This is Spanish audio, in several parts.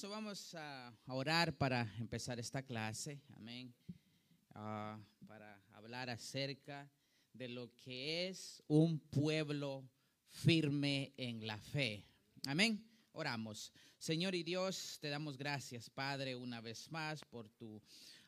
So vamos a orar para empezar esta clase, amén, Ah, para hablar acerca de lo que es un pueblo firme en la fe. Amén. Oramos. Señor y Dios, te damos gracias, Padre, una vez más por tu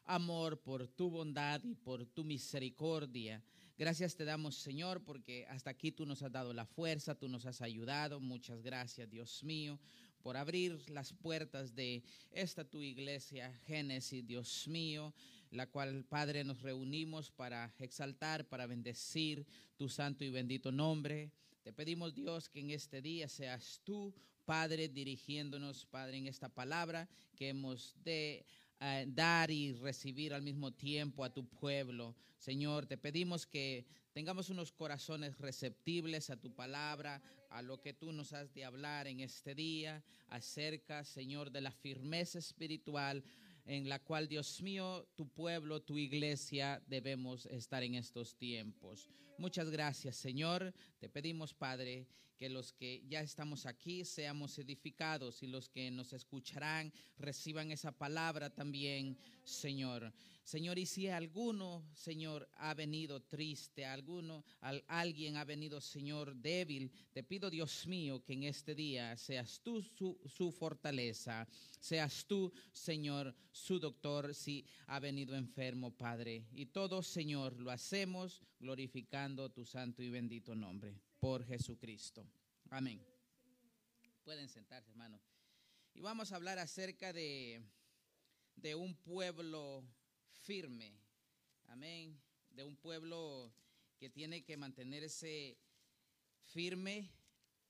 amor, por tu bondad y por tu misericordia. Gracias te damos, Señor, porque hasta aquí tú nos has dado la fuerza, tú nos has ayudado. Muchas gracias, Dios mío, por abrir las puertas de esta tu iglesia, Génesis, Dios mío, la cual, Padre, nos reunimos para exaltar, para bendecir tu santo y bendito nombre. Te pedimos, Dios, que en este día seas tú, Padre, dirigiéndonos, Padre, en esta palabra que hemos de eh, dar y recibir al mismo tiempo a tu pueblo. Señor, te pedimos que tengamos unos corazones receptibles a tu palabra, a lo que tú nos has de hablar en este día, acerca, Señor, de la firmeza espiritual en la cual, Dios mío, tu pueblo, tu iglesia, debemos estar en estos tiempos. Muchas gracias, Señor. Te pedimos, Padre, que los que ya estamos aquí seamos edificados y los que nos escucharán reciban esa palabra también, Señor. Señor, y si alguno, Señor, ha venido triste, alguno, al, alguien ha venido, Señor, débil, te pido, Dios mío, que en este día seas tú su, fortaleza, seas tú, Señor, su doctor, si ha venido enfermo, Padre. Y todo, Señor, lo hacemos glorificando tu santo y bendito nombre, por Jesucristo. Amén. Pueden sentarse, hermano. Y vamos a hablar acerca de, de un pueblo firme. Amén. De un pueblo que tiene que mantenerse firme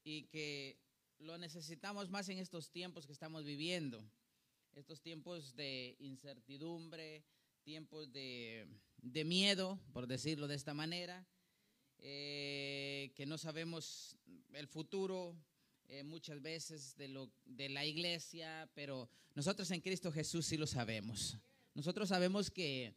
y que lo necesitamos más en estos tiempos que estamos viviendo. Estos tiempos de incertidumbre, tiempos de, de miedo, por decirlo de esta manera, eh, que no sabemos el futuro eh, muchas veces de, lo, de la iglesia, pero nosotros en Cristo Jesús sí lo sabemos. Nosotros sabemos que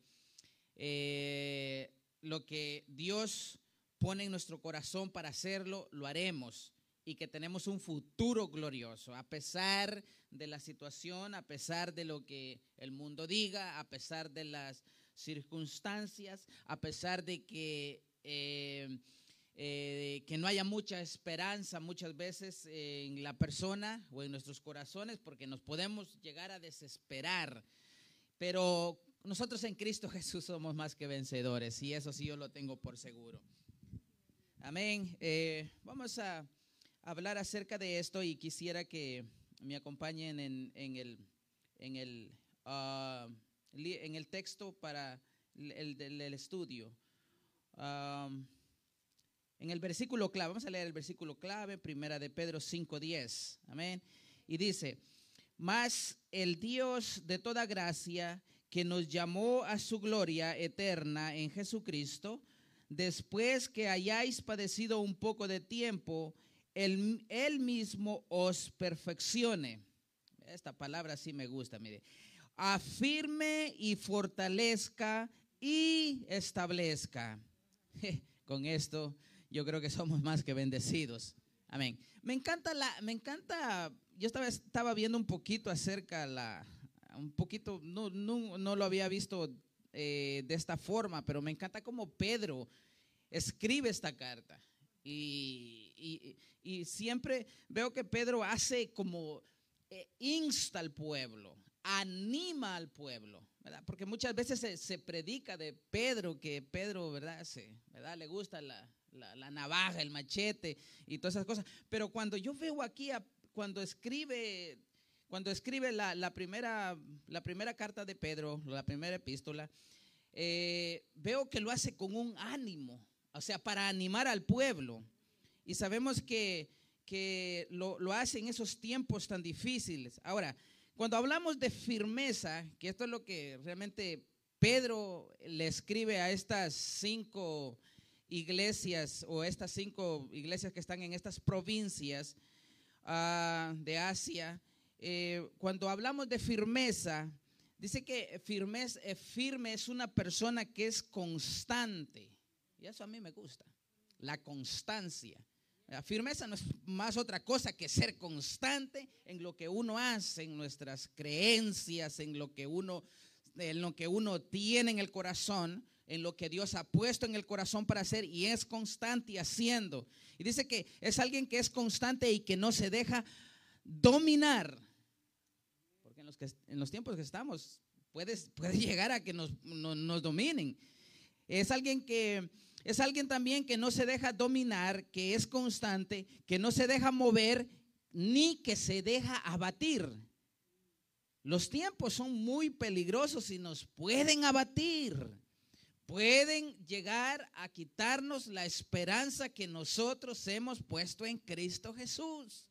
eh, lo que Dios pone en nuestro corazón para hacerlo, lo haremos y que tenemos un futuro glorioso, a pesar de la situación, a pesar de lo que el mundo diga, a pesar de las circunstancias, a pesar de que, eh, eh, que no haya mucha esperanza muchas veces en la persona o en nuestros corazones, porque nos podemos llegar a desesperar. Pero nosotros en Cristo Jesús somos más que vencedores y eso sí yo lo tengo por seguro. Amén. Eh, vamos a hablar acerca de esto y quisiera que me acompañen en, en el, en, el, uh, en el texto para el, el, estudio. Um, en el versículo clave, vamos a leer el versículo clave, primera de Pedro 5.10. Amén. Y dice, mas el Dios de toda gracia, que nos llamó a su gloria eterna en Jesucristo, después que hayáis padecido un poco de tiempo, él, él, mismo os perfeccione. Esta palabra sí me gusta, mire. Afirme y fortalezca y establezca. Con esto yo creo que somos más que bendecidos. Amén. Me encanta la, me encanta, yo estaba, estaba viendo un poquito acerca la, un poquito, no, no, no lo había visto eh, de esta forma, pero me encanta cómo Pedro escribe esta carta. Y, y, y, siempre veo que Pedro hace como eh, insta al pueblo, anima al pueblo, ¿verdad? Porque muchas veces se, se predica de Pedro, que Pedro, ¿verdad? Se, ¿verdad? Le gusta la, la, la, navaja, el machete y todas esas cosas. Pero cuando yo veo aquí, a, cuando escribe, cuando escribe la, la, primera, la primera carta de Pedro, la primera epístola, eh, veo que lo hace con un ánimo o sea, para animar al pueblo. Y sabemos que, que lo, lo, hace en esos tiempos tan difíciles. Ahora, cuando hablamos de firmeza, que esto es lo que realmente Pedro le escribe a estas cinco iglesias o estas cinco iglesias que están en estas provincias uh, de Asia, eh, cuando hablamos de firmeza, dice que firmes, eh, firme es una persona que es constante. Y eso a mí me gusta. La constancia. La firmeza no es más otra cosa que ser constante en lo que uno hace, en nuestras creencias, en lo que uno, en lo que uno tiene en el corazón, en lo que Dios ha puesto en el corazón para hacer y es constante haciendo. Y dice que es alguien que es constante y que no se deja dominar. Porque en los, que, en los tiempos que estamos puede, puede llegar a que nos, nos dominen. Es alguien que es alguien también que no se deja dominar, que es constante, que no se deja mover ni que se deja abatir. Los tiempos son muy peligrosos y nos pueden abatir. Pueden llegar a quitarnos la esperanza que nosotros hemos puesto en Cristo Jesús.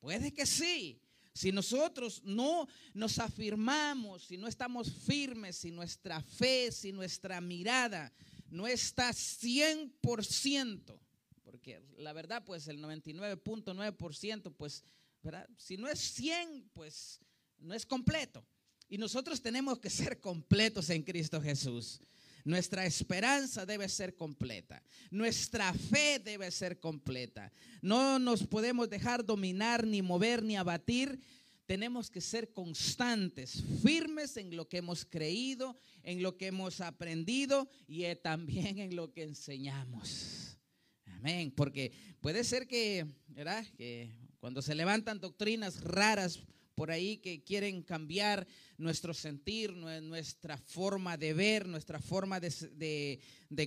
Puede que sí. Si nosotros no nos afirmamos, si no estamos firmes, si nuestra fe, si nuestra mirada no está 100%, porque la verdad, pues el 99.9%, pues, ¿verdad? Si no es 100, pues no es completo. Y nosotros tenemos que ser completos en Cristo Jesús. Nuestra esperanza debe ser completa. Nuestra fe debe ser completa. No nos podemos dejar dominar, ni mover, ni abatir. Tenemos que ser constantes, firmes en lo que hemos creído, en lo que hemos aprendido y eh, también en lo que enseñamos. Amén. Porque puede ser que, ¿verdad? Que cuando se levantan doctrinas raras por ahí que quieren cambiar nuestro sentir, nuestra forma de ver, nuestra forma de,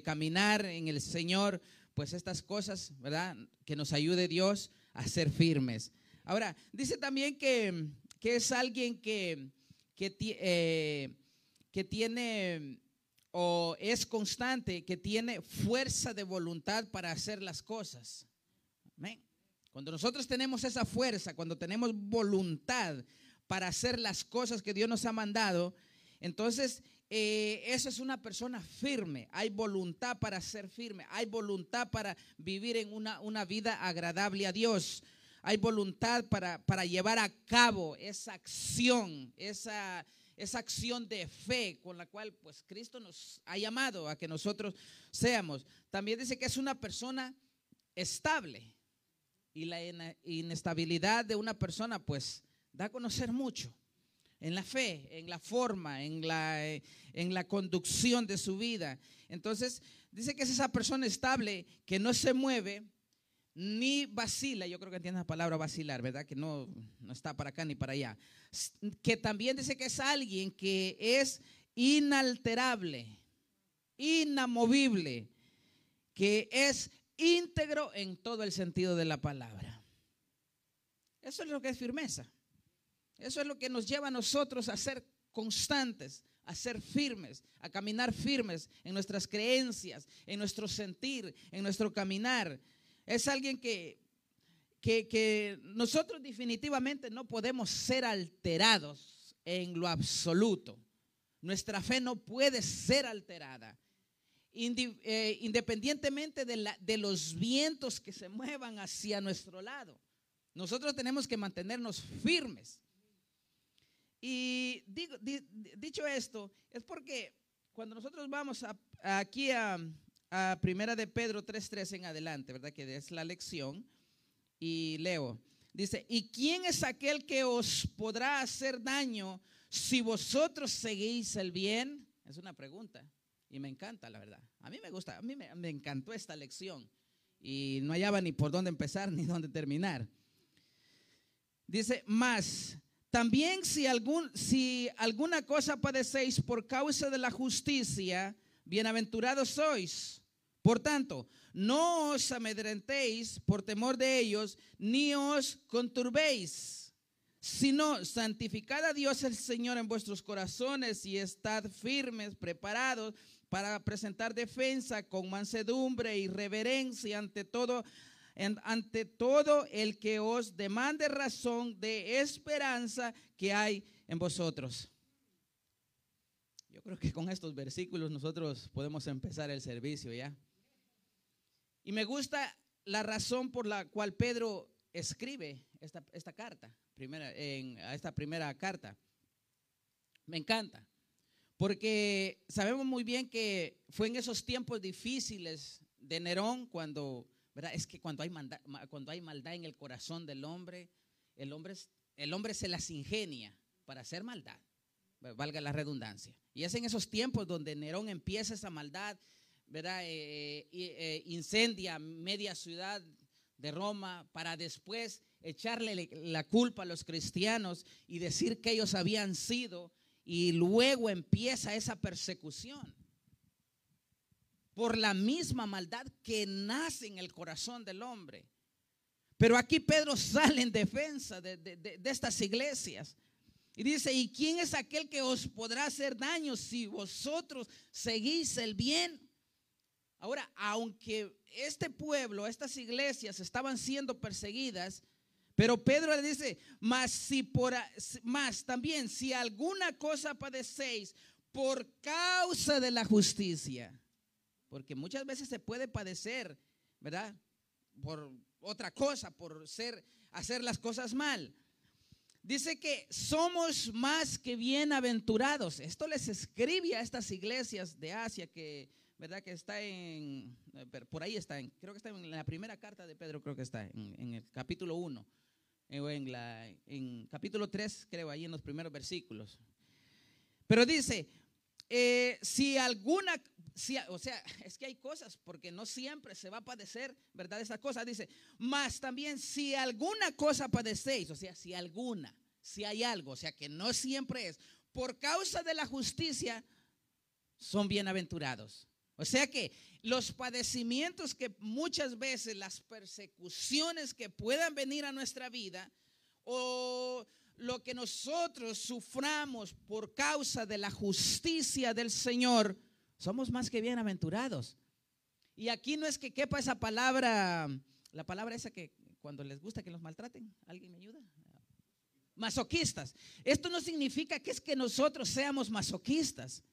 caminar en el Señor, pues estas cosas, ¿verdad? Que nos ayude Dios a ser firmes. Ahora, dice también que, es alguien que, que, eh, que tiene o es constante, que tiene fuerza de voluntad para hacer las cosas. Cuando nosotros tenemos esa fuerza, cuando tenemos voluntad para hacer las cosas que Dios nos ha mandado, entonces eh, esa es una persona firme. Hay voluntad para ser firme. Hay voluntad para vivir en una, una vida agradable a Dios. Hay voluntad para, para llevar a cabo esa acción, esa, esa acción de fe con la cual pues Cristo nos ha llamado a que nosotros seamos. También dice que es una persona estable y la inestabilidad de una persona pues da a conocer mucho en la fe, en la forma, en la, en la conducción de su vida. Entonces, dice que es esa persona estable que no se mueve ni vacila. Yo creo que entiende la palabra vacilar, ¿verdad? Que no, no está para acá ni para allá. Que también dice que es alguien que es inalterable, inamovible, que es íntegro en todo el sentido de la palabra. Eso es lo que es firmeza. Eso es lo que nos lleva a nosotros a ser constantes, a ser firmes, a caminar firmes en nuestras creencias, en nuestro sentir, en nuestro caminar. Es alguien que, que, que nosotros definitivamente no podemos ser alterados en lo absoluto. Nuestra fe no puede ser alterada. Eh, independientemente de, los vientos que se muevan hacia nuestro lado. Nosotros tenemos que mantenernos firmes. Y dicho esto, es porque cuando nosotros vamos aquí a, a, Primera de Pedro 3.3 en adelante, ¿verdad? Que es la lección. Y leo, dice, ¿y quién es aquel que os podrá hacer daño si vosotros seguís el bien? Es una pregunta. Y me encanta, la verdad. A mí me gusta, a mí me, encantó esta lección. Y no hallaba ni por dónde empezar ni dónde terminar. Dice, más, también si, algún, si alguna cosa padecéis por causa de la justicia, bienaventurados sois. Por tanto, no os amedrentéis por temor de ellos, ni os conturbéis, sino santificad a Dios el Señor en vuestros corazones y estad firmes, preparados para presentar defensa con mansedumbre y reverencia ante todo, ante todo el que os demande razón de esperanza que hay en vosotros. Yo creo que con estos versículos nosotros podemos empezar el servicio ya. Y me gusta la razón por la cual Pedro escribe esta, esta carta, primera, en, esta primera carta. Me encanta. Porque sabemos muy bien que fue en esos tiempos difíciles de Nerón cuando ¿verdad? Es que cuando hay, maldad, cuando hay maldad en el corazón del hombre, el hombre, el hombre se las ingenia para hacer maldad, valga la redundancia. Y es en esos tiempos donde Nerón empieza esa maldad, ¿verdad? Eh, eh, incendia media ciudad de Roma para después echarle la culpa a los cristianos y decir que ellos habían sido y luego empieza esa persecución por la misma maldad que nace en el corazón del hombre. Pero aquí Pedro sale en defensa de, estas iglesias. Y dice, ¿y quién es aquel que os podrá hacer daño si vosotros seguís el bien? Ahora, aunque este pueblo, estas iglesias estaban siendo perseguidas, pero Pedro le dice, más si por más también si alguna cosa padecéis por causa de la justicia, porque muchas veces se puede padecer, ¿verdad? Por otra cosa, por ser, hacer las cosas mal. Dice que somos más que bienaventurados. Esto les escribe a estas iglesias de Asia que, ¿verdad? Que está en, por ahí está, en, creo que está en la primera carta de Pedro, creo que está en, el capítulo 1, eh, o en, la, en capítulo 3, creo, ahí en los primeros versículos. Pero dice, eh, si alguna, o sea, es que hay cosas, porque no siempre se va a padecer, ¿verdad? Esa cosa dice, más también si alguna cosa padecéis, o sea, si alguna, si hay algo, o sea, que no siempre es, por causa de la justicia, son bienaventurados. O sea que los padecimientos que muchas veces, las persecuciones que puedan venir a nuestra vida, o lo que nosotros suframos por causa de la justicia del Señor, somos más que bienaventurados. Y aquí no es que quepa esa palabra, la palabra esa que cuando les gusta que los maltraten, ¿alguien me ayuda? Masoquistas. Esto no significa que es que nosotros seamos masoquistas,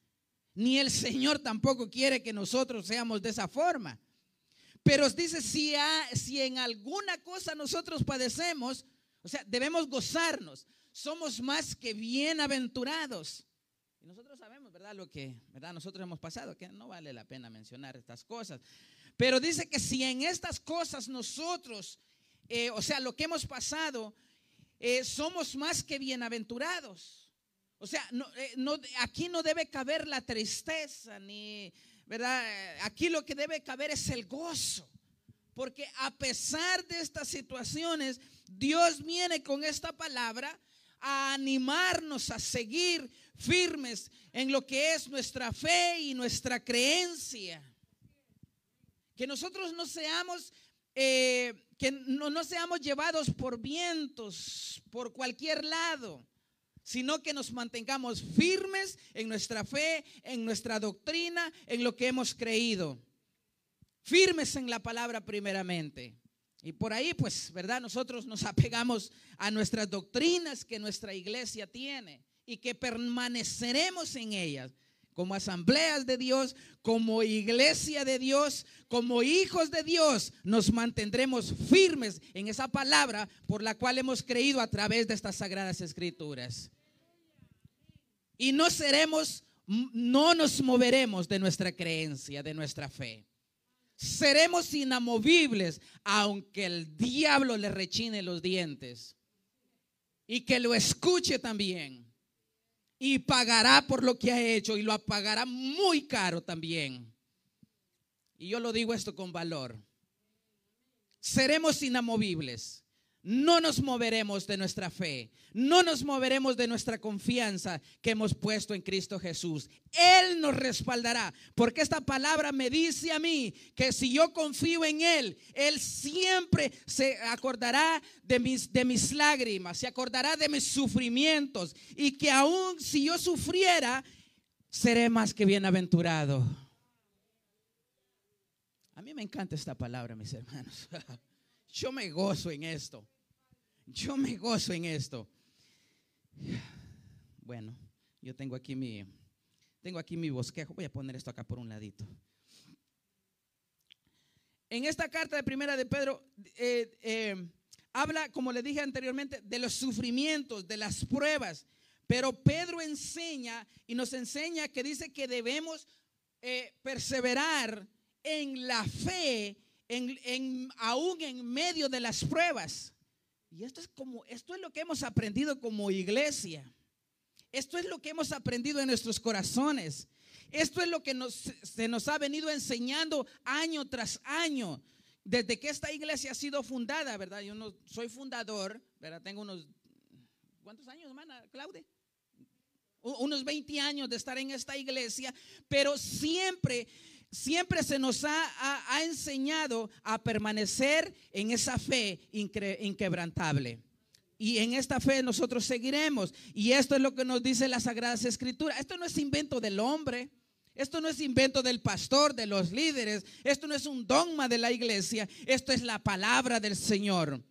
ni el Señor tampoco quiere que nosotros seamos de esa forma. Pero dice, si, en alguna cosa nosotros padecemos, o sea, debemos gozarnos. Somos más que bienaventurados. Y nosotros sabemos, ¿verdad? Lo que, ¿verdad? Nosotros hemos pasado, que no vale la pena mencionar estas cosas. Pero dice que si en estas cosas nosotros, eh, o sea, lo que hemos pasado, eh, somos más que bienaventurados. O sea, eh, no, aquí no debe caber la tristeza, ni, ¿verdad? Aquí lo que debe caber es el gozo. Porque a pesar de estas situaciones, Dios viene con esta palabra a animarnos a seguir firmes en lo que es nuestra fe y nuestra creencia. Que nosotros no seamos, eh, que no, no seamos llevados por vientos, por cualquier lado, sino que nos mantengamos firmes en nuestra fe, en nuestra doctrina, en lo que hemos creído. Firmes en la palabra primeramente. Y por ahí, pues, ¿verdad? Nosotros nos apegamos a nuestras doctrinas que nuestra iglesia tiene y que permaneceremos en ellas como asambleas de Dios, como iglesia de Dios, como hijos de Dios, nos mantendremos firmes en esa palabra por la cual hemos creído a través de estas sagradas escrituras. Y no seremos, no nos moveremos de nuestra creencia, de nuestra fe. Seremos inamovibles aunque el diablo le rechine los dientes y que lo escuche también y pagará por lo que ha hecho y lo pagará muy caro también. Y yo lo digo esto con valor. Seremos inamovibles. No nos moveremos de nuestra fe, no nos moveremos de nuestra confianza que hemos puesto en Cristo Jesús. Él nos respaldará, porque esta palabra me dice a mí que si yo confío en Él, Él siempre se acordará de mis, de mis lágrimas, se acordará de mis sufrimientos y que aún si yo sufriera, seré más que bienaventurado. A mí me encanta esta palabra, mis hermanos. Yo me gozo en esto. Yo me gozo en esto. Bueno, yo tengo aquí mi, tengo aquí mi bosquejo. Voy a poner esto acá por un ladito. En esta carta de primera de Pedro eh, eh, habla, como le dije anteriormente, de los sufrimientos, de las pruebas. Pero Pedro enseña y nos enseña que dice que debemos eh, perseverar en la fe en, en, aún en medio de las pruebas. Y esto es como, esto es lo que hemos aprendido como iglesia. Esto es lo que hemos aprendido en nuestros corazones. Esto es lo que se nos ha venido enseñando año tras año. Desde que esta iglesia ha sido fundada, ¿verdad? Yo no soy fundador, ¿verdad? Tengo unos, ¿cuántos años, hermana Claudia? Unos 20 años de estar en esta iglesia, pero siempre siempre se nos ha, enseñado a permanecer en esa fe inquebrantable. Y en esta fe nosotros seguiremos. Y esto es lo que nos dice la Sagrada Escritura. Esto no es invento del hombre. Esto no es invento del pastor, de los líderes. Esto no es un dogma de la iglesia. Esto es la palabra del Señor.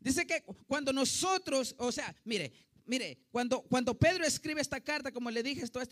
Dice que cuando nosotros, o sea, mire, mire, cuando, cuando Pedro escribe esta carta, como le dije a estas,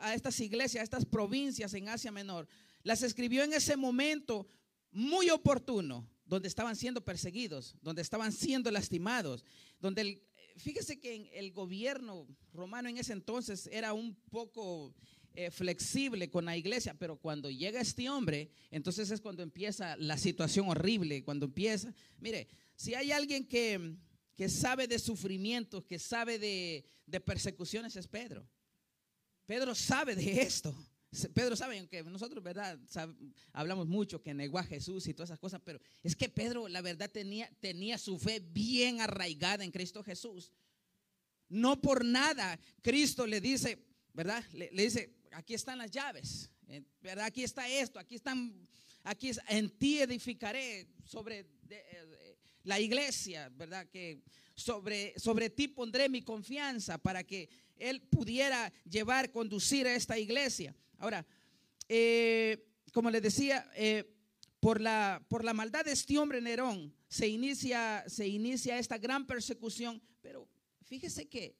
a estas iglesias, a estas provincias en Asia Menor, las escribió en ese momento muy oportuno, donde estaban siendo perseguidos, donde estaban siendo lastimados, donde fíjese que el gobierno romano en ese entonces era un poco eh, flexible con la iglesia, pero cuando llega este hombre, entonces es cuando empieza la situación horrible, cuando empieza, mire, si hay alguien que que sabe de sufrimientos, que sabe de, persecuciones es Pedro. Pedro sabe de esto. Pedro sabe, aunque nosotros, ¿verdad? hablamos mucho que negó a Jesús y todas esas cosas, pero es que Pedro, la verdad, tenía, tenía su fe bien arraigada en Cristo Jesús. No por nada Cristo le dice, ¿verdad? Le, dice, aquí están las llaves, eh, ¿verdad? Aquí está esto, aquí están, aquí en ti edificaré sobre eh, la iglesia, ¿verdad? Que sobre, sobre ti pondré mi confianza para que Él pudiera llevar, conducir a esta iglesia. Ahora, eh, como le decía, eh, por, la, por la maldad de este hombre Nerón se inicia, se inicia esta gran persecución, pero fíjese que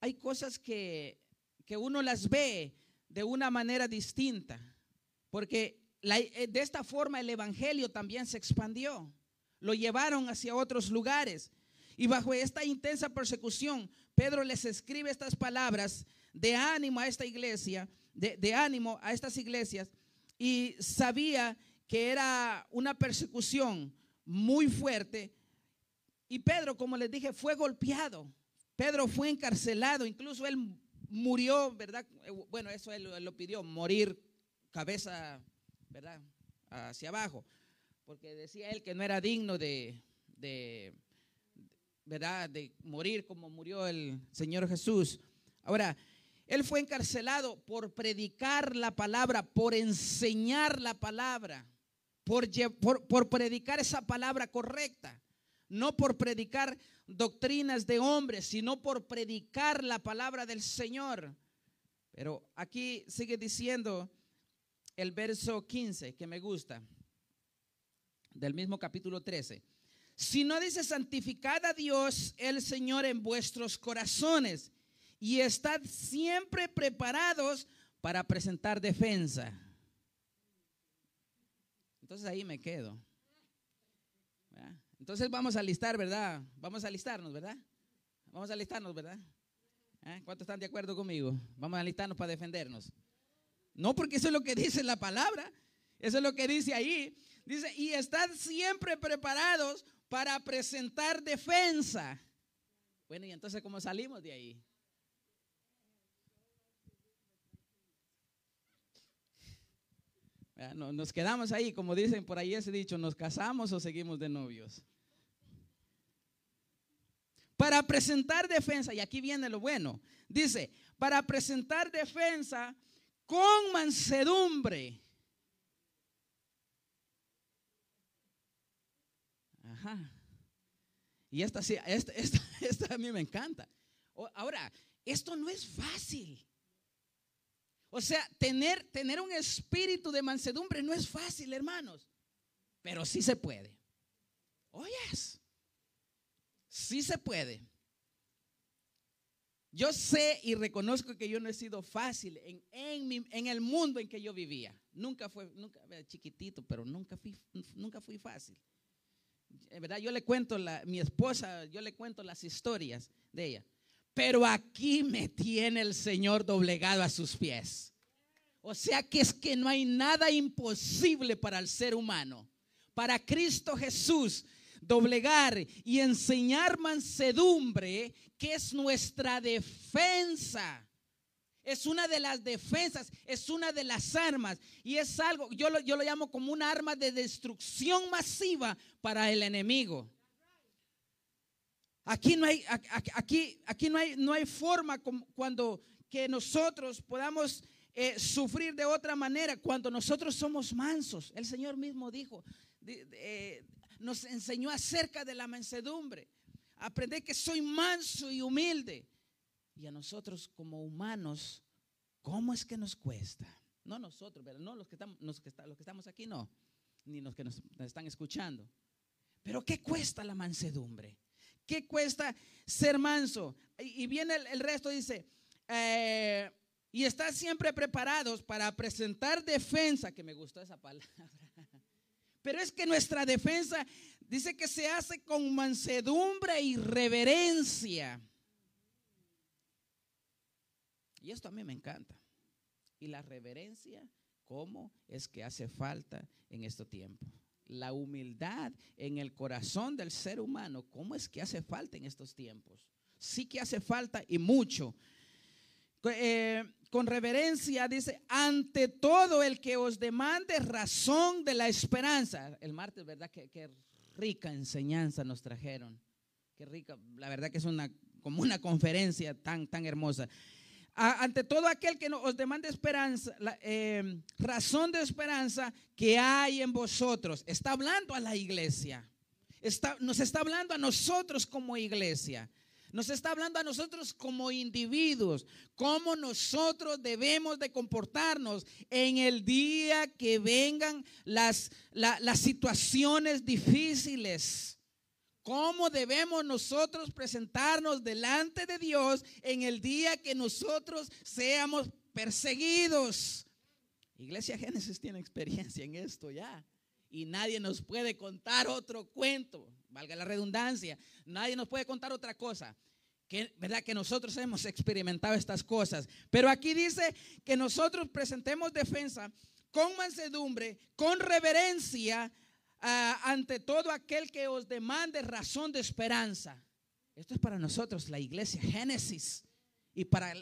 hay cosas que, que uno las ve de una manera distinta, porque eh, de esta forma el Evangelio también se expandió lo llevaron hacia otros lugares. Y bajo esta intensa persecución, Pedro les escribe estas palabras de ánimo a esta iglesia, de, ánimo a estas iglesias, y sabía que era una persecución muy fuerte. Y Pedro, como les dije, fue golpeado. Pedro fue encarcelado, incluso él murió, ¿verdad? Bueno, eso él, él lo pidió, morir cabeza, ¿verdad? Hacia abajo porque decía él que no era digno de, ¿verdad? de morir como murió el Señor Jesús. Ahora, él fue encarcelado por predicar la palabra, por enseñar la palabra, por, por, predicar esa palabra correcta, no por predicar doctrinas de hombres, sino por predicar la palabra del Señor. Pero aquí sigue diciendo el verso 15 que me gusta del mismo capítulo 13. Si no dice, santificad a Dios el Señor en vuestros corazones y estad siempre preparados para presentar defensa. Entonces ahí me quedo. Entonces vamos a listar, ¿verdad? Vamos a listarnos, ¿verdad? Vamos a listarnos, ¿verdad? ¿Eh? ¿Cuántos están de acuerdo conmigo? Vamos a listarnos para defendernos. No porque eso es lo que dice la palabra, eso es lo que dice ahí. Dice, y estad siempre preparados para presentar defensa. Bueno, y entonces, ¿cómo salimos de ahí? Nos quedamos ahí, como dicen por ahí ese dicho, ¿nos casamos o seguimos de novios? Para presentar defensa, y aquí viene lo bueno, dice, para presentar defensa con mansedumbre Y esta, sí, esta, esta, a mí me encanta. Ahora, esto no es fácil. O sea, tener, tener un espíritu de mansedumbre no es fácil, hermanos. Pero sí se puede. Oyes, sí se puede. Yo sé y reconozco que yo no he sido fácil en, en, el mundo en que yo vivía. Nunca fue, nunca, chiquitito, pero nunca fui, nunca fui fácil. ¿Verdad? Yo le cuento, la, mi esposa, yo le cuento las historias de ella. Pero aquí me tiene el Señor doblegado a sus pies. O sea que es que no hay nada imposible para el ser humano. para Cristo Jesús, doblegar y enseñar mansedumbre, que es nuestra defensa. Es una de las defensas, es una de las armas y es algo, yo lo, yo lo llamo como una arma de destrucción masiva para el enemigo. Aquí no hay, aquí, aquí no hay, no hay forma cuando que nosotros podamos eh, sufrir de otra manera cuando nosotros somos mansos. El Señor mismo dijo, eh, nos enseñó acerca de la mansedumbre. Aprender que soy manso y humilde. Y a nosotros como humanos, ¿cómo es que nos cuesta? No nosotros, pero no los que estamos, los que estamos aquí, no, ni los que nos están escuchando. Pero ¿qué cuesta la mansedumbre? ¿Qué cuesta ser manso? Y, viene el, resto, dice, eh, y estar siempre preparados para presentar defensa, que me gustó esa palabra. Pero es que nuestra defensa dice que se hace con mansedumbre y reverencia. Y esto a mí me encanta. Y la reverencia, ¿cómo es que hace falta en este tiempo? la humildad en el corazón del ser humano, ¿cómo es que hace falta en estos tiempos? Sí que hace falta y mucho. Eh, con reverencia dice, ante todo el que os demande razón de la esperanza. El martes, ¿verdad? Qué, rica enseñanza nos trajeron. Qué rica, la verdad que es una, como una conferencia tan, tan hermosa ante todo aquel que os demande esperanza, eh, razón de esperanza que hay en vosotros. Está hablando a la iglesia. Está, nos está hablando a nosotros como iglesia. Nos está hablando a nosotros como individuos, cómo nosotros debemos de comportarnos en el día que vengan las, las situaciones difíciles. ¿Cómo debemos nosotros presentarnos delante de Dios en el día que nosotros seamos perseguidos? Iglesia Génesis tiene experiencia en esto ya. Y nadie nos puede contar otro cuento, valga la redundancia. Nadie nos puede contar otra cosa. Que, ¿Verdad? Que nosotros hemos experimentado estas cosas. Pero aquí dice que nosotros presentemos defensa con mansedumbre, con reverencia, ante todo aquel que os demande razón de esperanza. Esto es para nosotros, la iglesia Génesis. Y para,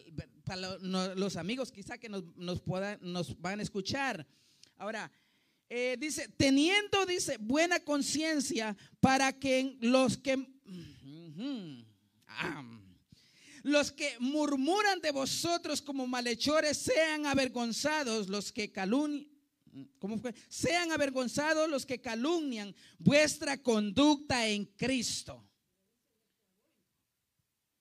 los amigos quizá que nos, nos, nos van a escuchar. Ahora, eh, dice, teniendo, dice, buena conciencia para que los que... los que murmuran de vosotros como malhechores sean avergonzados, los que calumnian ¿Cómo fue? Sean avergonzados los que calumnian vuestra conducta en Cristo.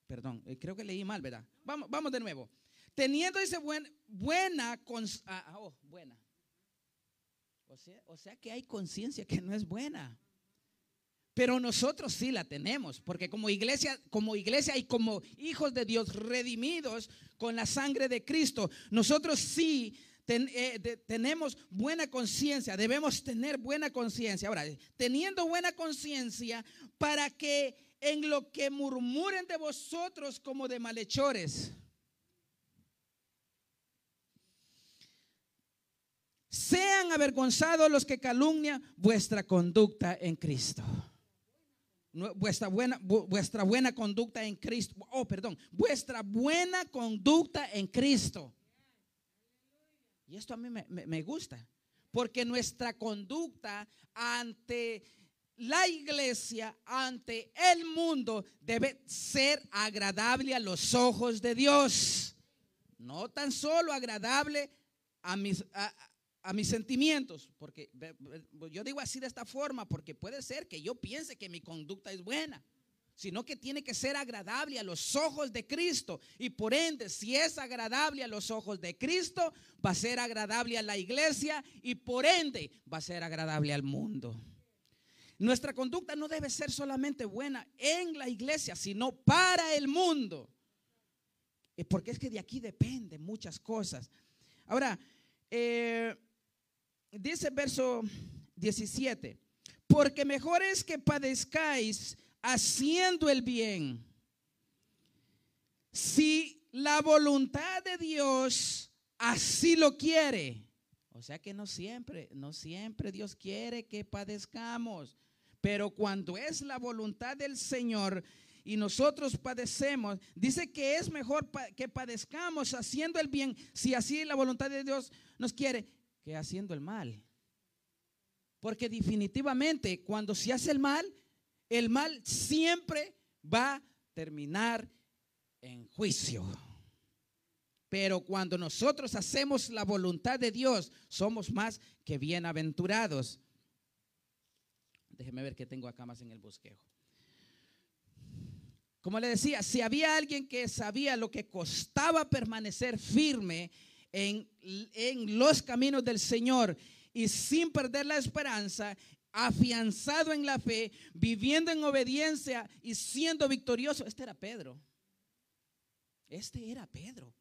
Perdón, eh, creo que leí mal, ¿verdad? Vamos, vamos de nuevo. Teniendo ese buen, buena, ah, ah, oh, buena. O sea, o sea que hay conciencia que no es buena. Pero nosotros sí la tenemos, porque como iglesia, como iglesia y como hijos de Dios redimidos con la sangre de Cristo, nosotros sí eh, tenemos buena conciencia, debemos tener buena conciencia. Ahora, teniendo buena conciencia para que en lo que murmuren de vosotros como de malhechores, sean avergonzados los que calumnian vuestra conducta en Cristo. Vuestra buena, vuestra buena conducta en Cristo. Oh, perdón. Vuestra buena conducta en Cristo. Y esto a mí me, gusta, porque nuestra conducta ante la iglesia, ante el mundo, debe ser agradable a los ojos de Dios. No tan solo agradable a mis, a mis sentimientos, porque yo digo así de esta forma, porque puede ser que yo piense que mi conducta es buena sino que tiene que ser agradable a los ojos de Cristo. Y por ende, si es agradable a los ojos de Cristo, va a ser agradable a la iglesia y por ende va a ser agradable al mundo. Nuestra conducta no debe ser solamente buena en la iglesia, sino para el mundo. Porque es que de aquí dependen muchas cosas. Ahora, eh, dice verso 17, porque mejor es que padezcáis haciendo el bien. Si la voluntad de Dios así lo quiere. O sea que no siempre, no siempre Dios quiere que padezcamos. Pero cuando es la voluntad del Señor y nosotros padecemos, dice que es mejor que padezcamos haciendo el bien, si así la voluntad de Dios nos quiere, que haciendo el mal. Porque definitivamente cuando se hace el mal, el mal siempre va a terminar en juicio. Pero cuando nosotros hacemos la voluntad de Dios, somos más que bienaventurados. Déjeme ver qué tengo acá más en el bosquejo. Como le decía, si había alguien que sabía lo que costaba permanecer firme en, en los caminos del Señor y sin perder la esperanza, afianzado en la fe, viviendo en obediencia y siendo victorioso, este era Pedro. Este era Pedro.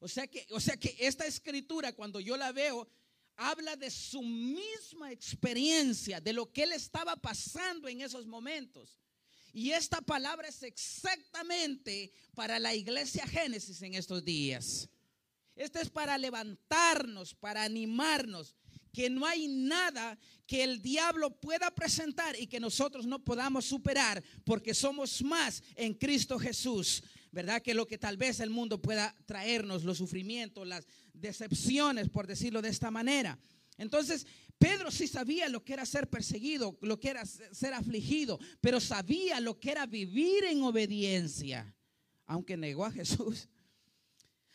O sea que, o sea que esta escritura, cuando yo la veo, habla de su misma experiencia, de lo que él estaba pasando en esos momentos. Y esta palabra es exactamente para la iglesia Génesis en estos días. Esta es para levantarnos, para animarnos, que no hay nada que el diablo pueda presentar y que nosotros no podamos superar, porque somos más en Cristo Jesús. ¿verdad? Que lo que tal vez el mundo pueda traernos, los sufrimientos, las decepciones, por decirlo de esta manera. Entonces, Pedro sí sabía lo que era ser perseguido, lo que era ser afligido, pero sabía lo que era vivir en obediencia, aunque negó a Jesús.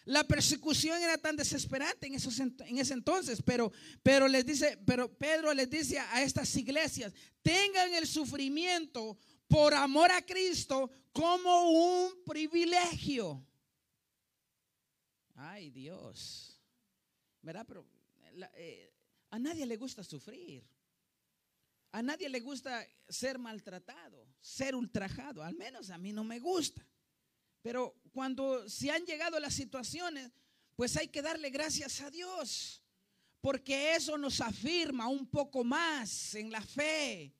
La persecución era tan desesperante en, esos, en ese entonces, pero, pero les dice, pero Pedro les dice a estas iglesias, tengan el sufrimiento por amor a Cristo como un privilegio. Ay Dios, ¿verdad? Pero eh, a nadie le gusta sufrir. A nadie le gusta ser maltratado, ser ultrajado. Al menos a mí no me gusta. Pero cuando se han llegado las situaciones, pues hay que darle gracias a Dios. Porque eso nos afirma un poco más en la fe.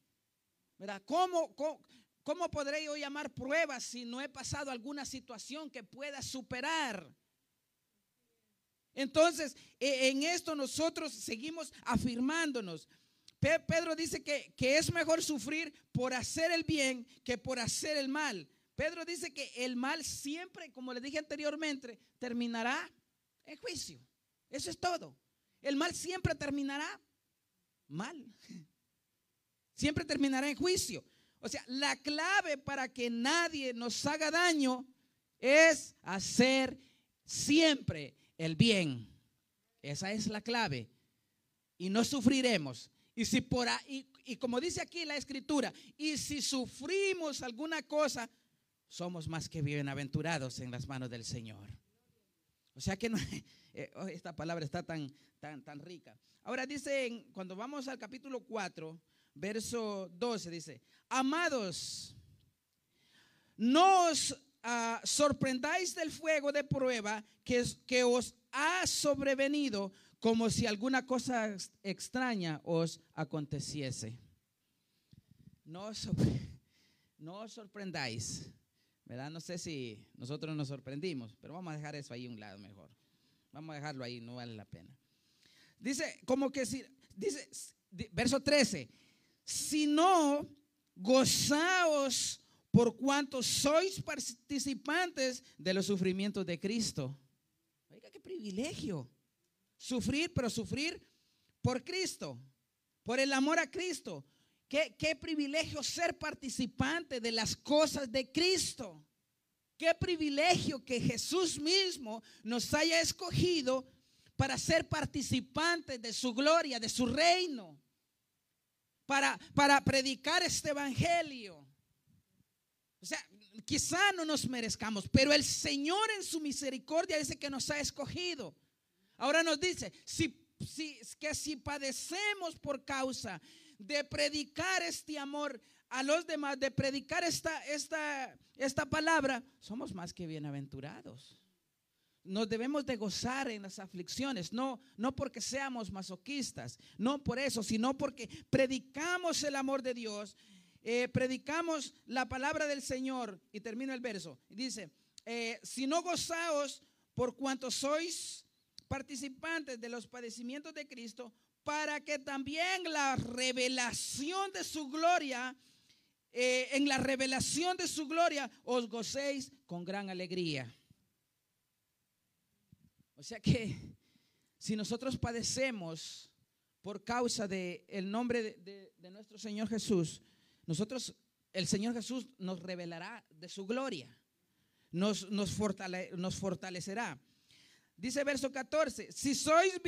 ¿Verdad? ¿Cómo, cómo, ¿Cómo podré yo llamar pruebas si no he pasado alguna situación que pueda superar? Entonces, e, en esto nosotros seguimos afirmándonos. Pedro dice que, que, es mejor sufrir por hacer el bien que por hacer el mal. Pedro dice que el mal siempre, como le dije anteriormente, terminará en juicio. Eso es todo. El mal siempre terminará mal. Siempre terminará en juicio. O sea, la clave para que nadie nos haga daño es hacer siempre el bien. Esa es la clave. Y no sufriremos. Y si por ahí, y como dice aquí la escritura, y si sufrimos alguna cosa, somos más que bienaventurados en las manos del Señor. O sea que no, eh, oh, esta palabra está tan, tan, tan rica. Ahora dice, cuando vamos al capítulo 4, verso 12 dice, amados, no os ah, sorprendáis del fuego de prueba que, que os ha sobrevenido como si alguna cosa extraña os aconteciese. No no os sorprendáis, ¿verdad? No sé si nosotros nos sorprendimos, pero vamos a dejar eso ahí un lado mejor. Vamos a dejarlo ahí, no vale la pena. Dice, como que si, dice, verso 13, si no, gozaos por cuanto sois participantes de los sufrimientos de Cristo. Oiga, qué privilegio. Sufrir, pero sufrir por Cristo, por el amor a Cristo. Qué, qué privilegio ser participante de las cosas de Cristo. Qué privilegio que Jesús mismo nos haya escogido para ser participantes de su gloria, de su reino para, para predicar este evangelio. O sea, quizá no nos merezcamos, pero el Señor en su misericordia dice que nos ha escogido. Ahora nos dice, si, si, que si padecemos por causa de predicar este amor a los demás, de predicar esta, esta, esta palabra, somos más que bienaventurados nos debemos de gozar en las aflicciones, no, no porque seamos masoquistas, no por eso, sino porque predicamos el amor de Dios, eh, predicamos la palabra del Señor. Y termino el verso. Dice, eh, si no gozaos por cuanto sois participantes de los padecimientos de Cristo, para que también la revelación de su gloria, eh, en la revelación de su gloria, os gocéis con gran alegría. O sea que si nosotros padecemos por causa del el nombre de, de nuestro Señor Jesús, nosotros, el Señor Jesús nos revelará de su gloria, nos, nos, nos fortalecerá. Dice verso 14, si sois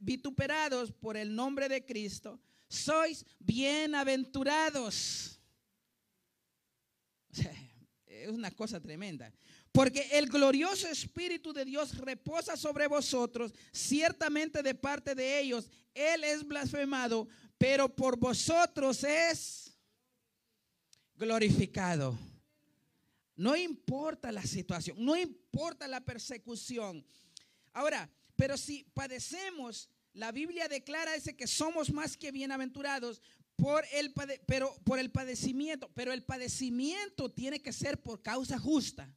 vituperados por el nombre de Cristo, sois bienaventurados. es una cosa tremenda. Porque el glorioso Espíritu de Dios reposa sobre vosotros, ciertamente de parte de ellos, Él es blasfemado, pero por vosotros es glorificado. No importa la situación, no importa la persecución. Ahora, pero si padecemos, la Biblia declara ese que somos más que bienaventurados por el, pero, por el padecimiento, pero el padecimiento tiene que ser por causa justa.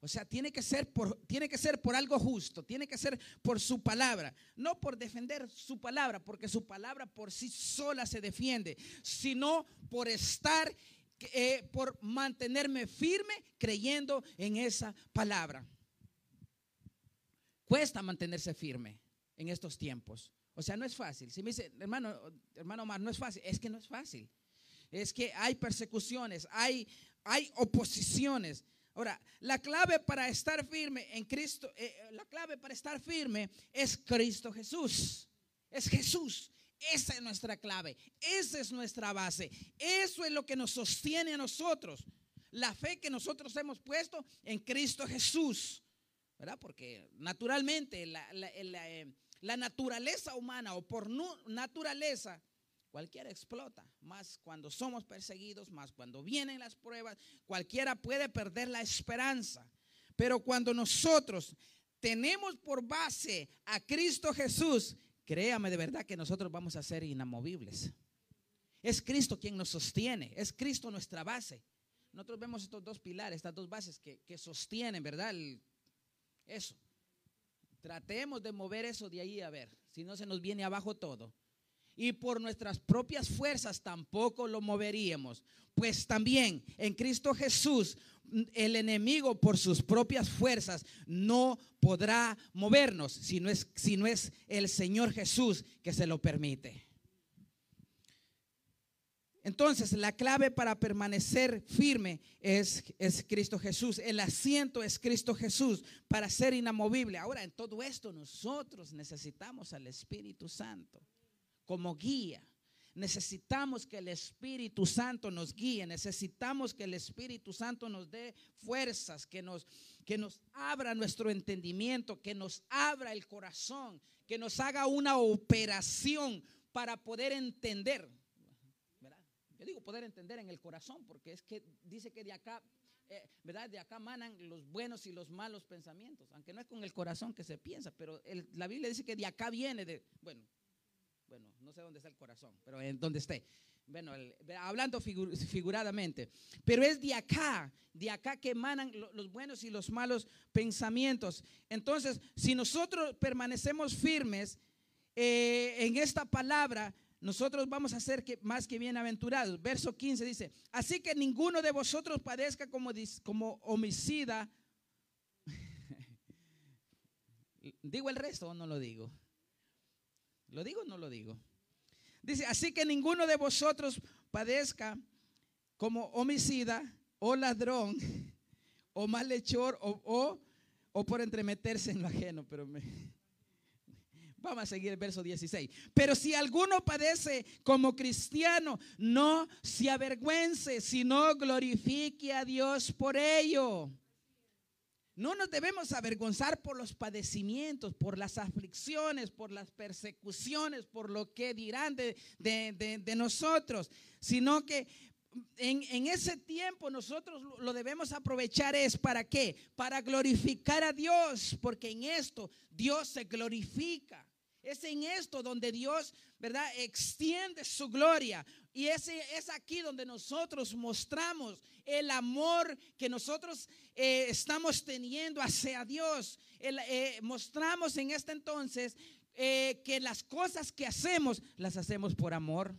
O sea, tiene que ser por tiene que ser por algo justo, tiene que ser por su palabra, no por defender su palabra, porque su palabra por sí sola se defiende, sino por estar eh, por mantenerme firme creyendo en esa palabra. Cuesta mantenerse firme en estos tiempos. O sea, no es fácil. Si me dice, hermano, hermano Omar, no es fácil, es que no es fácil. Es que hay persecuciones, hay, hay oposiciones. Ahora, la clave para estar firme en Cristo, eh, la clave para estar firme es Cristo Jesús. Es Jesús. Esa es nuestra clave. Esa es nuestra base. Eso es lo que nos sostiene a nosotros. La fe que nosotros hemos puesto en Cristo Jesús. Porque naturalmente la, eh, naturaleza humana o por naturaleza cualquiera explota, más cuando somos perseguidos, más cuando vienen las pruebas, cualquiera puede perder la esperanza. Pero cuando nosotros tenemos por base a Cristo Jesús, créame de verdad que nosotros vamos a ser inamovibles. Es Cristo quien nos sostiene, es Cristo nuestra base. Nosotros vemos estos dos pilares, estas dos bases que, que sostienen, ¿verdad? Eso. Tratemos de mover eso de ahí a ver, si no se nos viene abajo todo. Y por nuestras propias fuerzas tampoco lo moveríamos. Pues también en Cristo Jesús el enemigo por sus propias fuerzas no podrá movernos si no es, si no es el Señor Jesús que se lo permite. Entonces, la clave para permanecer firme es, es, Cristo Jesús. El asiento es Cristo Jesús para ser inamovible. Ahora, en todo esto nosotros necesitamos al Espíritu Santo como guía. Necesitamos que el Espíritu Santo nos guíe, necesitamos que el Espíritu Santo nos dé fuerzas, que nos, que nos abra nuestro entendimiento, que nos abra el corazón, que nos haga una operación para poder entender digo poder entender en el corazón, porque es que dice que de acá, eh, ¿verdad? De acá manan los buenos y los malos pensamientos, aunque no es con el corazón que se piensa, pero la Biblia dice que de acá viene de, bueno, bueno, no sé dónde está el corazón, pero en donde esté. Bueno, hablando figuradamente, pero es de acá, de acá que emanan los buenos y los malos pensamientos. Entonces, si nosotros permanecemos firmes eh, en esta palabra, nosotros vamos a ser más que bienaventurados. Verso 15 dice, así que ninguno de vosotros padezca como, homicida. ¿Digo el resto o no lo digo? ¿Lo digo o no lo digo? Dice, así que ninguno de vosotros padezca como homicida o ladrón o malhechor o, o por entremeterse en lo ajeno. Pero me, Vamos a seguir el verso 16. Pero si alguno padece como cristiano, no se avergüence, sino glorifique a Dios por ello. No nos debemos avergonzar por los padecimientos, por las aflicciones, por las persecuciones, por lo que dirán de, de, nosotros, sino que en, en, ese tiempo nosotros lo debemos aprovechar es para qué? Para glorificar a Dios, porque en esto Dios se glorifica. Es en esto donde Dios, ¿verdad? Extiende su gloria. Y ese, es aquí donde nosotros mostramos el amor que nosotros eh, estamos teniendo hacia Dios. Eh, mostramos en este entonces eh, que las cosas que hacemos, las hacemos por amor.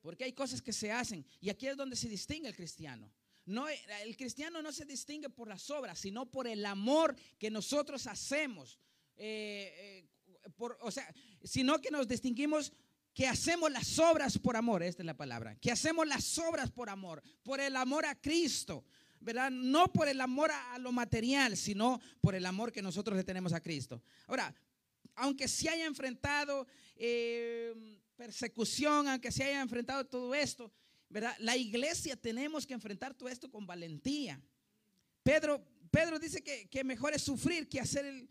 Porque hay cosas que se hacen. Y aquí es donde se distingue el cristiano. No, el cristiano no se distingue por las obras, sino por el amor que nosotros hacemos. Eh, eh, por, o sea, sino que nos distinguimos que hacemos las obras por amor, esta es la palabra, que hacemos las obras por amor, por el amor a Cristo, ¿verdad? No por el amor a, lo material, sino por el amor que nosotros le tenemos a Cristo. Ahora, aunque se haya enfrentado eh, persecución, aunque se haya enfrentado todo esto, ¿verdad? La iglesia tenemos que enfrentar todo esto con valentía. Pedro, Pedro dice que, que mejor es sufrir que hacer el...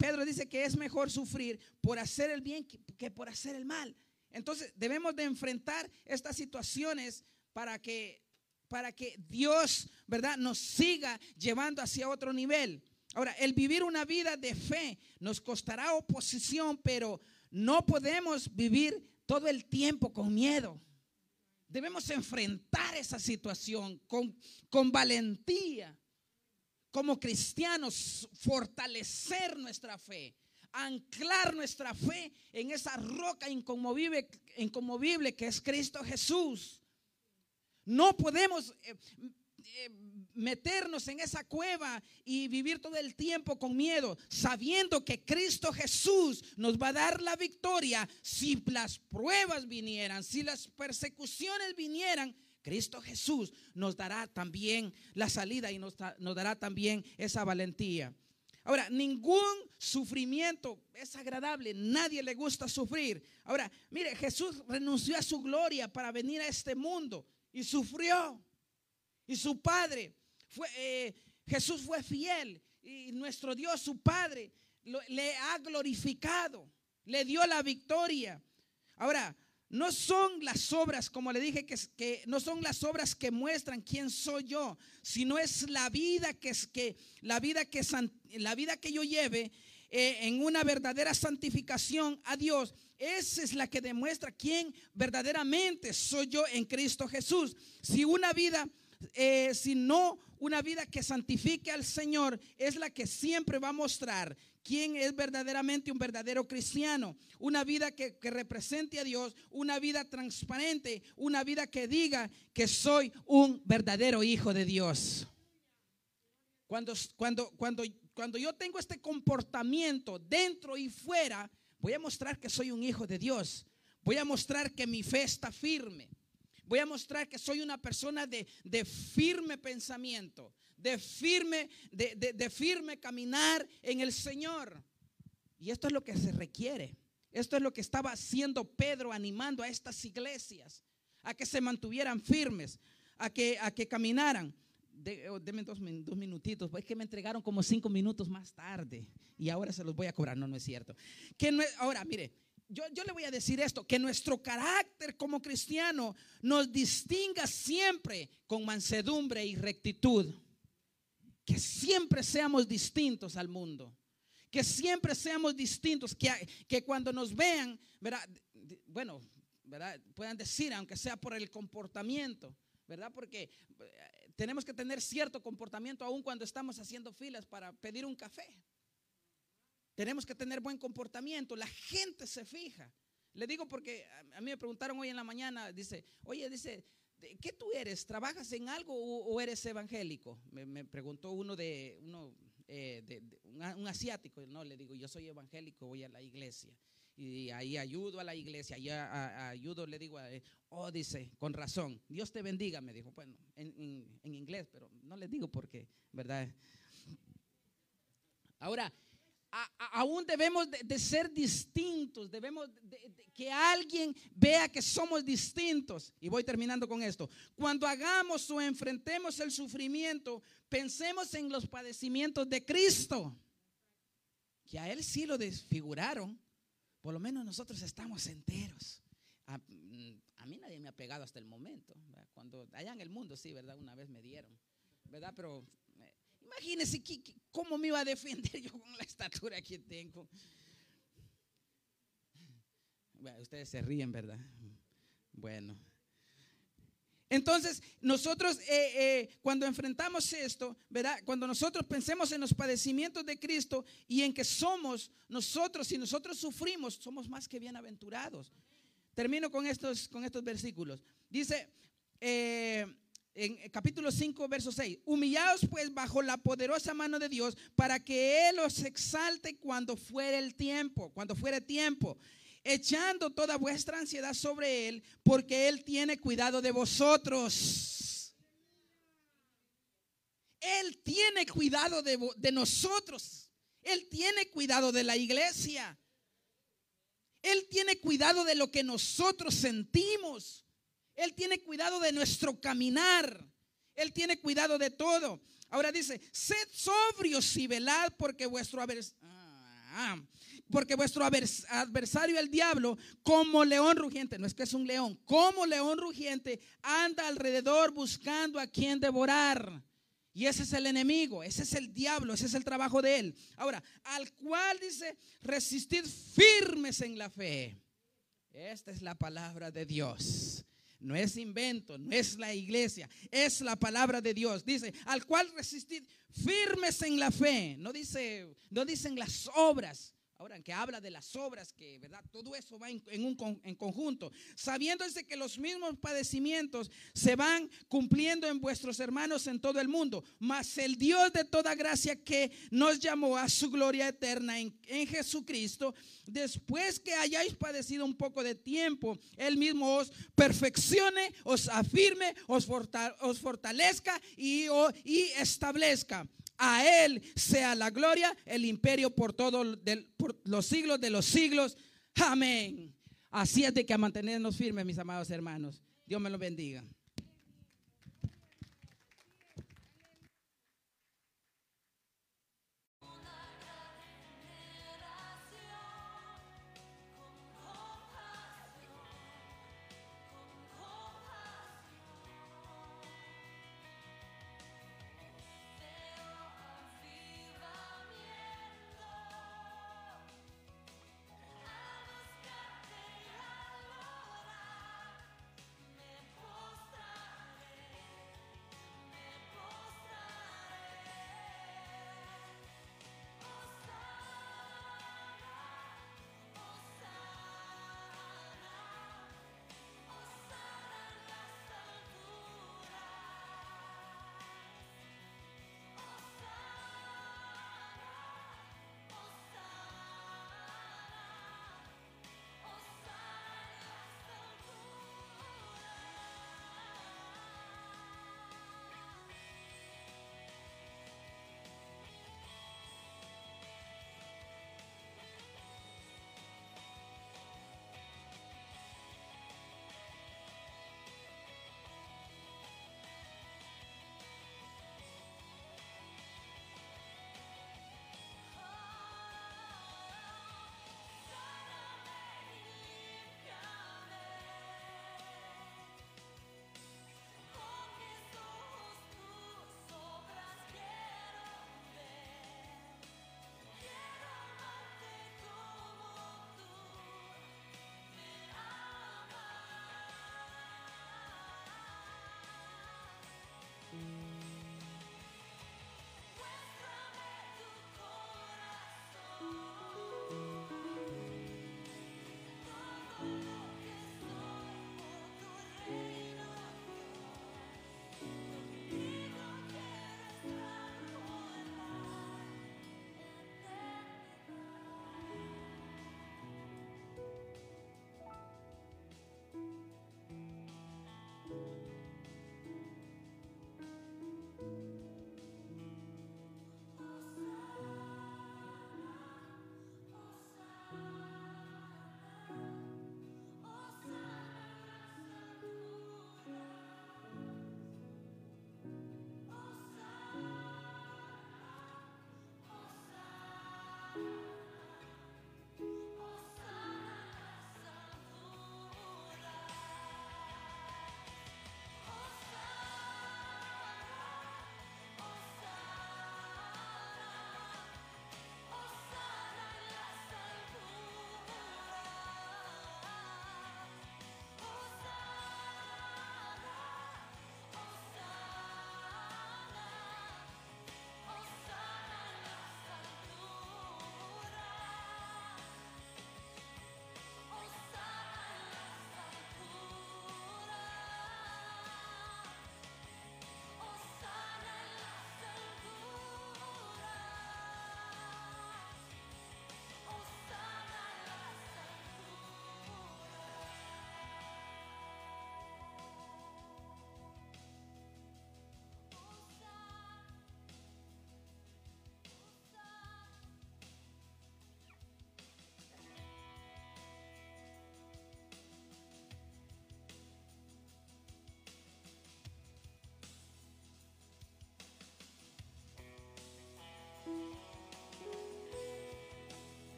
Pedro dice que es mejor sufrir por hacer el bien que, por hacer el mal. Entonces debemos de enfrentar estas situaciones para que, para que Dios, ¿verdad?, nos siga llevando hacia otro nivel. Ahora, el vivir una vida de fe nos costará oposición, pero no podemos vivir todo el tiempo con miedo. Debemos enfrentar esa situación con, con valentía como cristianos fortalecer nuestra fe, anclar nuestra fe en esa roca inconmovible, que es Cristo Jesús. No podemos eh, eh, meternos en esa cueva y vivir todo el tiempo con miedo, sabiendo que Cristo Jesús nos va a dar la victoria si las pruebas vinieran, si las persecuciones vinieran Cristo Jesús nos dará también la salida y nos, dará también esa valentía. Ahora, ningún sufrimiento es agradable, nadie le gusta sufrir. Ahora, mire, Jesús renunció a su gloria para venir a este mundo y sufrió. Y su Padre fue, eh, Jesús fue fiel y nuestro Dios, su Padre, le ha glorificado, le dio la victoria. Ahora, no son las obras, como le dije, que, que, no son las obras que muestran quién soy yo, sino es la vida que, es, que, la vida que, la vida que yo lleve eh, en una verdadera santificación a Dios. Esa es la que demuestra quién verdaderamente soy yo en Cristo Jesús. Si una vida, eh, si no una vida que santifique al Señor, es la que siempre va a mostrar quién es verdaderamente un verdadero cristiano. Una vida que, represente a Dios, una vida transparente, una vida que diga que soy un verdadero hijo de Dios. Cuando, cuando, cuando, cuando yo tengo este comportamiento dentro y fuera, voy a mostrar que soy un hijo de Dios. Voy a mostrar que mi fe está firme. Voy a mostrar que soy una persona de, de firme pensamiento, de firme, de, firme caminar en el Señor. Y esto es lo que se requiere. Esto es lo que estaba haciendo Pedro animando a estas iglesias a que se mantuvieran firmes, a que, a que caminaran. De, oh, deme dos, minutitos, es que me entregaron como cinco minutos más tarde y ahora se los voy a cobrar. No, no es cierto. Que ahora, mire, yo, yo, le voy a decir esto, que nuestro carácter como cristiano nos distinga siempre con mansedumbre y rectitud que siempre seamos distintos al mundo. Que siempre seamos distintos, que, que cuando nos vean, bueno, ¿verdad? puedan decir, aunque sea por el comportamiento, ¿verdad? Porque eh, tenemos que tener cierto comportamiento aún cuando estamos haciendo filas para pedir un café. Tenemos que tener buen comportamiento. La gente se fija. Le digo porque a mí me preguntaron hoy en la mañana, dice, oye, dice, ¿qué tú eres? ¿Trabajas en algo o, eres evangélico? Me, preguntó uno de, uno, eh, de, un, asiático. No, le digo, yo soy evangélico, voy a la iglesia. Y ahí ayudo a la iglesia, ahí ayudo, le digo, oh, dice, con razón, Dios te bendiga, me dijo, bueno, en, en inglés, pero no le digo porque, ¿verdad? Ahora, aún debemos de, ser distintos, debemos que alguien vea que somos distintos. Y voy terminando con esto. Cuando hagamos o enfrentemos el sufrimiento, pensemos en los padecimientos de Cristo, que a Él sí lo desfiguraron. Por lo menos nosotros estamos enteros. A, mí nadie me ha pegado hasta el momento. Cuando allá en el mundo, sí, ¿verdad? Una vez me dieron, ¿verdad? Pero Imagínense cómo me iba a defender yo con la estatura que tengo. ustedes se ríen, ¿verdad? Bueno. Entonces, nosotros eh, eh, cuando enfrentamos esto, ¿verdad? Cuando nosotros pensemos en los padecimientos de Cristo y en que somos nosotros, si nosotros sufrimos, somos más que bienaventurados. Termino con estos, con estos versículos. Dice eh, en capítulo 5, verso 6, humillaos pues bajo la poderosa mano de Dios para que Él os exalte cuando fuere el tiempo, cuando fuere tiempo echando toda vuestra ansiedad sobre Él, porque Él tiene cuidado de vosotros. Él tiene cuidado de, nosotros. Él tiene cuidado de la iglesia. Él tiene cuidado de lo que nosotros sentimos. Él tiene cuidado de nuestro caminar. Él tiene cuidado de todo. Ahora dice, sed sobrios y velad porque vuestro... Ah, porque vuestro adversario, el diablo, como león rugiente, no es que es un león, como león rugiente, anda alrededor buscando a quien devorar. Y ese es el enemigo, ese es el diablo, ese es el trabajo de él. Ahora, al cual dice, resistid firmes en la fe. Esta es la palabra de Dios. No es invento, no es la iglesia, es la palabra de Dios. Dice, al cual resistid firmes en la fe. No dice, no dicen las obras. Ahora, que habla de las obras, que verdad, todo eso va en, un en conjunto, sabiéndose que los mismos padecimientos se van cumpliendo en vuestros hermanos en todo el mundo, mas el Dios de toda gracia que nos llamó a su gloria eterna en, Jesucristo, después que hayáis padecido un poco de tiempo, Él mismo os perfeccione, os afirme, os, fortalezca y, y establezca. A Él sea la gloria, el imperio por todos los siglos de los siglos. Amén. Así es de que a mantenernos firmes, mis amados hermanos. Dios me los bendiga.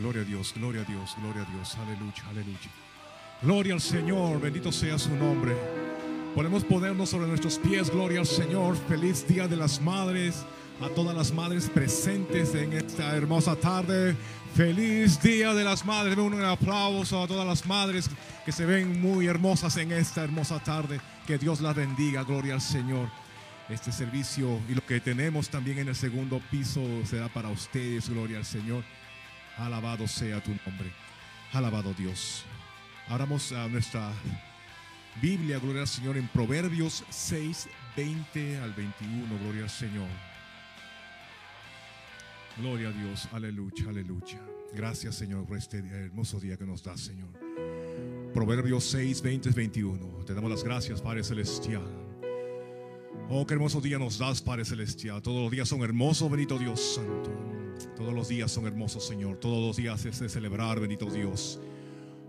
Gloria a Dios, gloria a Dios, gloria a Dios, aleluya, aleluya. Gloria al Señor, bendito sea su nombre. Podemos ponernos sobre nuestros pies, gloria al Señor. Feliz Día de las Madres. A todas las madres presentes en esta hermosa tarde. Feliz Día de las Madres. Un aplauso a todas las madres que se ven muy hermosas en esta hermosa tarde. Que Dios las bendiga, gloria al Señor. Este servicio y lo que tenemos también en el segundo piso será para ustedes, gloria al Señor. Alabado sea tu nombre. Alabado Dios. Abramos a nuestra Biblia, gloria al Señor, en Proverbios 6, 20 al 21, gloria al Señor. Gloria a Dios, aleluya, aleluya. Gracias Señor por este hermoso día que nos da Señor. Proverbios 6, 20, 21. Te damos las gracias, Padre Celestial. Oh, qué hermoso día nos das, Padre Celestial. Todos los días son hermosos, bendito Dios Santo. Todos los días son hermosos, Señor. Todos los días es de celebrar, bendito Dios.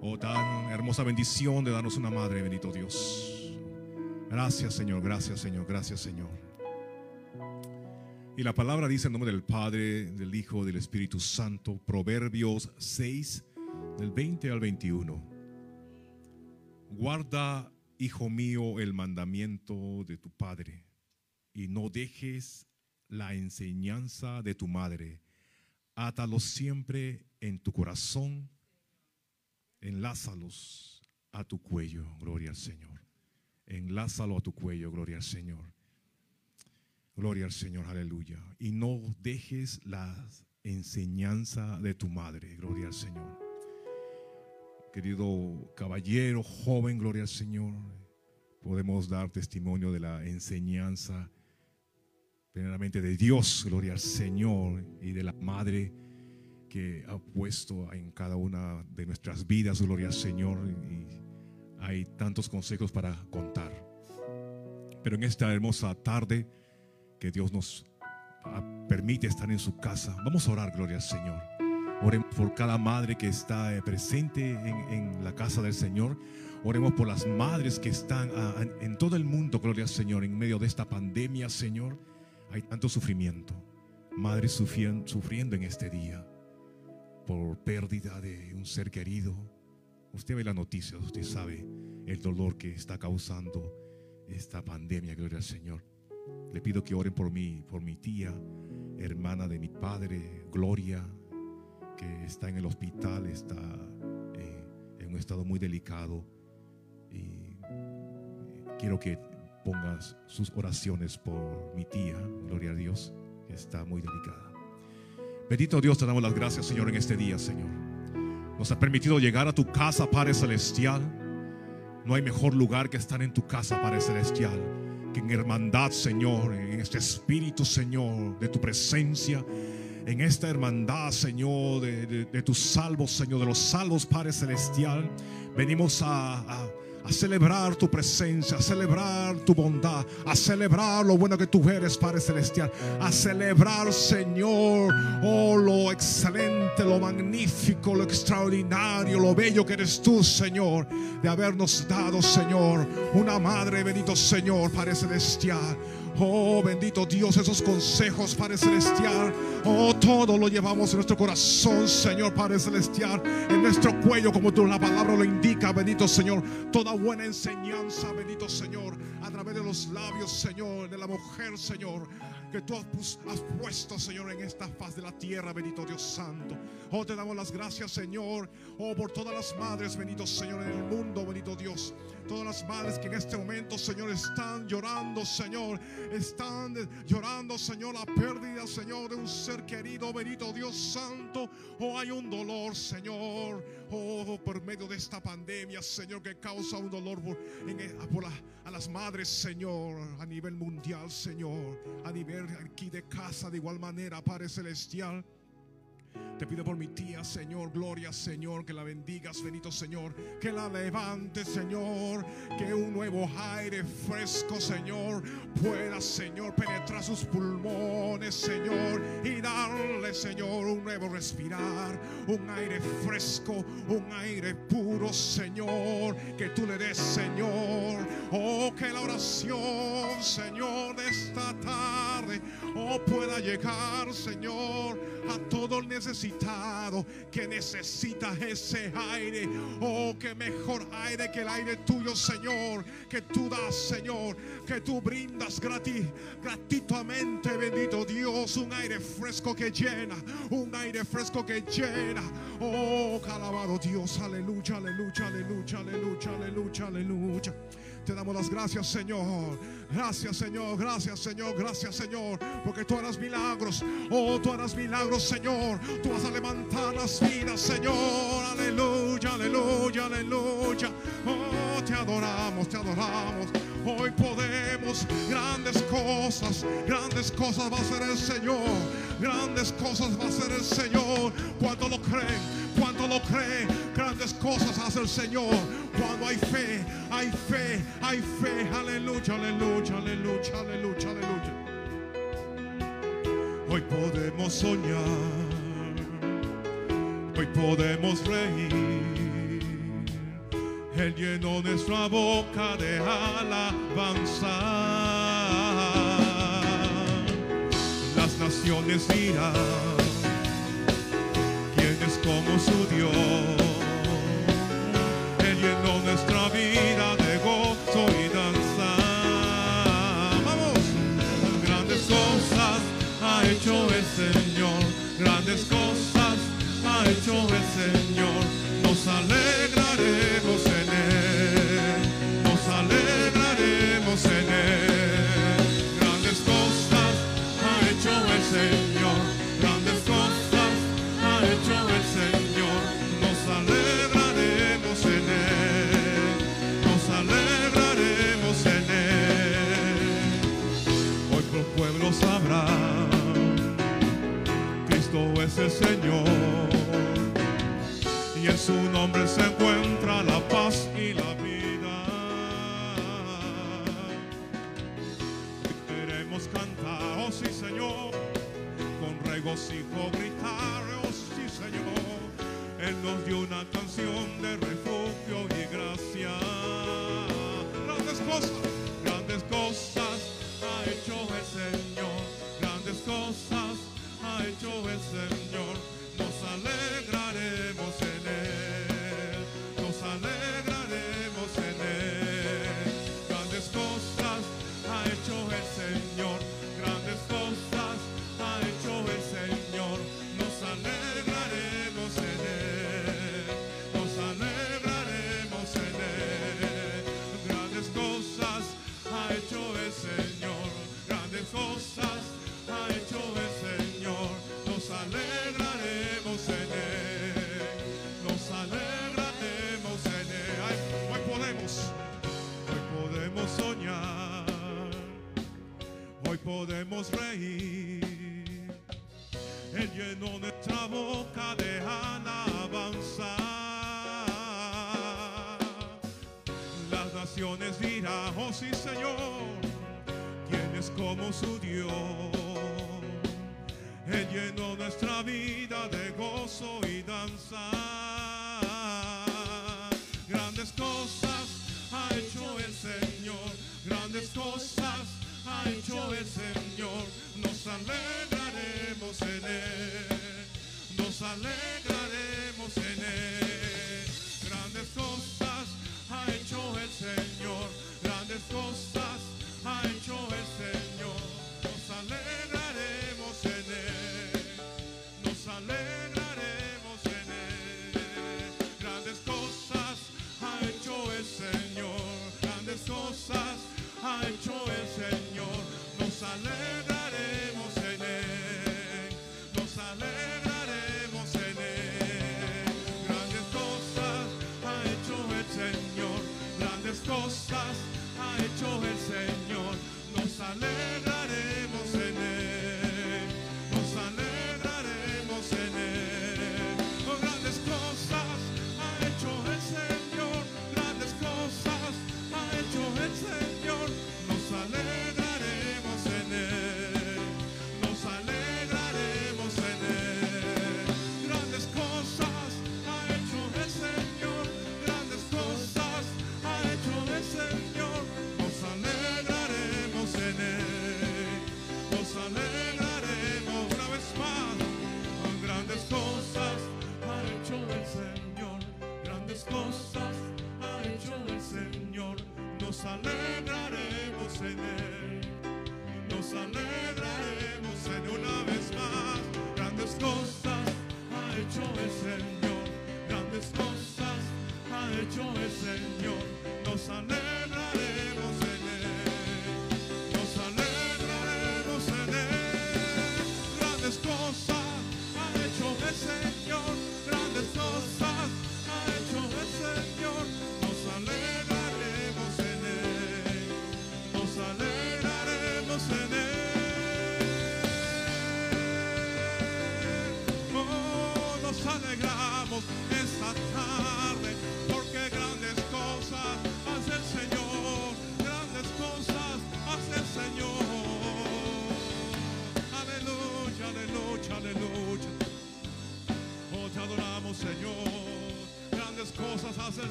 Oh, tan hermosa bendición de darnos una madre, bendito Dios. Gracias, Señor. Gracias, Señor. Gracias, Señor. Y la palabra dice en nombre del Padre, del Hijo, del Espíritu Santo, Proverbios 6, del 20 al 21. Guarda, hijo mío, el mandamiento de tu Padre y no dejes la enseñanza de tu madre. Átalos siempre en tu corazón, enlázalos a tu cuello, gloria al Señor. Enlázalo a tu cuello, gloria al Señor. Gloria al Señor, aleluya. Y no dejes la enseñanza de tu madre, gloria al Señor. Querido caballero, joven, gloria al Señor. Podemos dar testimonio de la enseñanza, primeramente de Dios, gloria al Señor, y de la madre que ha puesto en cada una de nuestras vidas, gloria al Señor. Y hay tantos consejos para contar. Pero en esta hermosa tarde, que Dios nos permite estar en su casa. Vamos a orar, gloria al Señor. Oremos por cada madre que está eh, presente en, la casa del Señor. Oremos por las madres que están ah, en todo el mundo, gloria al Señor, en medio de esta pandemia, Señor. Hay tanto sufrimiento. Madres sufriendo en este día por pérdida de un ser querido. Usted ve las noticias, usted sabe el dolor que está causando esta pandemia, gloria al Señor. Le pido que oren por mí, por mi tía, hermana de mi padre, Gloria, que está en el hospital, está eh, en un estado muy delicado. Y quiero que pongas sus oraciones por mi tía, Gloria a Dios, que está muy delicada. Bendito Dios, te damos las gracias, Señor, en este día, Señor. Nos ha permitido llegar a tu casa, Padre Celestial. No hay mejor lugar que estar en tu casa, Padre Celestial en hermandad, Señor, en este espíritu, Señor, de tu presencia, en esta hermandad, Señor, de, tus salvos, Señor, de los salvos, Padre Celestial, venimos a celebrar tu presencia, a celebrar tu bondad, a celebrar lo bueno que tú eres, Padre Celestial, a celebrar, Señor, oh, lo excelente, lo magnífico, lo extraordinario, lo bello que eres tú, Señor, de habernos dado, Señor, una madre, bendito Señor, Padre Celestial. Oh, bendito Dios, esos consejos, Padre Celestial. Oh, todo lo llevamos en nuestro corazón, Señor, Padre Celestial. En nuestro cuello, como tú la palabra lo indica, bendito Señor. Toda buena enseñanza, bendito Señor. A través de los labios, Señor, de la mujer, Señor que tú has puesto, Señor, en esta faz de la tierra, bendito Dios Santo. Oh, te damos las gracias, Señor. Oh, por todas las madres, bendito Señor, en el mundo, bendito Dios. Todas las madres que en este momento, Señor, están llorando, Señor. Están llorando, Señor, la pérdida, Señor, de un ser querido, bendito Dios Santo. Oh, hay un dolor, Señor. Oh, por medio de esta pandemia, Señor, que causa un dolor por, a las madres, Señor, a nivel mundial, Señor. A nivel aquí de casa, de igual manera, Padre Celestial. Te pido por mi tía, Señor, gloria, Señor, que la bendigas, bendito Señor, que la levantes, Señor, que un nuevo aire fresco, Señor, pueda, Señor, penetrar sus pulmones, Señor, y darle, Señor, un nuevo respirar, un aire fresco, un aire puro, Señor, que tú le des, Señor, oh, que la oración, Señor, de esta tarde, oh, pueda llegar, Señor, a todo el necesitado necesitado, que necesita ese aire. Oh, que mejor aire que el aire tuyo, Señor, que tú das, Señor, que tú brindas gratis, gratuitamente, bendito Dios, un aire fresco que llena, un aire fresco que llena. Oh, alabado Dios, aleluya, aleluya, aleluya, aleluya, aleluya, aleluya. Te damos las gracias, Señor. Gracias, Señor. Gracias, Señor. Gracias, Señor. Porque tú harás milagros. Oh, tú harás milagros, Señor. Tú vas a levantar las vidas, Señor. Aleluya, aleluya, aleluya. Oh, te adoramos, te adoramos. Hoy podemos grandes cosas, grandes cosas va a ser el Señor. Grandes cosas va a ser el Señor. Cuando lo creen, cuando lo creen, grandes cosas hace el Señor. Cuando hay fe, hay fe, hay fe. Aleluya, aleluya, aleluya, aleluya, aleluya. Hoy podemos soñar. Hoy podemos reír. Él llenó nuestra boca de alabanza. Las naciones dirán, ¿quién es como su Dios? Él llenó nuestra vida de gozo y danza. Vamos, grandes cosas ha hecho el Señor, grandes cosas ha hecho el Señor. Nos alegraremos su nombre se encuentra la paz y la vida. Queremos cantar, oh sí Señor, con regocijo gritar, oh sí Señor. Él nos dio una canción de refugio y gracia. Grandes cosas,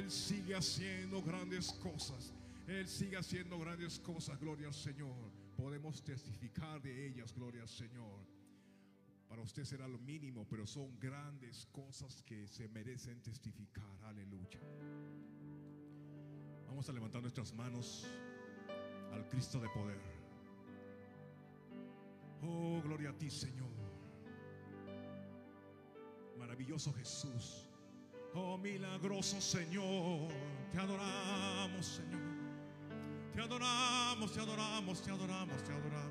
Él sigue haciendo grandes cosas. Él sigue haciendo grandes cosas, gloria al Señor. Podemos testificar de ellas, gloria al Señor. Para usted será lo mínimo, pero son grandes cosas que se merecen testificar. Aleluya. Vamos a levantar nuestras manos al Cristo de poder. Oh, gloria a ti, Señor. Maravilloso Jesús. Oh milagroso Señor, te adoramos Señor. Te adoramos, te adoramos, te adoramos, te adoramos.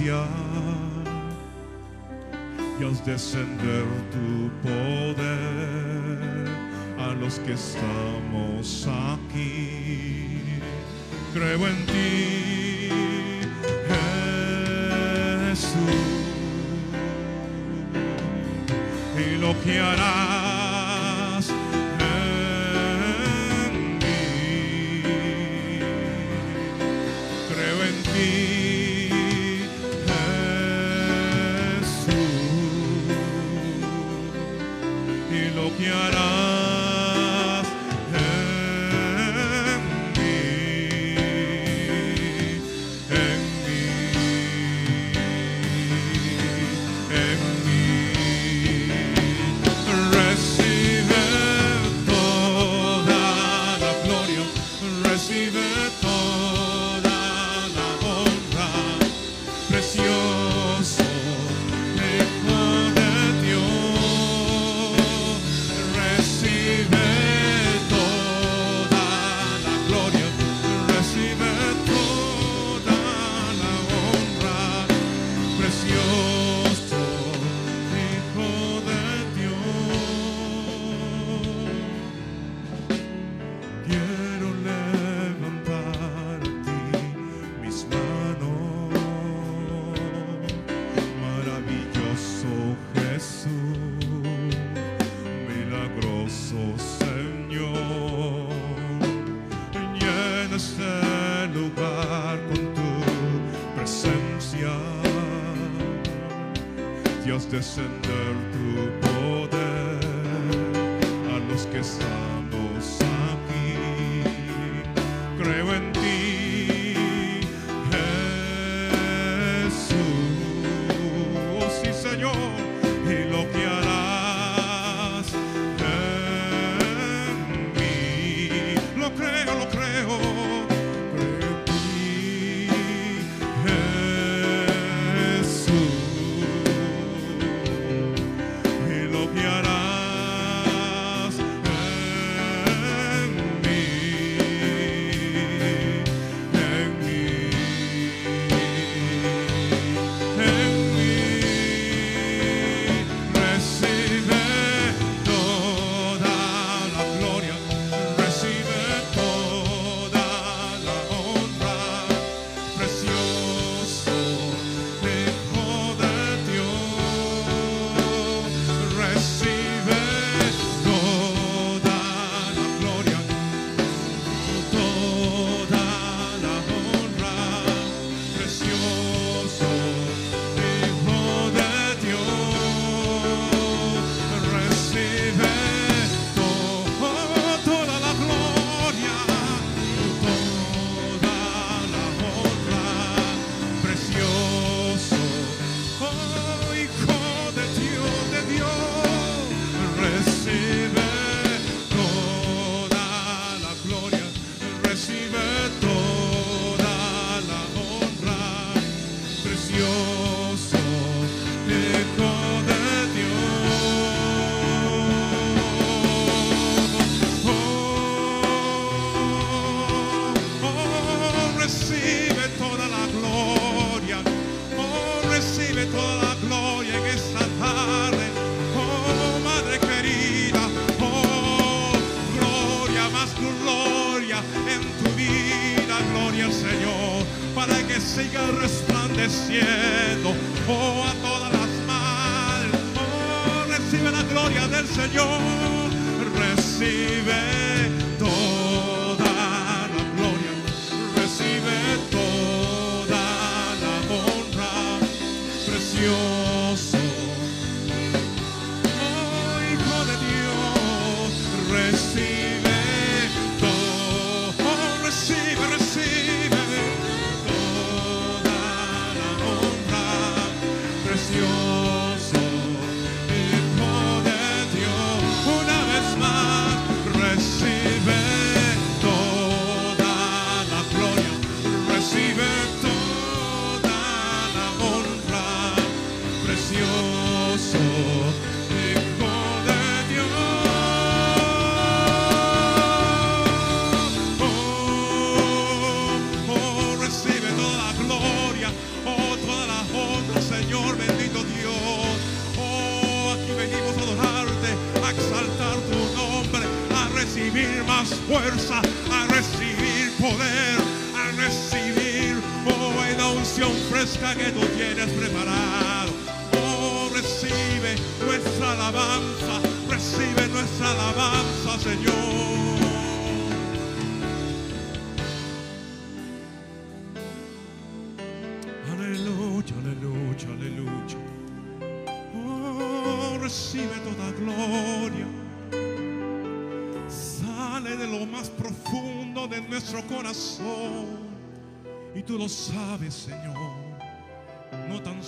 potencial y haz descender tu poder a los que estamos aquí. Creo en ti, Jesús, y lo que harás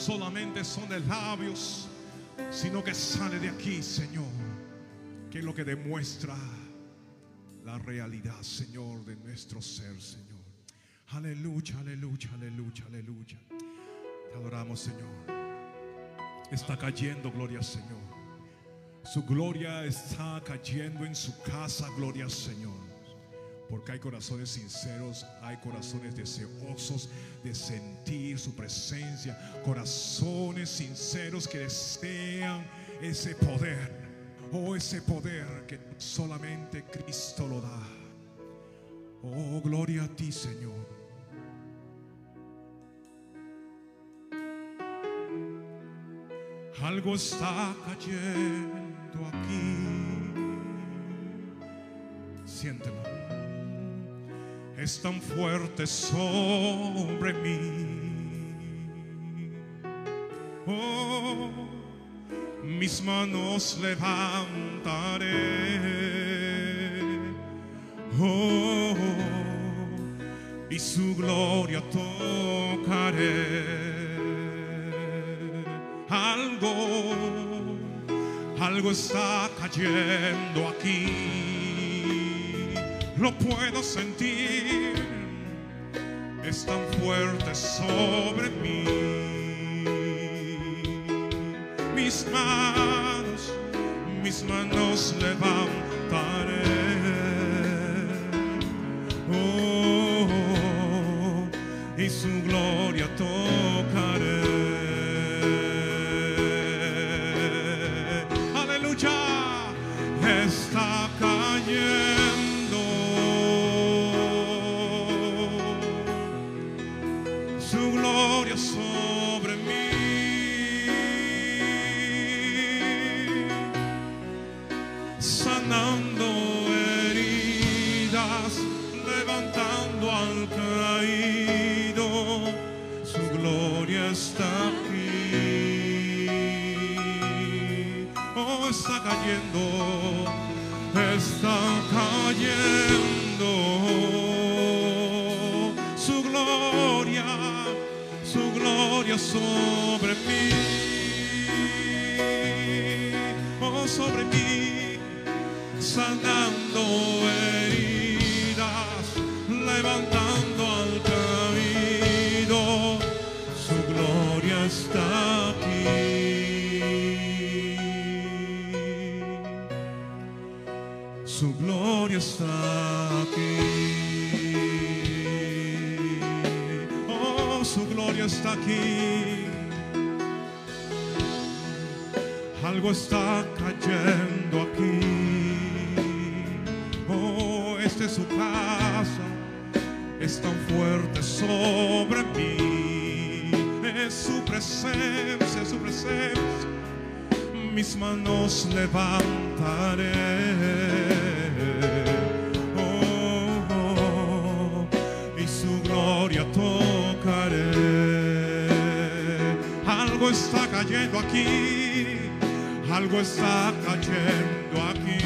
solamente son de labios, sino que sale de aquí, Señor. Que es lo que demuestra la realidad, Señor, de nuestro ser, Señor. Aleluya, aleluya, aleluya, aleluya. Te adoramos, Señor. Está cayendo, gloria Señor. Su gloria está cayendo en su casa, gloria Señor. Porque hay corazones sinceros, hay corazones deseosos de sentir su presencia, corazones sinceros que desean ese poder, oh ese poder que solamente Cristo lo da. Oh, gloria a ti, Señor. Algo está cayendo aquí. Siéntelo. Es tan fuerte sobre mí. Oh, mis manos levantaré. Oh, y su gloria tocaré. Algo, algo está cayendo aquí. Lo puedo sentir. Es tan fuerte sobre mí. Mis manos, mis manos levantaré. Oh, y su gloria tocaré. Sobre mí. Oh, sobre mí sanando heridas, levantando al caído, su gloria está aquí. Su gloria está aquí. Oh, su gloria está aquí. Algo está cayendo aquí. Oh, esta es su casa. es tan fuerte sobre mí. Es su presencia, es su presencia. Mis manos levantaré. Oh, y su gloria tocaré. Algo está cayendo aquí, algo está cayendo aquí.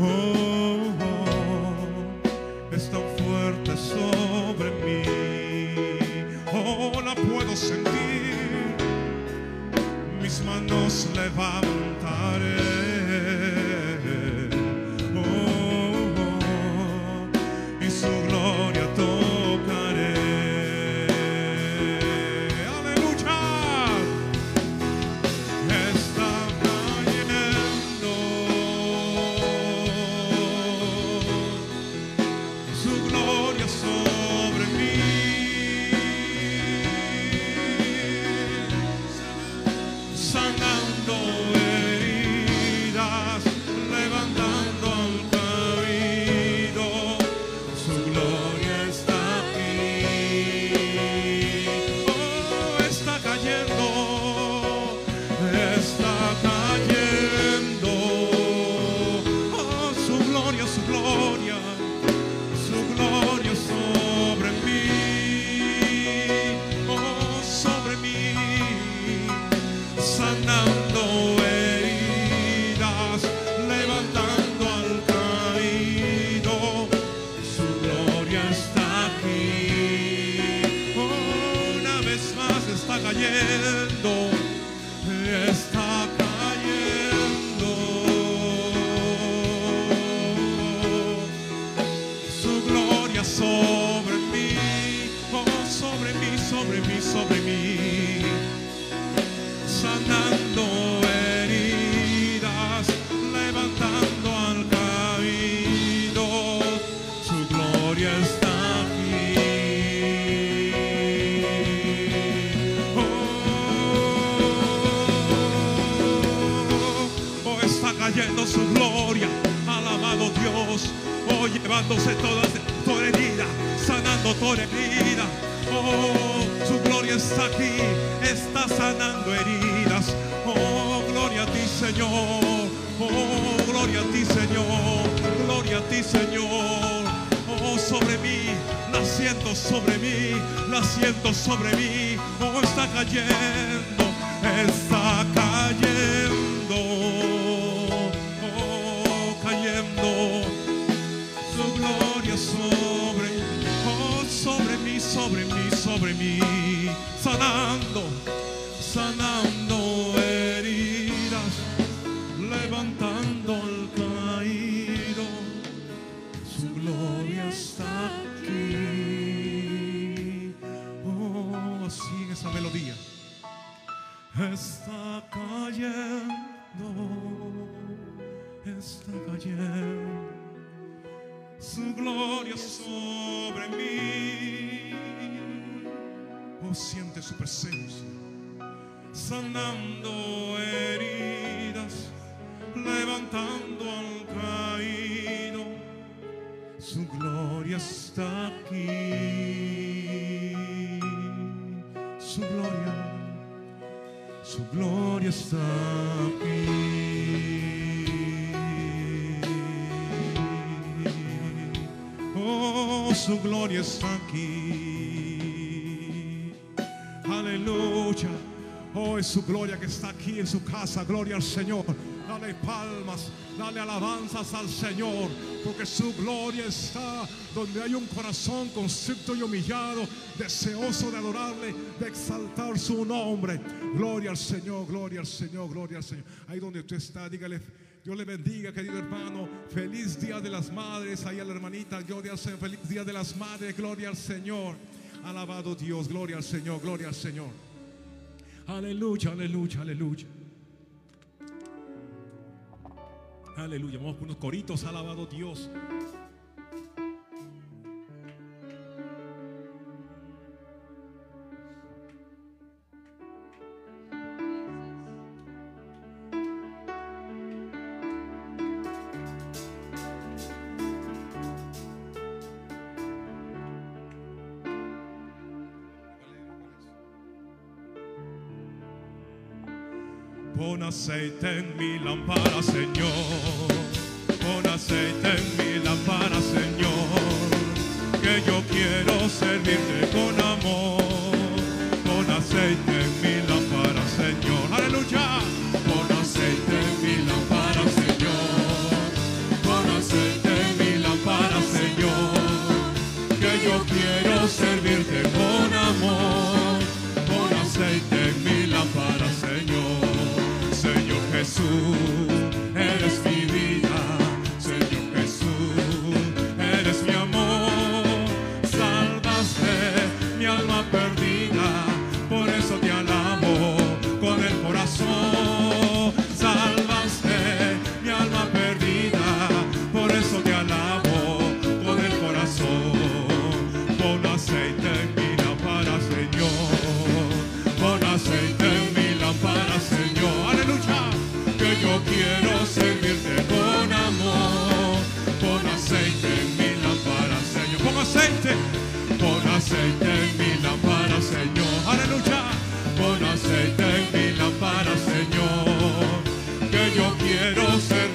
Oh, oh, es tan fuerte sobre mí. Oh, la puedo sentir. Mis manos levantaré. Llevándose toda, toda herida, sanando toda herida. Oh, su gloria está aquí, está sanando heridas. Oh, gloria a ti, Señor. Oh, gloria a ti, Señor. Gloria a ti, Señor. Oh, sobre mí, naciendo sobre mí, naciendo sobre mí. Oh, está cayendo, aquí en su casa. Gloria al Señor. Dale palmas, dale alabanzas al Señor, porque su gloria está donde hay un corazón constricto y humillado, deseoso de adorarle, de exaltar su nombre. Gloria al Señor, gloria al Señor, gloria al Señor. Ahí donde tú estás, dígale, Dios le bendiga, querido hermano. Feliz día de las madres. Ahí a la hermanita, gloria al Señor. Feliz día de las madres, gloria al Señor. Alabado Dios, gloria al Señor, gloria al Señor. Aleluya, aleluya, aleluya. Aleluya. Vamos con unos coritos, alabado Dios. aceite en mi lámpara, Señor. Pon aceite en mi lámpara, Señor. Que yo quiero servirte con amor. Pon aceite en mi lámpara, Señor. Aleluya. Pon aceite en mi lámpara, Señor. Pon aceite en mi lámpara, Señor. Que yo quiero servirte con amor. Jesus. quiero ser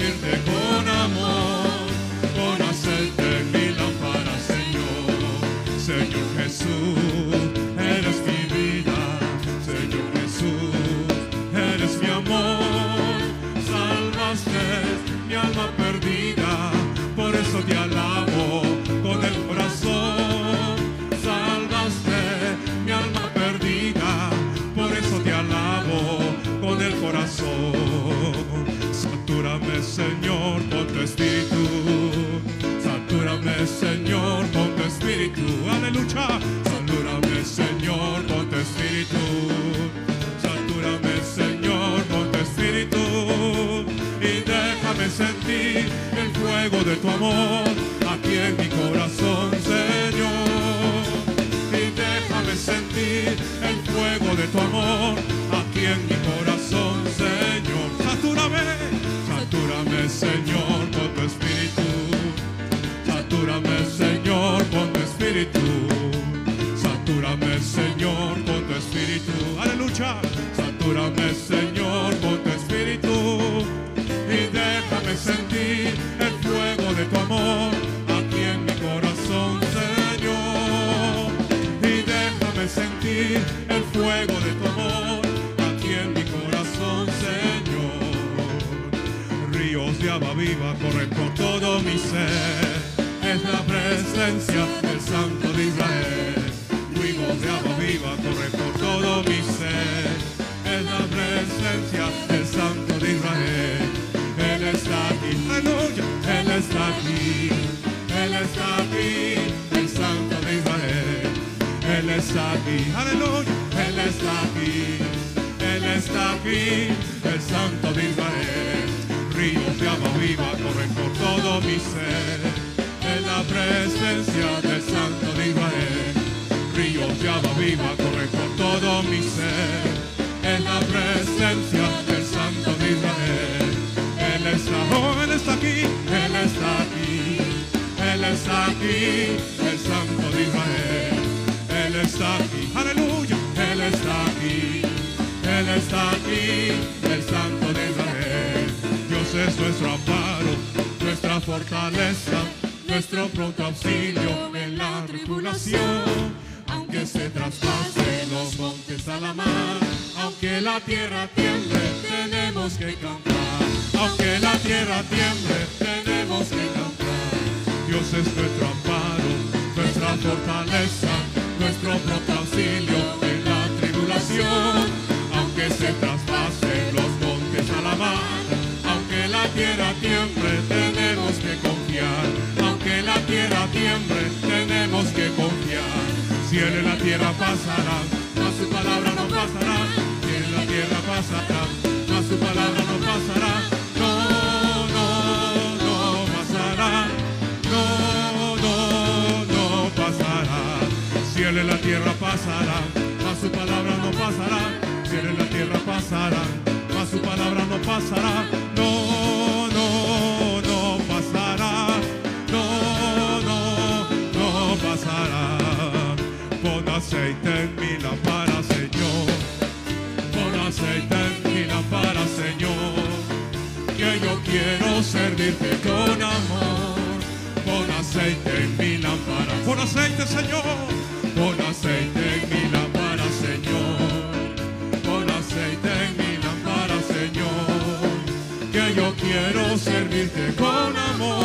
de tu amor aquí en mi corazón, Señor. Y déjame sentir el fuego de tu amor aquí en mi corazón, Señor. Satúrame, satúrame, Señor, con tu espíritu. Satúrame, Señor, con tu espíritu. Satúrame, Señor, con tu espíritu. Aleluya. Satúrame, Señor quiero servirte con amor.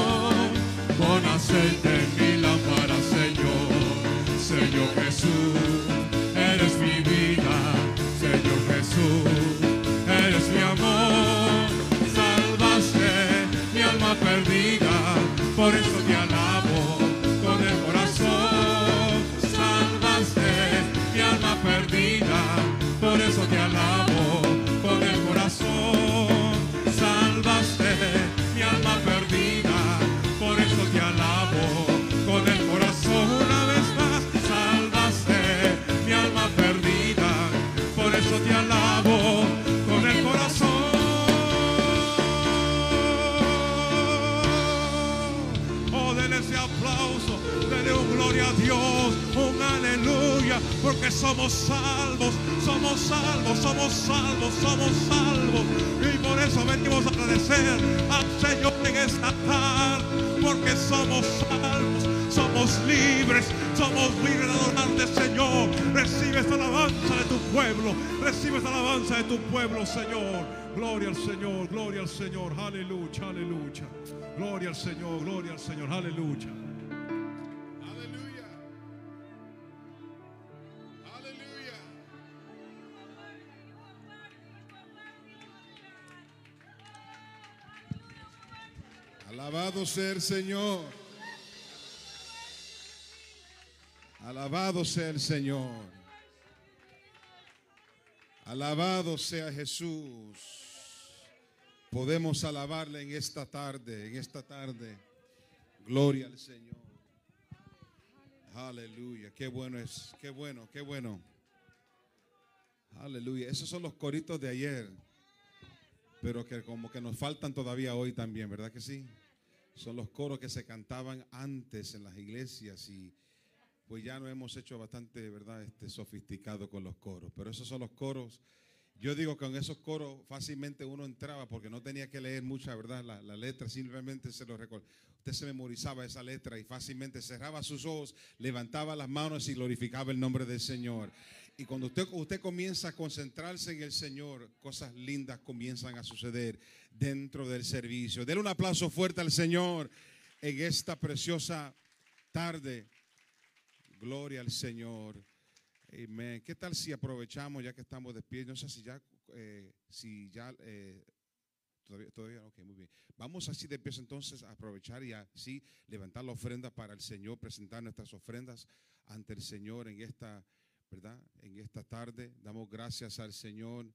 Somos salvos, somos salvos, somos salvos, somos salvos. Y por eso venimos a agradecer al Señor en esta tarde, porque somos salvos, somos libres, somos libres de adorarte, Señor. Recibe esta alabanza de tu pueblo, recibe esta alabanza de tu pueblo, Señor. Gloria al Señor, gloria al Señor, aleluya, aleluya. Gloria al Señor, gloria al Señor. Aleluya. Alabado sea el Señor. Alabado sea el Señor. Alabado sea Jesús. Podemos alabarle en esta tarde, en esta tarde. Gloria al Señor. Aleluya, qué bueno es, qué bueno, qué bueno. Aleluya, esos son los coritos de ayer, pero que como que nos faltan todavía hoy también, ¿verdad que sí? Son los coros que se cantaban antes en las iglesias y pues ya nos hemos hecho bastante, ¿verdad? Este sofisticado con los coros, pero esos son los coros. Yo digo que en esos coros fácilmente uno entraba porque no tenía que leer mucha, ¿verdad? La, la letra simplemente se lo recordaba. Usted se memorizaba esa letra y fácilmente cerraba sus ojos, levantaba las manos y glorificaba el nombre del Señor. Y cuando usted, usted comienza a concentrarse en el Señor, cosas lindas comienzan a suceder dentro del servicio. Denle un aplauso fuerte al Señor en esta preciosa tarde. Gloria al Señor. Amén. ¿Qué tal si aprovechamos ya que estamos de pie? No sé si ya, eh, si ya eh, todavía, todavía, ok, muy bien. Vamos así de pie entonces a aprovechar y así levantar la ofrenda para el Señor, presentar nuestras ofrendas ante el Señor en esta, ¿verdad? En esta tarde. Damos gracias al Señor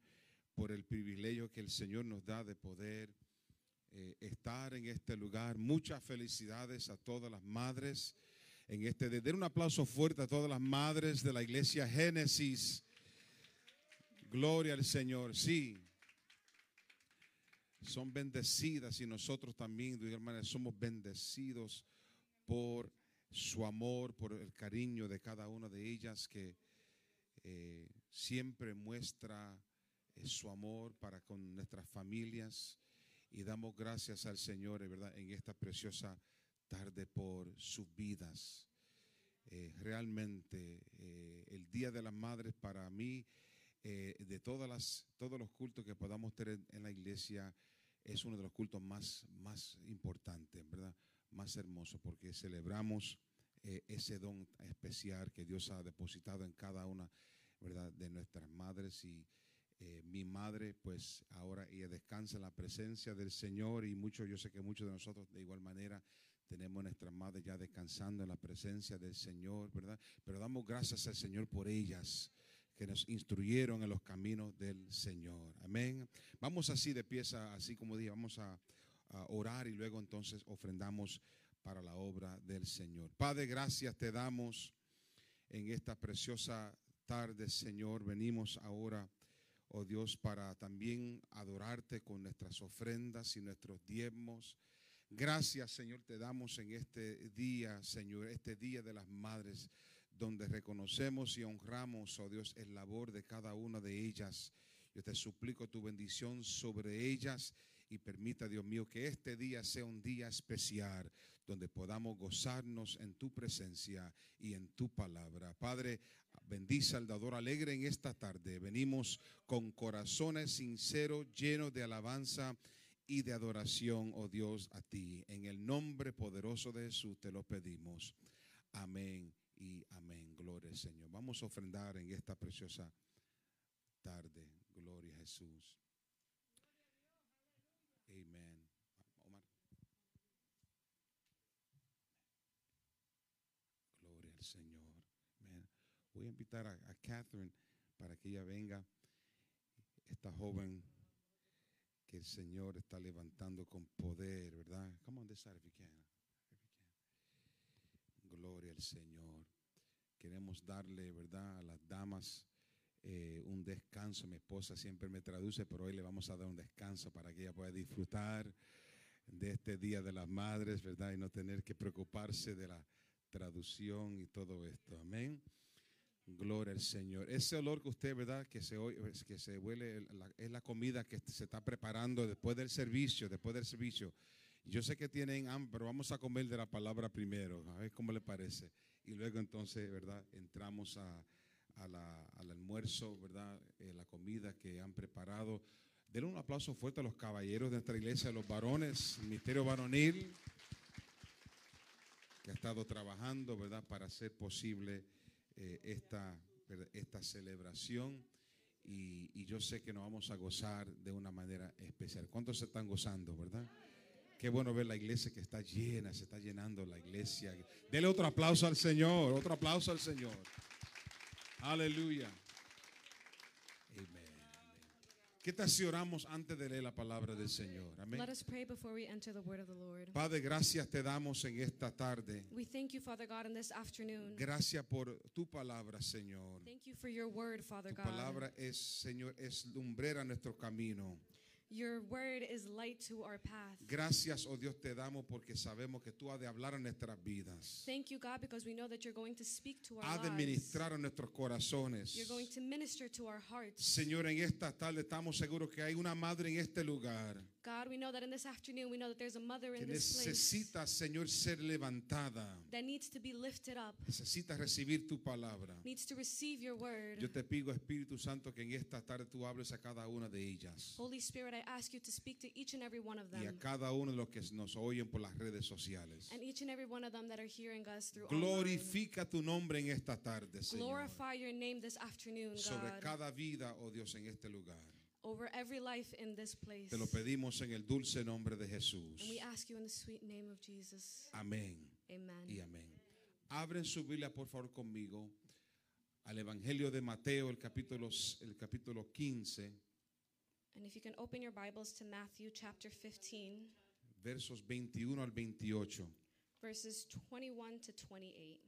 por el privilegio que el Señor nos da de poder eh, estar en este lugar. Muchas felicidades a todas las madres en este de den un aplauso fuerte a todas las madres de la iglesia Génesis. Gloria al Señor. Sí. Son bendecidas y nosotros también, hermanos, somos bendecidos por su amor, por el cariño de cada una de ellas que eh, siempre muestra su amor para con nuestras familias y damos gracias al Señor, ¿verdad? En esta preciosa tarde por sus vidas. Eh, realmente eh, el Día de las Madres para mí, eh, de todas las, todos los cultos que podamos tener en la iglesia, es uno de los cultos más, más importantes, ¿verdad? Más hermoso, porque celebramos ese don especial que Dios ha depositado en cada una, ¿verdad? De nuestras madres y mi madre, pues ahora ella descansa en la presencia del Señor y muchos, yo sé que muchos de nosotros de igual manera tenemos nuestras madres ya descansando en la presencia del Señor, ¿verdad? Pero damos gracias al Señor por ellas que nos instruyeron en los caminos del Señor. Amén. Vamos así de pieza, así como dije, vamos a, a orar y luego entonces ofrendamos para la obra del Señor. Padre, gracias te damos en esta preciosa tarde, Señor. Venimos ahora, oh Dios, para también adorarte con nuestras ofrendas y nuestros diezmos. Gracias, Señor, te damos en este día, Señor, este día de las madres, donde reconocemos y honramos, oh Dios, el labor de cada una de ellas. Yo te suplico tu bendición sobre ellas y permita, Dios mío, que este día sea un día especial donde podamos gozarnos en tu presencia y en tu palabra. Padre, bendice al dador alegre en esta tarde. Venimos con corazones sinceros, llenos de alabanza y de adoración, oh Dios, a ti. En el nombre poderoso de Jesús te lo pedimos. Amén y amén. Gloria al Señor. Vamos a ofrendar en esta preciosa tarde. Gloria a Jesús. Amén. Omar. Gloria al Señor. Amén. Voy a invitar a, a Catherine para que ella venga. Esta joven que el Señor está levantando con poder, ¿verdad? Come on this side if you can. Gloria al Señor. Queremos darle, ¿verdad? A las damas eh, un descanso. Mi esposa siempre me traduce, pero hoy le vamos a dar un descanso para que ella pueda disfrutar de este Día de las Madres, ¿verdad? Y no tener que preocuparse de la traducción y todo esto. Amén. Gloria al Señor. Ese olor que usted, ¿verdad? Que se, oye- es que se huele, es la comida que se está preparando después del servicio, después del servicio. Yo sé que tienen hambre, pero vamos a comer de la palabra primero, a ver cómo le parece. Y luego entonces, ¿verdad? Entramos a, a la- al almuerzo, ¿verdad? Eh, la comida que han preparado. Denle un aplauso fuerte a los caballeros de nuestra iglesia, a los varones, el misterio varonil, que ha estado trabajando, ¿verdad? Para hacer posible eh, esta, esta celebración. Y, y yo sé que nos vamos a gozar de una manera especial. ¿Cuántos se están gozando, verdad? Qué bueno ver la iglesia que está llena, se está llenando la iglesia. Dele otro aplauso al Señor, otro aplauso al Señor. Aleluya. Amén. ¿Qué tal si oramos antes de leer la palabra del Señor? Amén. Let us pray before we enter the word of the Lord. Padre, gracias te damos en esta tarde. We thank you, Father God, in this afternoon. Gracias por tu palabra, Señor. Thank you for your word, Father Tu God. palabra es, Señor, es lumbrera a nuestro camino. Your word is light to our path. Gracias, oh Dios, te damos porque sabemos que tú has de hablar a nuestras vidas. Thank you, God, because we know that you're going to speak to our Has de ministrar a nuestros corazones. You're going to minister to our hearts. Señor, en esta tarde estamos seguros que hay una madre en este lugar God, we know that in this afternoon, we know that there's a mother que in this place necesita, Señor, ser levantada. that needs to be lifted up, Necesita recibir tu palabra. needs to receive your word. Yo te pido, Espíritu Santo, que en esta tarde tú hables a cada una de ellas Holy Spirit, I ask you to speak to each and every one of y a them, cada uno de los que nos oyen por las redes sociales. and each and every one of them that are hearing us through online. Glorifica tu nombre en esta tarde, Señor. Glorify your name this afternoon, Sobre God, cada vida, oh Dios, en este lugar. Over every life in this place. Te lo pedimos en el dulce nombre de Jesús. And we ask you in the sweet name of Jesus. Amén Amen. y amén. Abren su Biblia, por favor, conmigo al Evangelio de Mateo, el capítulo, el capítulo 15, And if you can open your Bibles to Matthew chapter 15, versos 21 al 28. verses 21 to 28.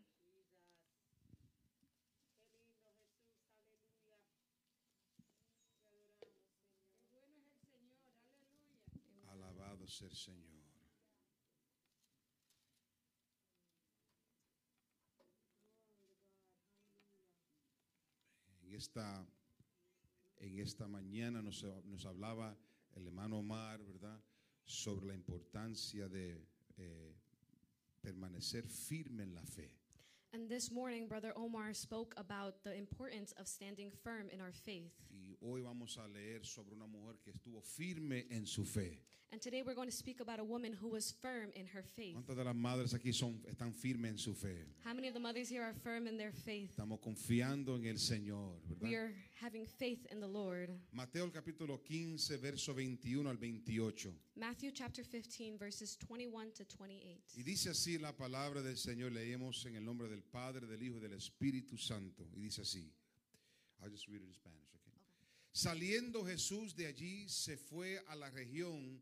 Sea el Señor. En esta, en esta mañana nos, nos hablaba el hermano Omar, ¿verdad? Sobre la importancia de eh, permanecer firme en la fe. And this morning, Brother Omar spoke about the importance of standing firm in our faith. Y hoy vamos a leer sobre una mujer que estuvo firme en su fe. And today we're going to speak about a woman who was firm in her faith. ¿Cuántas de las madres aquí son, están firmes en su fe? How many of the mothers here are firm in their faith? Estamos confiando en el Señor, ¿verdad? We are having faith in the Lord. Mateo el capítulo 15, verso 21 al 28. Matthew chapter 15, verses 21 to 28. Y dice así la palabra del Señor, leemos en el nombre del Padre, del Hijo y del Espíritu Santo. Y dice así. I'll just read it in Spanish, okay? Saliendo Jesús de allí, se fue a la región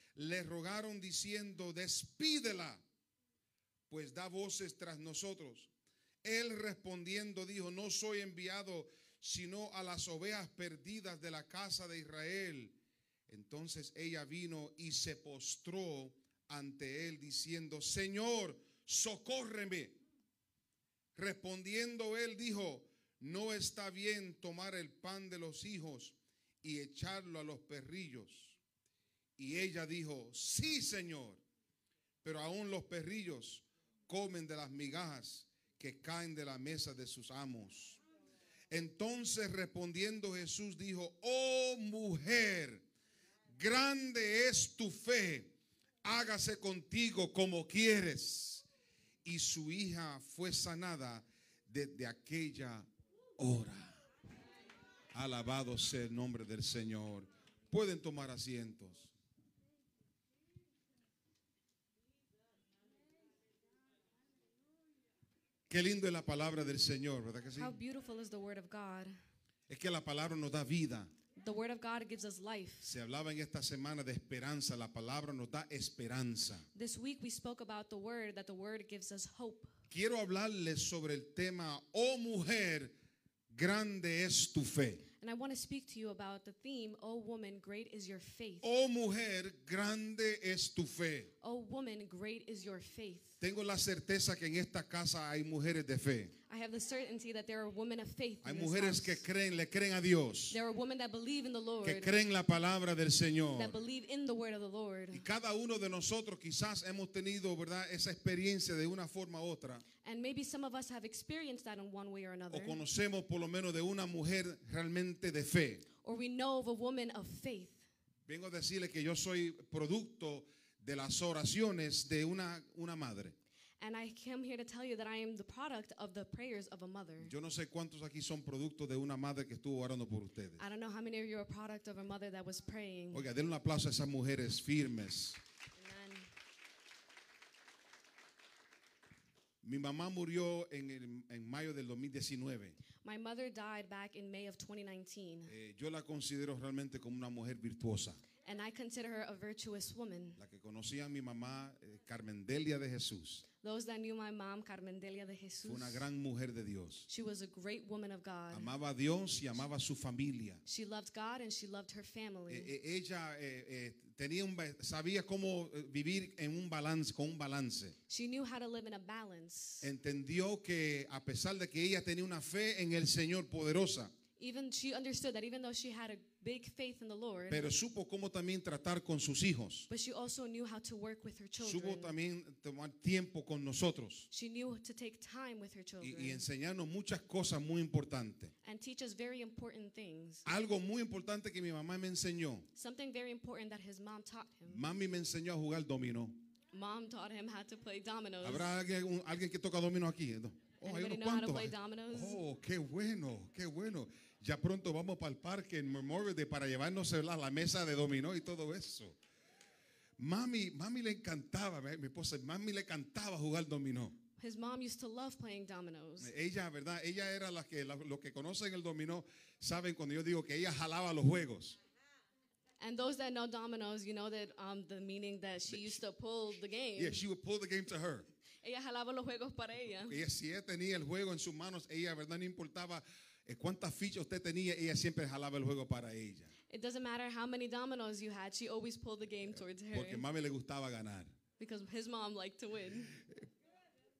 le rogaron diciendo, despídela, pues da voces tras nosotros. Él respondiendo dijo, no soy enviado sino a las ovejas perdidas de la casa de Israel. Entonces ella vino y se postró ante él diciendo, Señor, socórreme. Respondiendo él dijo, no está bien tomar el pan de los hijos y echarlo a los perrillos. Y ella dijo, sí, Señor, pero aún los perrillos comen de las migajas que caen de la mesa de sus amos. Entonces respondiendo Jesús dijo, oh mujer, grande es tu fe, hágase contigo como quieres. Y su hija fue sanada desde aquella hora. Alabado sea el nombre del Señor. Pueden tomar asientos. Qué lindo es la palabra del Señor, ¿verdad que sí? How beautiful is the word of God. Es que la palabra nos da vida. The word of God gives us life. Se hablaba en esta semana de esperanza. La palabra nos da esperanza. This week we spoke about the word that the word gives us hope. Quiero hablarles sobre el tema, oh mujer, grande es tu fe. And I want to speak to you about the theme, Oh woman, great is your faith. Oh mujer, grande es tu fe. Oh woman, great is your faith. Tengo la certeza que en esta casa hay mujeres de fe. I have the certainty that there are women of faith. Hay in this mujeres house. que creen, le creen a Dios, There are women that believe in the Lord, que creen la palabra del Señor. that believe in the word of the Lord. Y cada uno de nosotros quizás hemos tenido, ¿verdad? Esa experiencia de una forma u otra. And maybe some of us have experienced that in one way or another. O conocemos por lo menos de una mujer realmente de fe. Or we know of a woman of faith. Vengo a decirle que yo soy producto de las oraciones de una, una madre. And I come here to tell you that I am the product of the prayers of a mother. Yo no sé cuántos aquí son producto de una madre que estuvo orando por ustedes. I don't know how many of you are a product of a mother that was praying. Oiga, denle un aplauso a esas mujeres firmes. Amen. Mi mamá murió en, el- en mayo del 2019. My mother died back in May of 2019, Eh, yo la considero realmente como una mujer virtuosa. And I consider her a virtuous woman. La que conocía a mi mamá, eh, Carmen Delia de Jesús, Those that knew my mom, Carmen Delia de fue Jesus, una gran mujer de Dios. she was a great woman of God. Amaba a Dios y amaba a su familia. She loved God and she loved her family. Eh, eh, ella eh, eh, tenía un, sabía cómo eh, vivir en un balance, con un balance. She knew how to live in a balance. Entendió que a pesar de que ella tenía una fe en el Señor poderosa, Even she understood that even though she had a big faith in the Lord, pero supo cómo también tratar con sus hijos. but she also knew how to work with her Supo children. también tomar tiempo con nosotros She knew to take time with her y, children y enseñarnos muchas cosas muy importantes. and teach us very important things. Algo muy importante que mi mamá me enseñó. Something very important that his mom taught him. Mami me enseñó a jugar dominó. Mom taught him how to play dominoes. ¿Habrá alguien, un- alguien que toca dominó aquí? No. Oh, hay unos cuantos. Oh, qué bueno, qué bueno. Ya pronto vamos para el parque en Memorial Day para llevarnos a la, mesa de dominó y todo eso. Mami, mami le encantaba, mi esposa, mami le encantaba jugar dominó. His mom used to love playing dominoes. Ella, ¿verdad? Ella era la que, la- los que conocen el dominó saben cuando yo digo que ella jalaba los juegos. And those that know dominoes, you know that um, the meaning that she used to pull the game. Yeah, she would pull the game to her. Ella jalaba los juegos para ella. Ella, si ella tenía el juego en sus manos, ella, ¿verdad? No importaba cuántas fichas usted tenía, ella siempre jalaba el juego para ella. It doesn't matter how many dominoes you had, she always pulled the game towards her Porque mami le gustaba ganar. because his mom liked to win.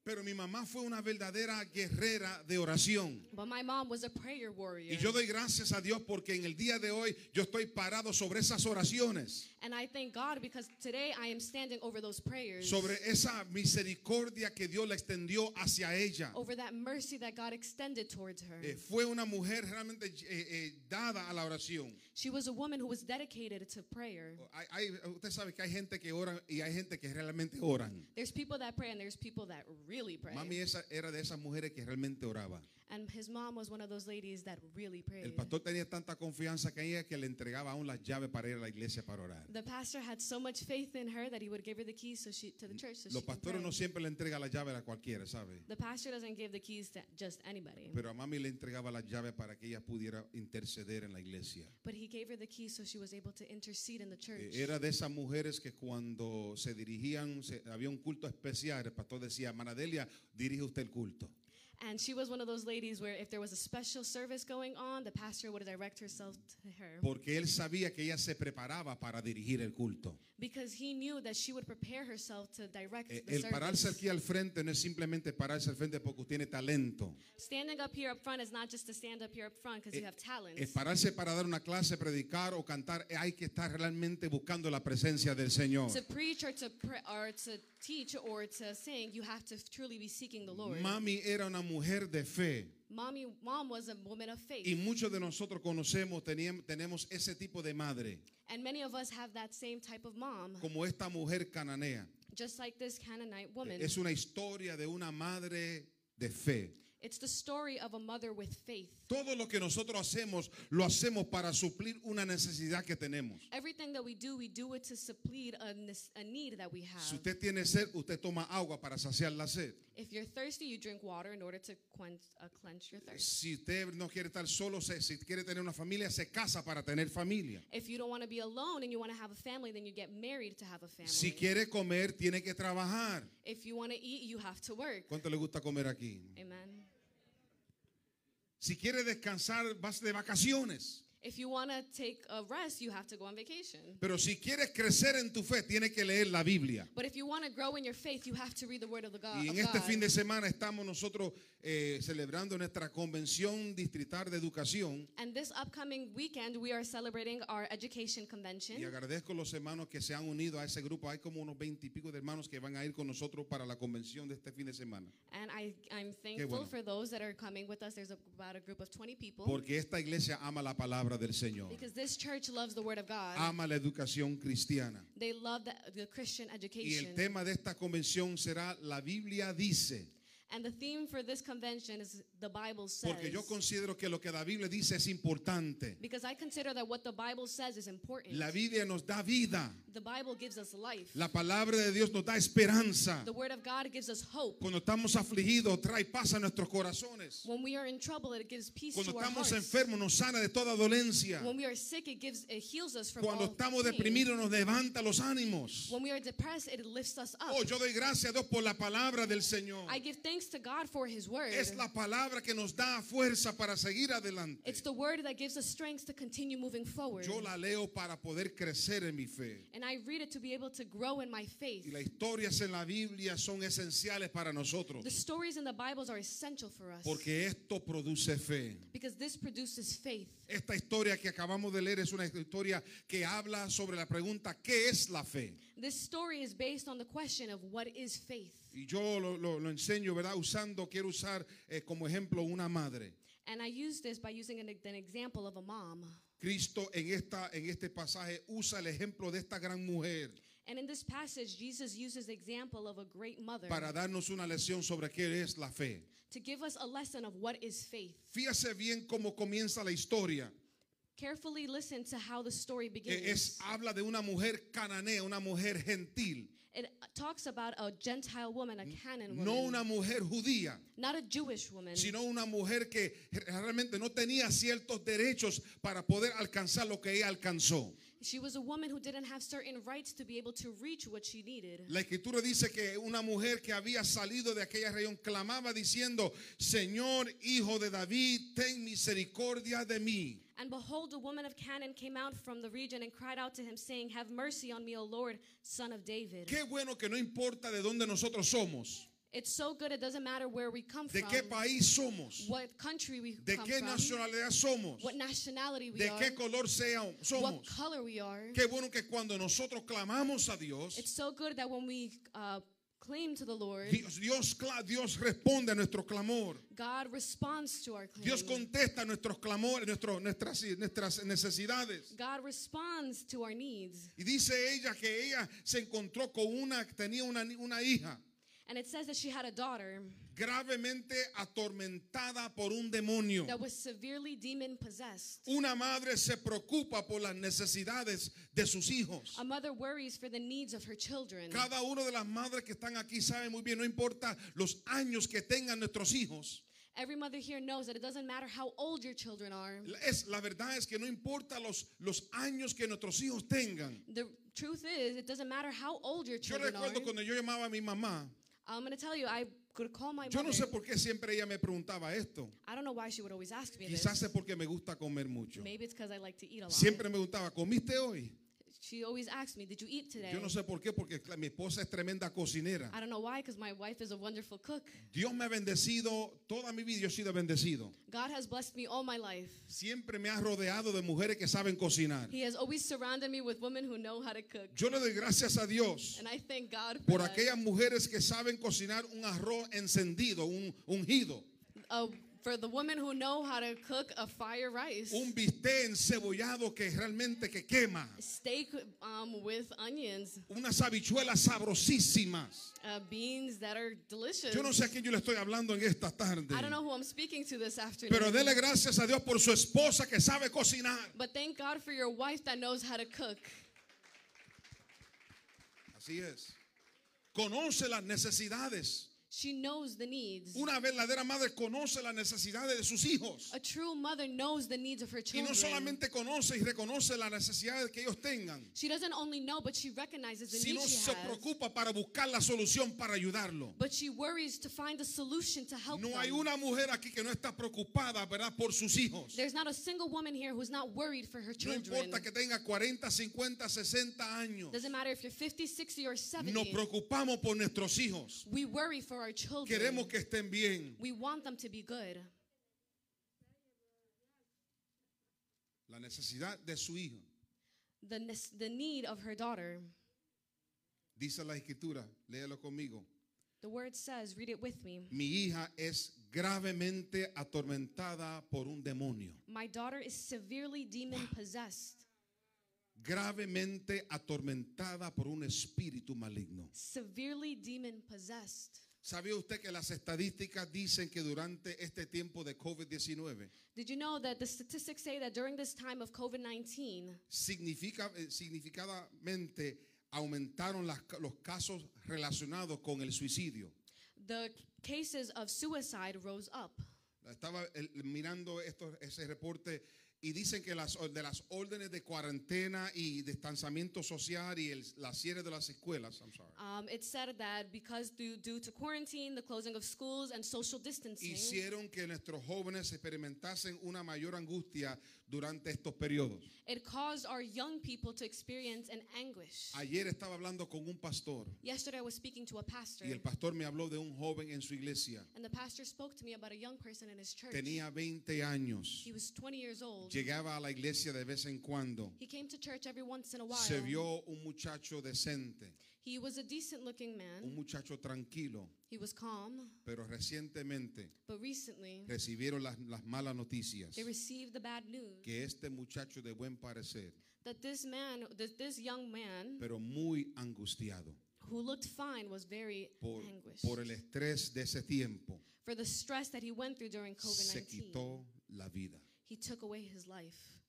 Pero mi mamá fue una verdadera guerrera de oración. But my mom was a prayer warrior. Y yo doy gracias a Dios porque en el día de hoy yo estoy parado sobre esas oraciones, And I thank God because today I am standing over those prayers, sobre esa misericordia que Dios le extendió hacia ella. over that mercy that God extended towards her. Eh, fue una mujer realmente eh, eh, dada a la oración. She was a woman who was dedicated to prayer. Hay- hay- usted sabe que hay gente que ora y hay gente que realmente oran. There's people that pray and there's people that really pray. Mami esa era de esas mujeres que realmente oraba. And his mom was one of those ladies that really El prayed. pastor tenía tanta confianza que ella que le entregaba aún las llaves para ir a la iglesia para orar. The pastor had so much faith in her that he would give her the keys so she, to the church so Los she could pastores pray. no siempre le entregan las llaves a cualquiera, ¿sabe? The pastor doesn't give the keys to just anybody, Pero a mami le entregaba las llaves para que ella pudiera interceder en la iglesia. but he gave her the keys so she was able to intercede in the church. Eh, Era de esas mujeres que cuando se dirigían, se- había un culto especial, el pastor decía, Manadelia, dirige usted el culto. And she was one of those ladies where if there was a special service going on, the pastor would direct herself to her Porque él sabía que ella se preparaba para dirigir el culto. because he knew that she would prepare herself to direct Eh, the El pararse service. aquí al frente no es simplemente pararse al frente porque tiene talento. Standing up here up front is not just to stand up here up front because you have talent. Es pararse para dar una clase, predicar o cantar. eh, Hay que estar realmente buscando la presencia del Señor. To preach or to pre- or to teach or to sing, you have to truly be seeking the Lord. Mami era una mujer de fe. Mommy, mom was a woman of faith, Y muchos de nosotros conocemos, teníamos, tenemos ese tipo de madre, and many of us have that same type of mom, como esta mujer cananea. just like this Canaanite woman. Es una historia de una madre de fe. It's the story of a mother with faith. Todo lo que nosotros hacemos, lo hacemos para suplir una necesidad que tenemos. Everything that we do, we do it to supply a, a need that we have. Si usted tiene sed, usted toma agua para saciar la sed. If you're thirsty, you drink water in order to quench, uh, quench your thirst. Si usted no quiere estar solo, se- si quiere tener una familia, se casa para tener familia. If you don't want to be alone and you want to have a family, then you get married to have a family. Si quiere comer, tiene que trabajar. if you want to eat, you have to work. ¿Cuánto le gusta comer aquí? Amen. Si quiere descansar, vas de vacaciones. If you want to take a rest, you have to go on vacation. Pero si quieres crecer en tu fe, tienes que leer la Biblia. But if you want to grow in your faith, you have to read the word of the God. Y en of este God. fin de semana estamos nosotros eh, celebrando nuestra convención distrital de educación. And this upcoming weekend, we are celebrating our education convention. Y agradezco a los hermanos que se han unido a ese grupo. Hay como unos veintipico de hermanos que van a ir con nosotros para la convención de este fin de semana. And I, I'm thankful bueno. for those that are coming with us. There's about a group of 20 people. Porque esta iglesia ama la palabra del Señor. Because this church loves the word of God. Ama la educación cristiana. They love the, the Christian Y education. el tema de esta convención será La Biblia dice. And the theme for this convention is the Bible says. Porque yo considero que lo que la Biblia dice es importante. because I consider that what the Bible says is important. La Biblia nos da vida. the Bible gives us life. La palabra de Dios nos da esperanza. the word of God gives us hope. Cuando estamos afligidos, trae paz a nuestros corazones. When we are in trouble, it gives peace Cuando to our estamos hearts. enfermos, nos sana de toda dolencia. when we are sick, it gives it heals us from Cuando all estamos deprimidos, nos levanta los ánimos. When we are depressed, it lifts us up. Oh, yo doy gracias a Dios por la palabra del Señor. I give thanks to God for His word. Es la palabra que nos da fuerza para seguir adelante. It's the word that gives us strength to continue moving forward. Yo la leo para poder crecer en mi fe. and I read it to be able to grow in my faith. Y las historias en la Biblia son esenciales para nosotros. The stories in the Bibles are essential for us Porque esto produce fe. because this produces faith. Esta historia que acabamos de leer es una historia que habla sobre la pregunta, ¿qué es la fe? This story is based on the question of what is faith. Y yo lo, lo- lo enseño, ¿verdad? Usando, quiero usar eh, como ejemplo una madre. And I use this by using an, an example of a mom. Cristo en, esta, en este pasaje usa el ejemplo de esta gran mujer And in this passage, Jesus uses the example of a great mother para darnos una lección sobre qué es la fe. to give us a lesson of what is faith. Fíjese bien cómo comienza la historia. Carefully listen to how the story Eh, begins. Es, habla de una mujer cananea, una mujer gentil, it talks about a Gentile woman, a Canaan woman, no una mujer judía. not a Jewish woman, sino una mujer que realmente no tenía ciertos derechos para poder alcanzar lo que ella alcanzó. She was a woman who didn't have certain rights to be able to reach what she needed. La escritura dice que una mujer que había salido de aquella región clamaba diciendo, Señor, hijo de David, ten misericordia de mí. And behold, a woman of Canaan came out from the region and cried out to him, saying, Have mercy on me, O Lord, son of David. Qué bueno que no importa de dónde nosotros somos, It's so good, it doesn't matter where we come de from, qué país somos, what country we de come qué from, nacionalidad somos, what nationality we de are, qué color sea, what somos. color we are. Qué bueno que cuando nosotros clamamos a Dios, It's so good that when we uh, claim to the Lord, Dios, Dios, Dios responde a nuestro clamor. God responds to our claim. Dios contesta nuestros clamores, nuestro- nuestras, nuestras necesidades. God responds to our needs. Y dice ella que ella se encontró con una, tenía una, una hija. And it says that she had a daughter gravemente atormentada por un demonio. that was severely demon possessed. Una madre se preocupa por las necesidades de sus hijos. A mother worries for the needs of her children. Cada una de las madres que están aquí sabe muy bien, no importa los años que tengan nuestros hijos. Every mother here knows that it doesn't matter how old your children are. Es, la verdad es que no importa los, los años que nuestros hijos tengan. The truth is, it doesn't matter how old your Yo children are. recuerdo cuando yo llamaba a mi mamá, I'm going to tell you, I could call my yo no mother. sé por qué siempre ella me preguntaba esto. I don't know why she would always ask me Quizás this. es porque me gusta comer mucho. Maybe it's because I like to eat a lot. Siempre me preguntaba, ¿comiste hoy? She always asks me, Did you eat today? Yo no sé por qué, porque mi esposa es tremenda cocinera. I don't know why, because my wife is a wonderful cook. Dios me ha bendecido, toda mi vida yo he sido bendecido. God has blessed me all my life. Siempre me ha rodeado de mujeres que saben cocinar. He has always surrounded me with women who know how to cook. Yo le doy gracias a Dios And I thank God for por that. aquellas mujeres que saben cocinar un arroz encendido, un ungido, Uh, for the women who know how to cook a fire rice, un bistec encebollado que realmente que quema, steak um, with onions, unas habichuelas sabrosísimas. uh, beans that are delicious. Yo no sé a quién yo le estoy hablando en esta tarde, I don't know who I'm speaking to this afternoon. pero dele gracias a Dios por su esposa que sabe cocinar. But thank God for your wife that knows how to cook. Así es. Conoce las necesidades. She knows the needs. Una verdadera madre conoce las necesidades de sus hijos. A true mother knows the needs of her Y children. no solamente conoce y reconoce las necesidades que ellos tengan, She doesn't only know, but she recognizes the sino needs she se has. preocupa para buscar la solución para ayudarlo. But she worries to find a solution to help No them. hay una mujer aquí que no está preocupada, ¿verdad?, por sus hijos. There's not a single woman here who's not worried for her No children. importa que tenga 40, 50, 60 años. Doesn't matter if you're 50, 60, or 70. Nos preocupamos por nuestros hijos. we worry for our children. Queremos que estén bien. we want them to be good. La necesidad de su hijo. The, the need of her daughter. Dice la escritura, léalo conmigo. The word says, read it with me. Mi hija es gravemente atormentada por un demonio. My daughter is severely demon possessed. Gravemente atormentada por un espíritu maligno. Severely demon possessed. ¿Sabía usted que las estadísticas dicen que durante este tiempo de COVID-19 Did you know that the statistics say that during this time of COVID 19, significa, eh, significadamente aumentaron las ca- los casos relacionados con el suicidio? the cases of suicide rose up? Estaba mirando esto, ese reporte y dicen que las, de las órdenes de cuarentena y distanciamiento social y el, la cierre de las escuelas, I'm sorry, Um, it said that because due, due to quarantine, the closing of schools, and social distancing, hicieron que nuestros jóvenes experimentasen una mayor angustia durante estos periodos. it caused our young people to experience an anguish. Ayer estaba hablando con un pastor Yesterday, I was speaking to a pastor, y el pastor me habló de un joven en su iglesia. and the pastor spoke to me about a young person in his church. Tenía 20 años. He was 20 years old. Llegaba a la iglesia de vez en cuando. He came to church every once in a while. Se vio un muchacho decente, He was a decent looking un man. muchacho tranquilo, He was calm. pero recientemente But recently, recibieron las, las malas noticias they received the bad news que este muchacho de buen parecer, that this man, that this young man, pero muy angustiado who looked fine, was very por, anguished por el estrés de ese tiempo, for the stress that he went through during COVID se 19. quitó la vida. He took away his life.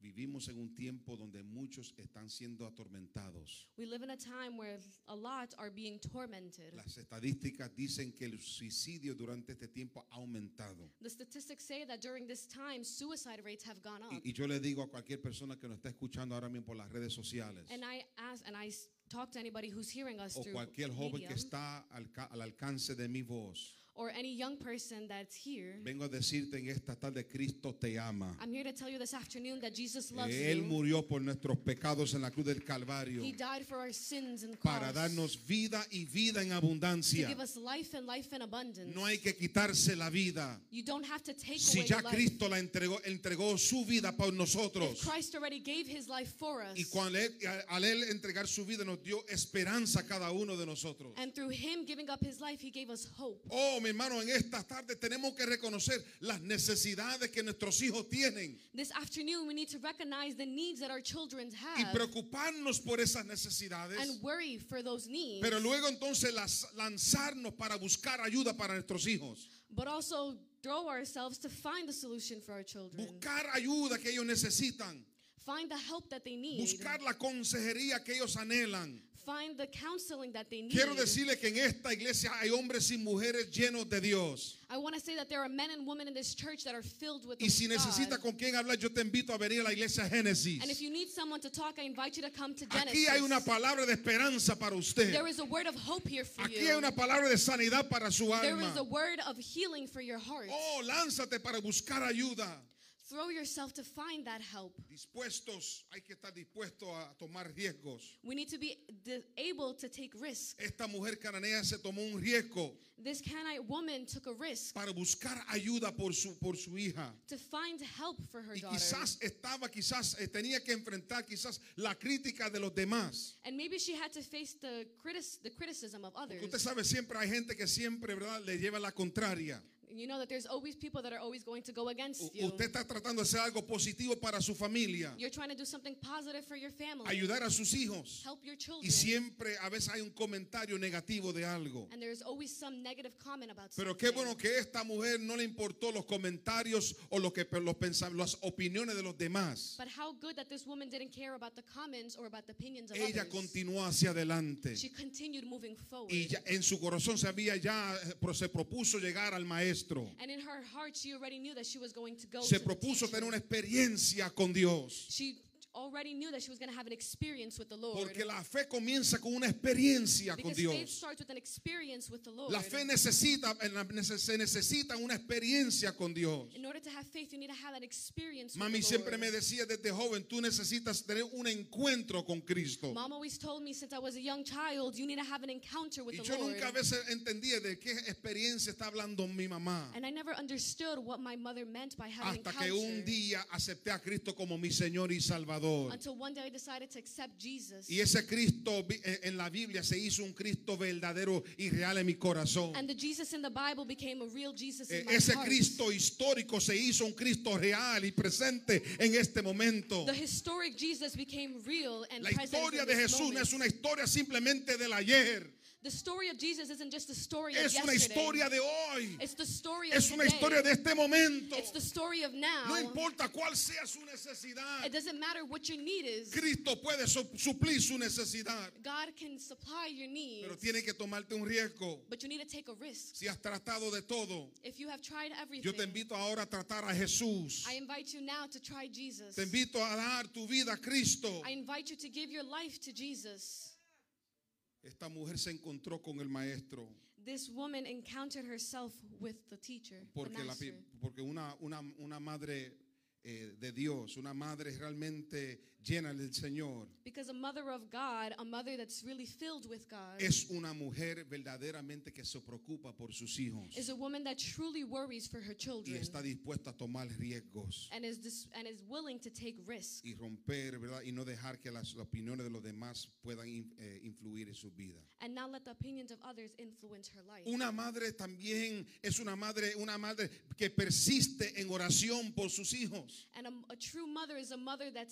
Vivimos en un tiempo donde muchos están siendo atormentados. We live in a time where a lot are being tormented. Las estadísticas dicen que el suicidio durante este tiempo ha aumentado. The statistics say that during this time, suicide rates have gone up. Y, y yo le digo a cualquier persona que nos está escuchando ahora mismo por las redes sociales And I ask, and I talk to anybody who's hearing us o through cualquier joven media, que está al, al alcance de mi voz, or any young person that's here. vengo a decirte en esta tarde, Cristo te ama. I'm here to tell you this afternoon that Jesus loves Él you. murió por nuestros pecados en la cruz del Calvario He died for our sins and para darnos vida y vida en to abundancia. give us life and life in abundance. No hay que quitarse la vida. you don't have to take Si away ya your life. Cristo la entregó, entregó su vida por If nosotros. Christ already gave his life for us. Y cuando él, al él entregar su vida nos dio esperanza a cada uno de nosotros. and through him giving up his life, he gave us hope. Oh, mi hermano, en esta tarde tenemos que reconocer las necesidades que nuestros hijos tienen This afternoon, we need to recognize the needs that our children y have preocuparnos por esas necesidades. and worry for those needs. Pero luego entonces las, lanzarnos para buscar ayuda para nuestros hijos. but also throw ourselves to find the solution for our children. Buscar ayuda que ellos necesitan. Find the help that they need. Buscar la consejería que ellos anhelan. Find the counseling that they need. Quiero decirle que en esta iglesia hay hombres y mujeres llenos de Dios. I want to say that there are men and women in this church that are filled with Y si necesita God. con quién hablar, yo te invito a venir a la iglesia Génesis. And if you need someone to talk, I invite you to come to Genesis. Aquí hay una palabra de esperanza para usted. There is a word of hope here for Aquí you. hay una palabra de sanidad para su There alma. is a word of healing for your heart. Oh, lánzate para buscar ayuda. Throw yourself to find that help. Dispuestos, hay que estar dispuesto a tomar riesgos. We need to be able to take risks. Esta mujer cananea se tomó un riesgo This Canaanite woman took a risk para buscar ayuda por su, por su hija. to find help for her Y daughter. quizás estaba, quizás eh, tenía que enfrentar quizás la crítica de los demás. And maybe she had to face the, critis- the criticism of others. Usted sabe, siempre hay gente que siempre, ¿verdad?, le lleva la contraria. You know that there's always people that are always going to go against you. Usted está tratando de hacer algo positivo para su familia, You're trying to do something positive for your family. ayudar a sus hijos. Help your children. Y siempre a veces hay un comentario negativo de algo. And there's always some negative comment about Pero something. qué bueno que esta mujer no le importó los comentarios o lo que los las opiniones de los demás. But how good that this woman didn't care about the comments or about the opinions of Ella others. continuó hacia adelante. She continued moving forward. Y ya en su corazón se había ya eh, se propuso llegar al maestro. And in her heart, she already knew that she was going to go Se propuso tener una experiencia con Dios. Already knew that she was going to have an experience with the Lord. Porque la fe comienza con una experiencia con because faith Dios. starts with an experience with the Lord. La fe necesita, en la- nece- se necesita una experiencia con Dios. in order to have faith, you need to have an experience Mami with the siempre Lord. me decía desde joven, tú necesitas tener un encuentro con Cristo. Mom always told me since I was a young child, you need to have an encounter with Y the yo Lord. nunca a veces entendía de qué experiencia está hablando mi mamá. And I never understood what my mother meant by having Hasta que encounter un día acepté a Cristo como mi Señor y Salvador. until one day I decided to accept Jesus. Y ese Cristo eh, en la Biblia se hizo un Cristo verdadero y real en mi corazón. And the Jesus in the Bible became a real Jesus in my Ese heart. Cristo histórico se hizo un Cristo real y presente en este momento. The historic Jesus became real and La present historia in de Jesús no es una historia simplemente del ayer. The story of Jesus isn't just a story Es of una yesterday. historia de hoy. It's the story of Es una today. historia de este momento. It's the story of now. No importa cuál sea su necesidad. It doesn't matter what your need is. Cristo puede su- suplir su necesidad. God can supply your needs. Pero tiene que tomarte un riesgo. But you need to take a risk. Si has tratado de todo, If you have tried everything, yo te invito ahora a tratar a Jesús. I invite you now to try Jesus. Te invito a dar tu vida a Cristo. I invite you to give your life to Jesus. Esta mujer se encontró con el maestro. This woman encountered herself with the teacher, the Porque, la master. pi- porque una, una, una madre eh, de Dios, una madre realmente llena del Señor, Because a mother of God, a mother that's really filled with God, es una mujer verdaderamente que se preocupa por sus hijos is a woman that truly worries for her y children está dispuesta a tomar riesgos and is dis- and is willing to take risks y romper, ¿verdad? Y no dejar que las opiniones de los demás puedan in- eh, influir en su vida. and not let the opinions of others influence her life. Una madre también es una madre, una madre que persiste en oración por sus hijos. And a, a true mother is a mother that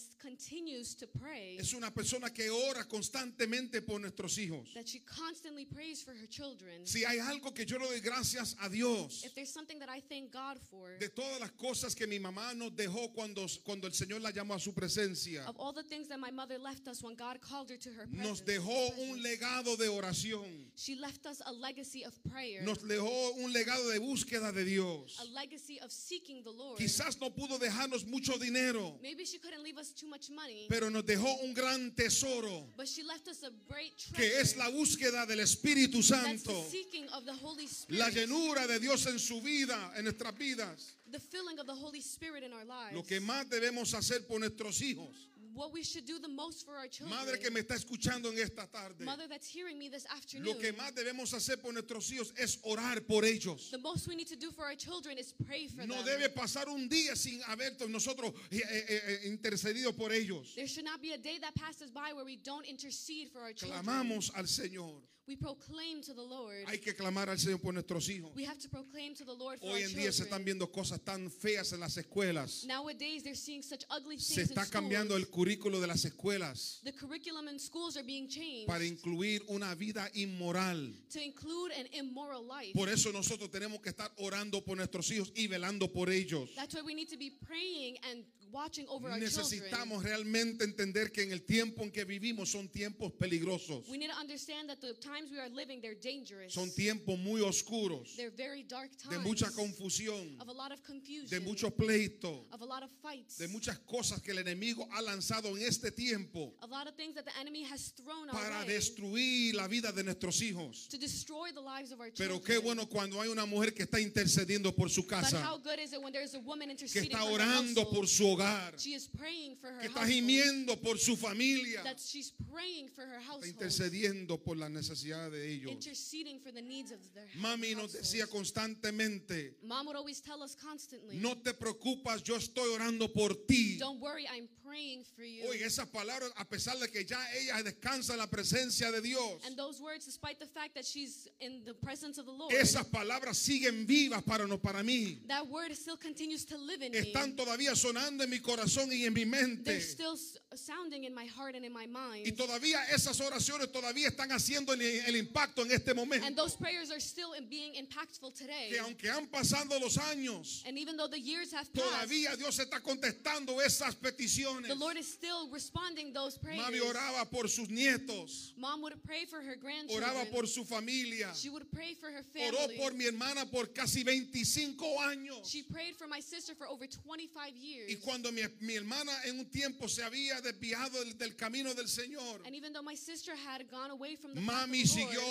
continues to pray, Es una persona que ora constantemente por nuestros hijos. that she constantly prays for her children. Si hay algo que yo le doy gracias a Dios If there's something that I thank God for, de todas las cosas que mi mamá nos dejó cuando, cuando el Señor la llamó a su presencia, of all the things that my mother left us when God called her to her nos dejó un legado de oración, she left us a legacy of prayer, nos dejó un legado de búsqueda de Dios. a legacy of seeking the Lord. Quizás no pudo dejarnos mucho dinero, Maybe she couldn't leave us too much money, pero nos dejó un gran tesoro but she left us a great treasure. que es la búsqueda del Espíritu That's Santo, the seeking of the Holy Spirit. la llenura de Dios en su vida, en nuestras vidas. the filling of the Holy Spirit in our lives. Lo que más debemos hacer por nuestros hijos what we should do the most for our children. Madre que me está escuchando en esta tarde. Mother that's hearing me this Lo afternoon. que más debemos hacer por nuestros hijos es orar por ellos. the most we need to do for our children is pray for No them. debe pasar un día sin haber nosotros eh, eh, eh, intercedido por ellos. There should not be a day that passes by where we don't intercede for our children. Clamamos al Señor. We proclaim to the Lord. Hay que clamar al Señor por nuestros hijos. we have to proclaim to the Lord for Hoy en día se están viendo cosas tan feas en las escuelas. Nowadays, they're seeing such ugly things Se está in cambiando el currículo de las escuelas The curriculum in schools are being changed para incluir una vida inmoral. to include an immoral life. Por eso nosotros tenemos que estar orando por nuestros hijos y velando por ellos. That's why we need to be praying and watching over our children. Necesitamos realmente entender que en el tiempo en que vivimos son tiempos peligrosos. We need to understand that the times we are living, they're dangerous. Son tiempos muy oscuros, They're very dark de times mucha confusión, of a lot of de confusion, mucho pleito, of a lot of fights, de muchas cosas que el enemigo ha lanzado en este tiempo a lot of things that the enemy has thrown para way destruir la vida de nuestros hijos. to destroy the lives of our Pero children. qué bueno cuando hay una mujer que está intercediendo por su But casa, how good is it when there's a woman que interceding está for her orando por su hogar, She is praying for her que está gimiendo por su familia, That she's praying for her está intercediendo por las necesidades de ellos. Interceding for the needs of their Mami nos decía constantemente, Mom would always tell us constantly, no te preocupas, yo estoy orando por ti. don't worry, I'm praying for you. Oiga, esas palabras, a pesar de que ya ella descansa en la presencia de Dios, And those words, despite the fact that she's in the presence of the Lord, esas palabras siguen vivas para, no, para mí. that word still continues to live in Están me. todavía sonando en mi corazón y en mi mente. Still sounding in my heart and in my Y mind. todavía esas oraciones todavía están haciendo el, el impacto en este And momento. those prayers are still in being impactful today. Que aunque han pasado los años, And even though the years have passed, todavía Dios está contestando esas peticiones. the Lord is still responding those prayers. Mami oraba por sus nietos, Mom would pray for her grandchildren. oraba por su familia, She would pray for her oró family. por mi hermana por casi 25 años. She prayed for my sister for over 25 years. Y cuando mi, mi hermana en un tiempo se había desviado del, del camino del Señor, and even though my sister had gone away from the path of mami siguió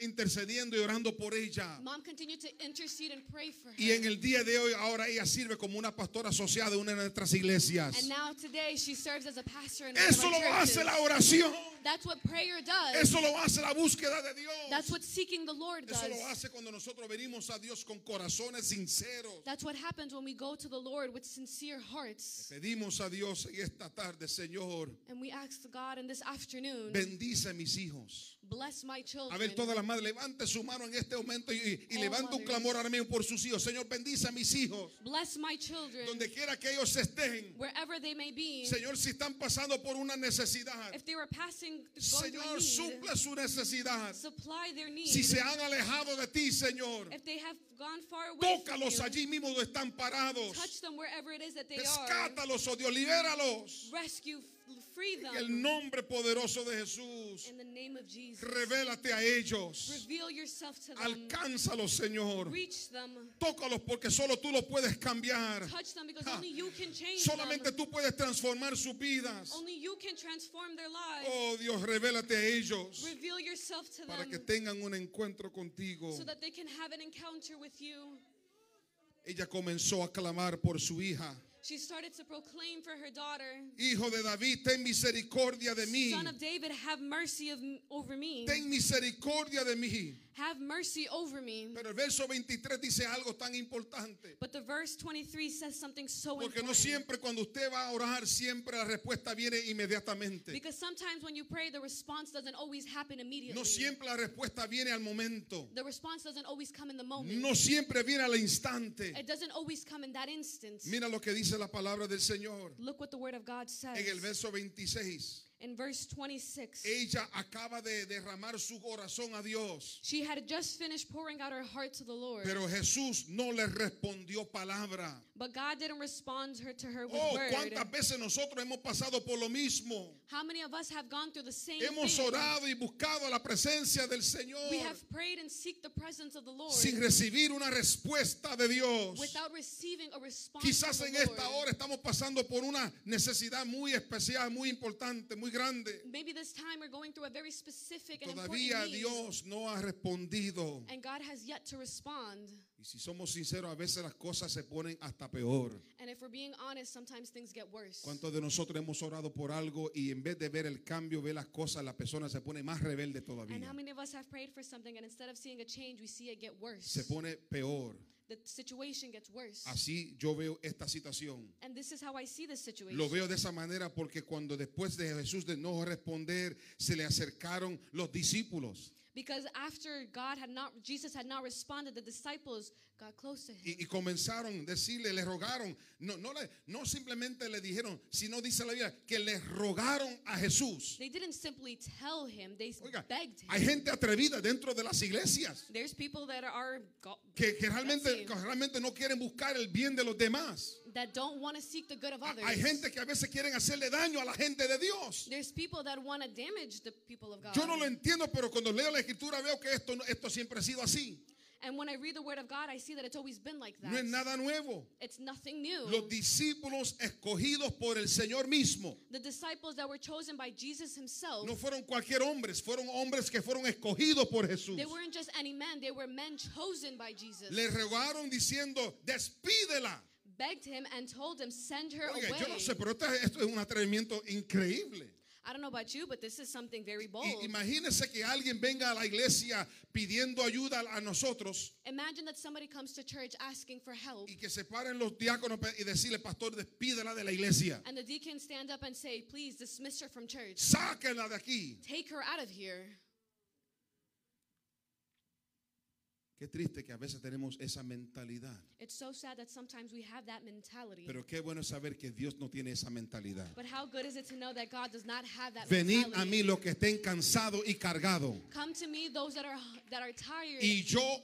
intercediendo y orando por ella. Mom continued to intercede and pray for her. Y en el día de hoy ahora ella sirve como una pastora asociada de una de nuestras iglesias. and now today she serves as a pastor in one of Eso lo hace la oración. That's what prayer does. Eso lo hace la búsqueda de Dios. That's what seeking the Lord Eso does. lo hace cuando nosotros venimos a Dios con corazones sinceros. That's what happens when we go to the Lord with sincere hearts. Pedimos a Dios en esta tarde, Señor, And we ask God in this afternoon, bendice mis hijos. Bless my A children. ver, todas las madres, levante su mano en este momento y, y All levante un clamor ahora mismo por sus hijos. Señor, bendice a mis hijos. Bless my children Donde quiera que ellos estén. wherever they may be. Señor, si están pasando por una necesidad. If they were passing a Señor, suple su necesidad. supply their need. Si se han alejado de ti, Señor, if they have gone far away from tócalos you, allí mismo donde están parados. touch them wherever it is that they. Rescátalos, oh Dios, libéralos. Rescue, En them. el nombre poderoso de Jesús, in the name of Jesus. revélate a ellos. Reveal yourself to them. Alcánzalos, Señor. Reach them. Tócalos porque solo tú los puedes cambiar. Touch them because Ja. only you can change Solamente them. tú puedes transformar sus vidas. Only you can transform their lives. Oh Dios, revélate a ellos para que tengan un encuentro contigo. so that they can have an encounter with you. Ella comenzó a clamar por su hija. She started to proclaim for her daughter, Hijo de David, ten misericordia de mí. Son of David, have mercy of, over me. Ten misericordia de mí. Have mercy over me. Pero el verso 23 dice algo tan importante. But the verse 23 says something so Porque no important. siempre cuando usted va a orar, siempre la respuesta viene inmediatamente. Because sometimes when you pray, the response doesn't always happen immediately. No siempre la respuesta viene al momento. The response doesn't always come in the moment. No siempre viene al instante. It doesn't always come in that instant. Mira lo que dice la palabra del Señor. Look what the word of God says. En el verso 26. In verse 26. Ella acaba de derramar su corazón a Dios. She had just finished pouring out her heart to the Lord. Pero Jesús no le respondió palabra. but God didn't respond her to her with Oh, word. cuántas veces nosotros hemos pasado por lo mismo. How many of us have gone through the same Hemos thing? orado y buscado la presencia del Señor We have prayed and seek the presence of the Lord sin recibir una respuesta de Dios. without receiving a response Quizás from en the esta Lord. hora estamos pasando por una necesidad muy especial, muy importante, muy grande. Maybe this time we're going through a very specific and important need, Dios no ha respondido. and God has yet to respond. Y si somos sinceros, a veces las cosas se ponen hasta peor. And if we're being honest, sometimes things get worse. ¿Cuántos de nosotros hemos orado por algo y en vez de ver el cambio, ver las cosas, la persona se pone más rebelde And todavía? how many of us have prayed for something and instead of seeing a change, we see it get worse? Se pone peor. The situation gets worse. Así yo veo esta situación. And this is how I see this situation. Lo veo de esa manera porque cuando después de Jesús de no responder, se le acercaron los discípulos Because after God had not, Jesus had not responded, the disciples got close to him. y, y comenzaron a decirle, le rogaron, no, no, le, no simplemente le dijeron, sino dice la Biblia, que le rogaron a Jesús. They didn't simply tell him, they Oiga, begged him. hay gente atrevida dentro de las iglesias There's people that are que, que realmente, que realmente no quieren buscar el bien de los demás. That don't want to seek the good of others. Hay gente que a veces quieren hacerle daño a la gente de Dios. There's people that want to damage the people of God. Yo no lo entiendo, pero cuando leo la escritura veo que esto, esto siempre ha sido así. and when I read the word of God, I see that it's always been like that. No es nada nuevo. It's nothing new. Los discípulos escogidos por el Señor mismo the disciples that were chosen by Jesus himself, no fueron cualquier hombres, fueron hombres que fueron escogidos por Jesús. they weren't just any men, they were men chosen by Jesus. Le rogaron diciendo, despídela. Begged him and told him, send her Oiga, away. yo no sé, pero esto, esto es un atrevimiento increíble. I don't know about you, but this is something very bold. Imagínese que alguien venga a la iglesia pidiendo ayuda a nosotros Imagine that somebody comes to church asking for help, y que se paren los diáconos y decirle, pastor, despídela de la iglesia. and the deacon stand up and say, please dismiss her from church. Sáquenla de aquí. Take her out of here. Qué triste que a veces tenemos esa mentalidad. It's so sad that sometimes we have that mentality. Pero qué bueno saber que Dios no tiene esa mentalidad. but how good is it to know that God does not have that Venid mentality? a mí los que estén cansados y cargados, Come to me, those that are that are tired, y yo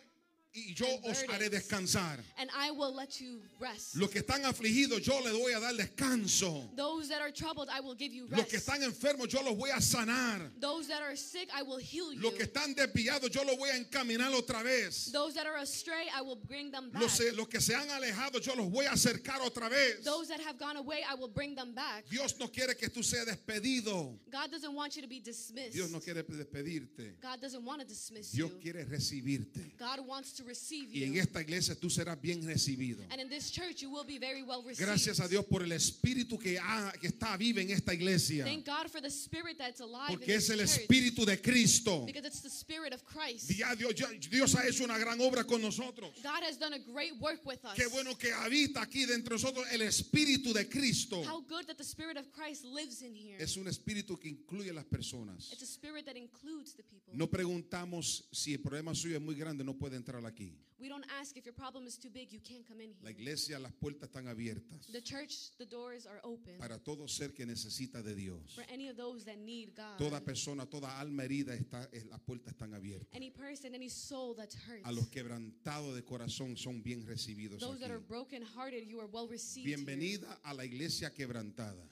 y yo os haré descansar. and I will let you rest. Los que están afligidos, yo les voy a dar descanso. those that are troubled, I will give you Los rest. que están enfermos, yo los voy a sanar. those that are sick, I will heal you. Los que están desviados, yo los voy a encaminar otra vez. those that are astray, I will bring them back. Los, los que se han alejado, yo los voy a acercar otra vez. those that have gone away, I will bring them back. Dios no quiere que tú seas despedido. God doesn't want you to be dismissed. Dios no quiere despedirte. God doesn't want to dismiss Dios you. quiere recibirte. God wants to receive Y en you. esta iglesia tú serás bien recibido. And in this church, you will be very well received. Gracias a Dios por el espíritu que, ha- que está vivo en esta iglesia. Thank God for the spirit that's alive Porque in es el espíritu de Cristo. Because it's the spirit of Christ. Ya Dios, ya- Dios ha hecho una gran obra con nosotros. God has done a great work with us. Qué bueno que habita aquí dentro de nosotros el espíritu de Cristo. How good that the spirit of Christ lives in here. Es un espíritu que incluye a las personas. It's a spirit that includes the people. No preguntamos si el problema suyo es muy grande, no puede entrar aquí. We don't ask if your problem is too big, you can't come in La here. iglesia, las puertas están abiertas The church, the doors are open para todo ser que necesita de Dios. for any of those that need God. Toda persona, toda alma herida, está, las puertas están abiertas. Any person, any soul that's hurt. A los quebrantados de corazón son bien recibidos Those that are aquí. broken hearted, you are well received. here. Bienvenida a la iglesia quebrantada.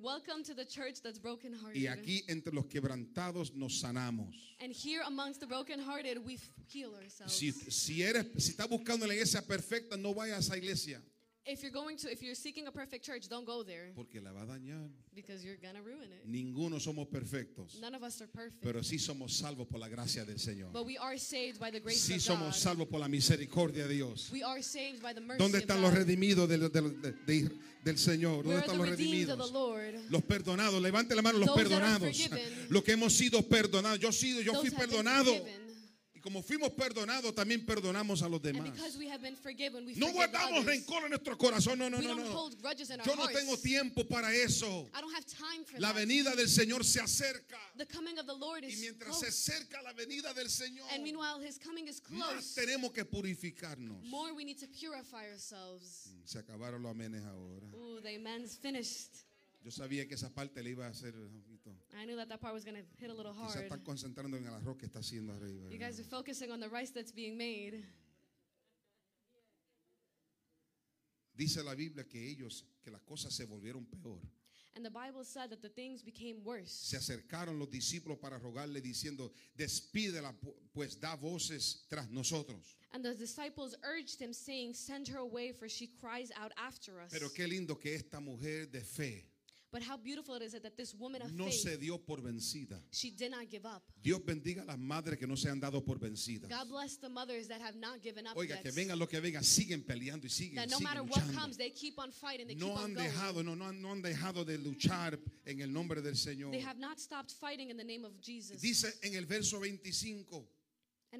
Welcome to the church that's broken hearted. Y aquí entre los quebrantados nos sanamos. And here amongst the brokenhearted, we heal ourselves. Si, si eres, si estás buscando la iglesia perfecta, no vayas a esa iglesia if you're going to, if you're seeking a perfect church, don't go there porque la va a dañar. because you're gonna ruin it. Ninguno somos perfectos, None of us are perfect, pero sí somos salvos por la gracia del Señor. but we are saved by the grace Sí of somos God. salvos por la misericordia de Dios. We are saved by the mercy ¿Dónde of están God. los redimidos del, del- de- de- del Señor? ¿Dónde Where están los redeemed of the redimidos? Lord? Los perdonados, levante la mano los Those perdonados. Los que hemos sido perdonados. Yo, sido, yo Those fui perdonado. Como fuimos perdonados, también perdonamos a los demás. forgiven, No guardamos rencor en nuestro corazón. No, no, no, no. Yo no tengo tiempo para eso. I don't have time for La venida del Señor se acerca. The coming of the Lord Y is mientras se acerca la venida del Señor, más tenemos que purificarnos. More we need to purify ourselves. Se acabaron los amenes ahora. Yo sabía que esa parte le iba a hacer. I knew that that part was going to hit a little Quizás hard. están concentrando en el arroz que está haciendo arriba. You guys are focusing on the rice that's being made. Dice la Biblia que ellos, que las cosas se volvieron peor. And the Bible said that the things became worse. Se acercaron los discípulos para rogarle diciendo, despídela, pu- pues da voces tras nosotros. And the disciples urged him, saying, Send her away, for she cries out after us. Pero qué lindo que esta mujer de fe But how beautiful it is that this woman of no faith, se dio por vencida. she did not give up. Dios bendiga a las madres que no se han dado por vencidas. God bless the mothers that have not given up Oiga, yet. que venga lo que venga, siguen peleando y siguen, that no siguen matter what luchando. comes, they keep on fighting. They No keep on han going. dejado, no, no, no han dejado de luchar en el nombre del Señor. They have not stopped fighting in the name of Jesus. Dice en el verso 25, and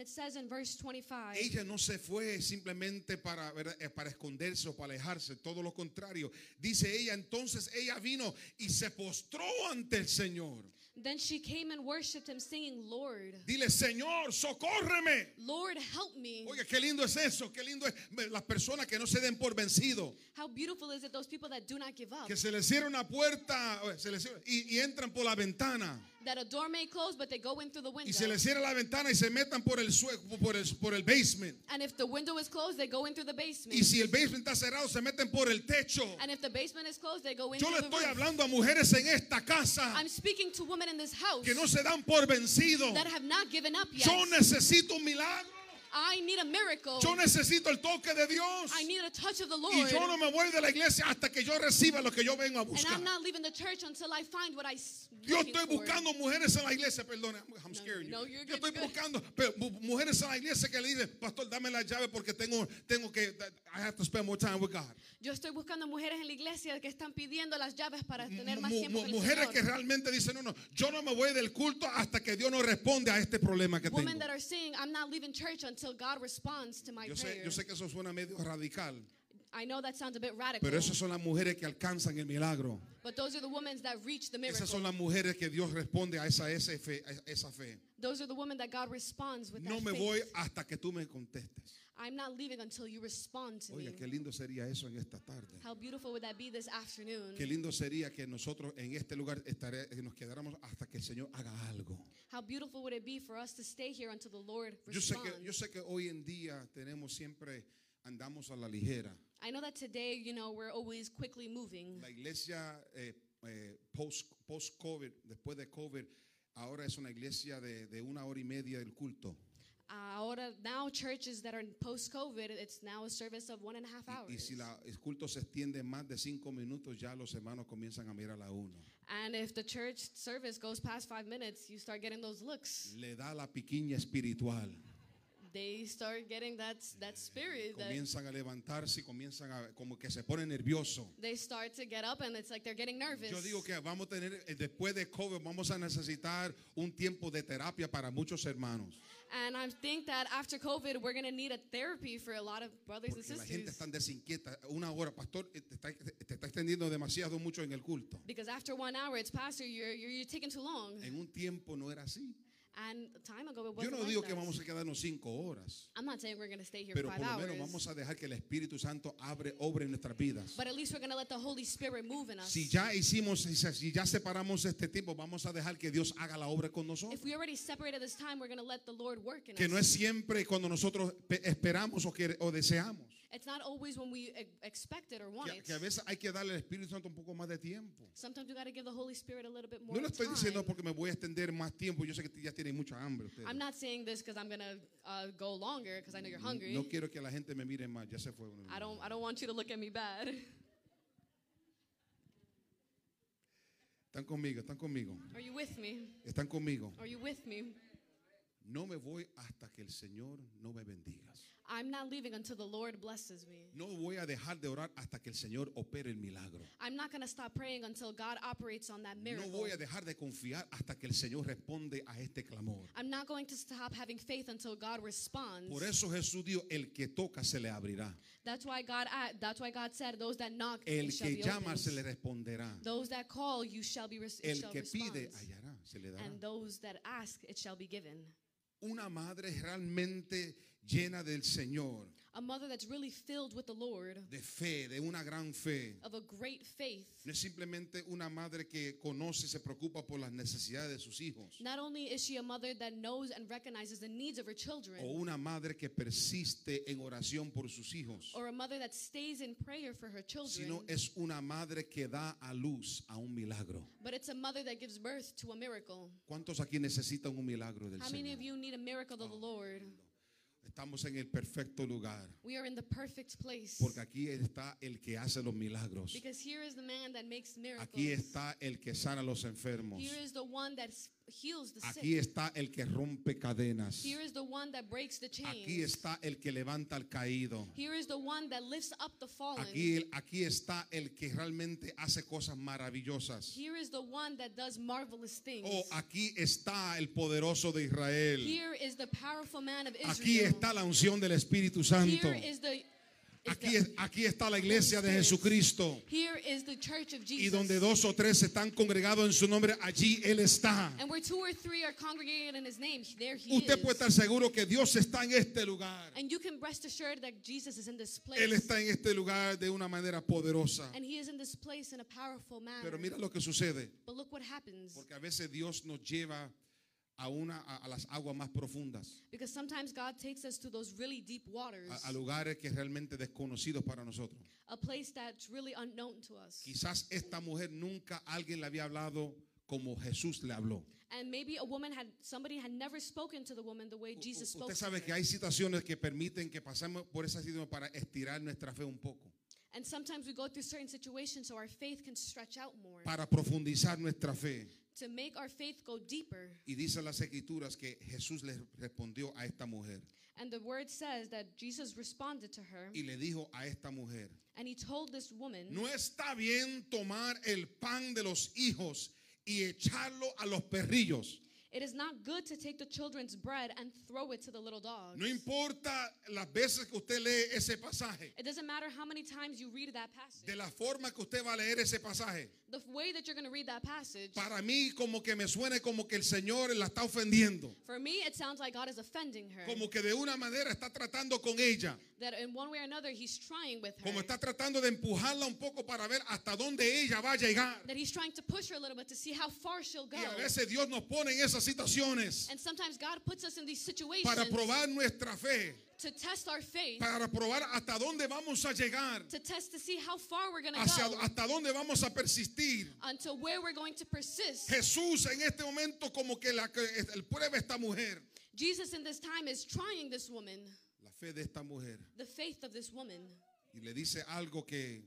it says in verse 25, ella no se fue simplemente para. Eh, para esconderse o para alejarse, todo lo contrario. Dice ella, entonces ella vino y se postró ante el Señor. then she came and worshipped him, singing, Lord, Dile, Señor, socórreme. Lord, help me. Oiga, qué lindo es eso, qué lindo es las personas que no se den por vencido, How beautiful is it, those people that do not give up? que se les cierra una puerta se les cierra- y, y entran por la ventana. That a door may close, but they go in through the window. Y se les cierra la ventana y se metan por el, sue- por el, por el basement. and if the window is closed, they go in through the basement. Y si el basement está cerrado, se meten por el techo. and if the basement is closed, they go in Yo le the estoy hablando a mujeres en esta casa I'm speaking to women in this house que no se dan por vencido. that have not given up yet. Yo necesito un milagro. I need a miracle. Yo necesito el toque de Dios. I need a touch of the Y Lord. yo no me voy de la iglesia hasta que yo reciba lo que yo vengo a and buscar. I'm not leaving the church until I find what I Yo estoy for. buscando mujeres en la iglesia, perdón, I'm scaring you. no, you're Yo estoy good. buscando pero, mu- mujeres en la iglesia que le dicen, pastor, dame la llave porque tengo, tengo que, I have to spend more time with God. Yo estoy buscando mujeres en la iglesia que están pidiendo las llaves para tener más tiempo con el mujeres que realmente dicen, no, no, yo no me voy del culto hasta que Dios no responde a este problema que Women tengo. that are saying, I'm not leaving church until God responds to my Yo sé, prayer. yo sé que eso suena medio radical, I know that sounds a bit radical, pero esas son las mujeres que alcanzan el milagro. but those are the women that reach the miracle. Esas son las mujeres que Dios responde a esa, esa fe. a esa fe. Those are the women that God responds with No that me faith. voy hasta que tú me contestes. I'm not leaving until you respond to Oiga, me. qué lindo sería eso en esta tarde. How beautiful would that be this afternoon? Qué lindo sería que nosotros en este lugar estaré- nos quedáramos hasta que el Señor haga algo. How beautiful would it be for us to stay here until the Lord Yo sé responds? que, yo sé que hoy en día tenemos siempre, andamos a la ligera. I know that today, you know, we're always quickly moving. La iglesia eh, eh, post, post-COVID, después de COVID, ahora es una iglesia de, de una hora y media del culto. Ah, ahora, now churches that are post-COVID, it's now a service of one and a half hours. Y, y si la, el culto se extiende más de cinco minutos, ya los hermanos comienzan a mirar a uno. And if the church service goes past five minutes, you start getting those looks. Le da la piquiña espiritual. They start getting that that spirit. That Comienzan a levantarse y comienzan a, como que se ponen nerviosos. they start to get up, and it's like they're getting nervous. Yo digo que vamos a tener, eh, después de COVID, vamos a necesitar un tiempo de terapia para muchos hermanos. And I think that after COVID, we're going to need a therapy for a lot of brothers and Porque la gente sisters. está desinquieta. Una hora, pastor, eh, te está, te está extendiendo demasiado mucho en el culto. Because after one hour, it's pastor, you're, you're, you're taking too long. En un tiempo no era así. And time ago, it Yo no like digo that. que vamos a quedarnos cinco horas, I'm not saying we're going to stay here pero five por lo hours. menos vamos a dejar que el Espíritu Santo abre, obre en nuestras vidas. But at least we're going to let the Holy Spirit move in us. Si ya hicimos, si ya separamos este tiempo, vamos a dejar que Dios haga la obra con nosotros. if we already separated this time, we're going to let the Lord work in Que us. no es siempre cuando nosotros pe- esperamos o, quere- o deseamos. It's not always when we e- expect it or want Que, it. que a veces hay que darle al Espíritu Santo un poco más de tiempo. Sometimes we got to give the Holy Spirit a little bit more No lo estoy diciendo time. porque me voy a extender más tiempo. Yo sé que ya tienen mucha hambre ustedes. I'm not saying this because I'm going to uh, go longer because I know you're hungry. No quiero que la gente me mire más. Ya se fue. I don't, I don't want you to look at me bad. Están conmigo, están conmigo. Are you with me? Están conmigo. Are you with me? No me voy hasta que el Señor no me bendiga. I'm not leaving until the Lord blesses me. No voy a dejar de orar hasta que el Señor opere el milagro. I'm not going to stop praying until God operates on that No miracle. voy a dejar de confiar hasta que el Señor responde a este clamor. I'm not going to stop having faith until God responds. Por eso Jesús dijo, el que toca se le abrirá. That's why God uh, that's why God said those that knock El shall que be llama opened. se le responderá. Those that call you shall be El shall que respond. pide hallará, se le dará. And those that ask it shall be given. Una madre realmente llena del Señor, A mother that's really filled with the Lord de fe, de una gran fe. of a great faith. No es simplemente una madre que conoce y se preocupa por las necesidades de sus hijos. Not only is she a mother that knows and recognizes the needs of her children, O una madre que persiste en oración por sus hijos. or a mother that stays in prayer for her children, Sino es una madre que da a luz a un milagro. but it's a mother that gives birth to a miracle. ¿Cuántos aquí necesitan un milagro del How many of Señor? you need a miracle of the Lord? Estamos en el perfecto lugar. We are in the perfect place. Porque aquí está el que hace los milagros. Because here is the man that makes miracles. Aquí está el que sana a los enfermos. Here is the one that Aquí está el que rompe cadenas. Aquí está el que levanta al caído. Aquí, aquí está el que realmente hace cosas maravillosas. Oh, aquí está el poderoso de Israel. Aquí está la unción del Espíritu Santo. Aquí, aquí está la iglesia de Jesucristo. here is the church of Y Jesus. donde dos o tres están congregados en su nombre, allí Él está. and where two or three are congregated in his name, there he Usted puede estar seguro que Dios está en este lugar. and you can rest assured that Jesus is in this place. Él está en este lugar de una manera poderosa. and he is in this place in a powerful manner. Pero mira lo que sucede. but look what happens. Porque a veces Dios nos lleva a, una, a, a las aguas más profundas. Because sometimes God takes us to those really deep waters, A, a lugares que realmente desconocidos para nosotros. a place that's really unknown to us. Quizás esta mujer nunca alguien le había hablado como Jesús le habló. And maybe a woman had, somebody had never spoken to the woman the way Jesus spoke Usted sabe que hay situaciones que permiten que pasemos por esas situaciones para estirar nuestra fe un poco, And sometimes we go through certain situations so our faith can stretch out more, para profundizar nuestra fe. To make our faith go deeper. Y dice las escrituras que Jesús le respondió a esta mujer And the word says that Jesus responded to her y le dijo a esta mujer, and he told this woman, no está bien tomar el pan de los hijos y echarlo a los perrillos. It is not good to take the children's bread and throw it to the little dogs. No importa las veces que usted lee ese pasaje, It doesn't matter how many times you read that passage. de la forma que usted va a leer ese pasaje. The way that you're going to read that passage, Para mí como que me suene como que el Señor la está ofendiendo, for me, it sounds like God is offending her. como que de una manera está tratando con ella, That in one way or another, He's trying with her. como está tratando de empujarla un poco para ver hasta dónde ella va a llegar. That He's trying to push her a little bit to see how far she'll go. Y a veces Dios nos pone en esas situaciones And sometimes God puts us in these situations para probar nuestra fe, to test our faith, para probar hasta dónde vamos a llegar, to test to see how far we're going to hacia, go, hasta dónde vamos a persistir. until where we're going to persist. Jesús en este momento como que la el prueba esta mujer. Jesus in this time is trying this woman, La fe de esta mujer. the faith of this woman. Y le dice algo que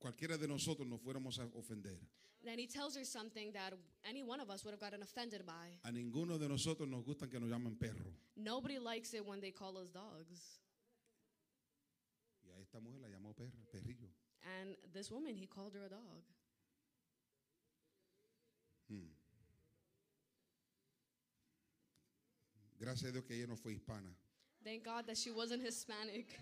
cualquiera de nosotros nos fuéramos a ofender. Then he tells her something that any one of us would have gotten offended by. A ninguno de nosotros nos gustan que nos llamen perro. Nobody likes it when they call us dogs. Y a esta mujer la llamó perra, perrillo. And this woman, he called her a dog. Hmm. Gracias a Dios que ella no fue hispana. Thank God that she wasn't Hispanic.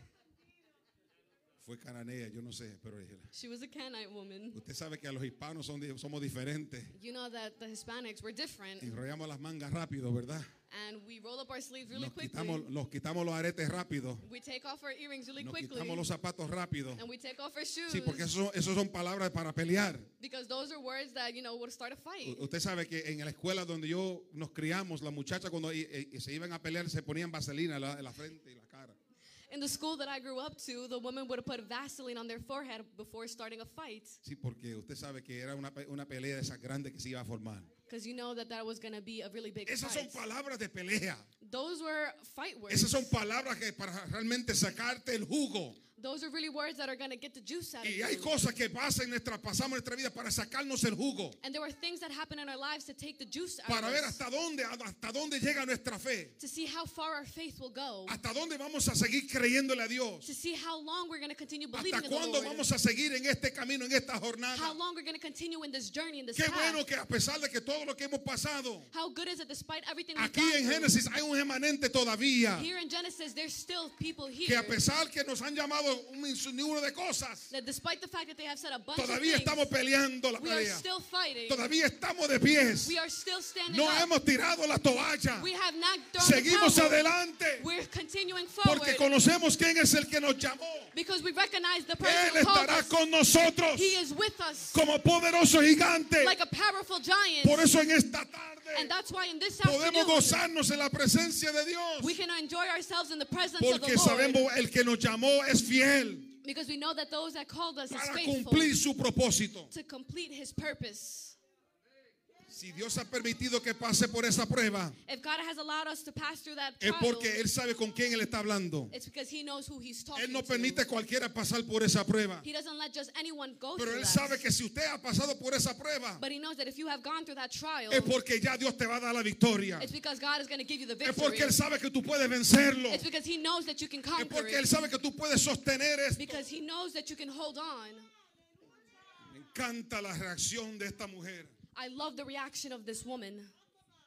Fue cananea, yo no sé, pero She was a Canaanite woman. usted sabe que a los hispanos son somos diferentes. You know that the Hispanics were different. Enrollamos las mangas rápido, ¿verdad? And we roll up our sleeves really Nos quickly. quitamos, nos quitamos los aretes rápido. We take off our earrings really Nos quickly. quitamos los zapatos rápido. And we take off our shoes. Sí, porque esos son, esos son palabras para pelear. Because those are words that, you know, would start a U- fight. Usted sabe que en la escuela donde yo nos criamos, las muchachas cuando i- i- se iban a pelear se ponían vaselina en la, en la frente y la cara. In the school that I grew up to, the women would put Vaseline on their forehead before starting a fight. Sí, porque usted sabe que era una, una pelea de esas grandes que se iba a formar. Because you know that that was going to be a really big Esas son fight. palabras de pelea. Those were fight words. Esas son palabras que para realmente sacarte el jugo. Those are really words that are going to get the juice out of Y hay you. cosas que pasan en nuestra, pasamos en nuestra vida para sacarnos el jugo. And there were things that happen in our lives to take the juice out Para of ver us. hasta dónde, hasta dónde llega nuestra fe. To see how far our faith will go. Hasta dónde vamos a seguir creyéndole a Dios. To see how long we're going to continue believing Hasta in the cuándo Lord. vamos a seguir en este camino, en esta jornada. How long we're going to continue in this journey, in this Qué path. bueno que a pesar de que todo lo que hemos pasado, How good is it despite everything we've aquí gone en through? Génesis hay un remanente todavía. Here in Genesis, there's still people Que here a pesar que nos han llamado un sinnúmero de cosas, that despite the fact that they have said a bunch todavía of things, estamos peleando la we are pelea. still fighting. Todavía estamos de pies. We are still standing No up. hemos tirado la toalla. We have not thrown Seguimos towel. adelante. We're continuing forward Porque conocemos quién es el que nos llamó. because we recognize the Él person who called estará us. con nosotros He is with us como poderoso gigante. like a powerful giant. Por eso en esta And tarde that's why in this podemos afternoon, gozarnos en la presencia de Dios. we can enjoy ourselves in the presence of Porque the Lord sabemos el que nos llamó es fiel because we know that those that called us is para faithful cumplir su propósito. to complete his purpose. Si Dios ha permitido que pase por esa prueba, If God has allowed us to pass through that es trial, porque Él sabe con quién Él está hablando. it's because He knows who He's talking Él no permite a cualquiera pasar por esa prueba. He doesn't let just anyone go Pero through Él that. sabe que si usted ha pasado por esa prueba, But He knows that if you have gone through that trial, es porque ya Dios te va a dar la victoria. it's because God is going to give you the Es victory. porque Él sabe que tú puedes vencerlo. It's because He knows that you can Es conquer porque it. Él sabe que tú puedes sostener esto. Because He knows that you can hold on. Me encanta la reacción de esta mujer. I love the reaction of this woman.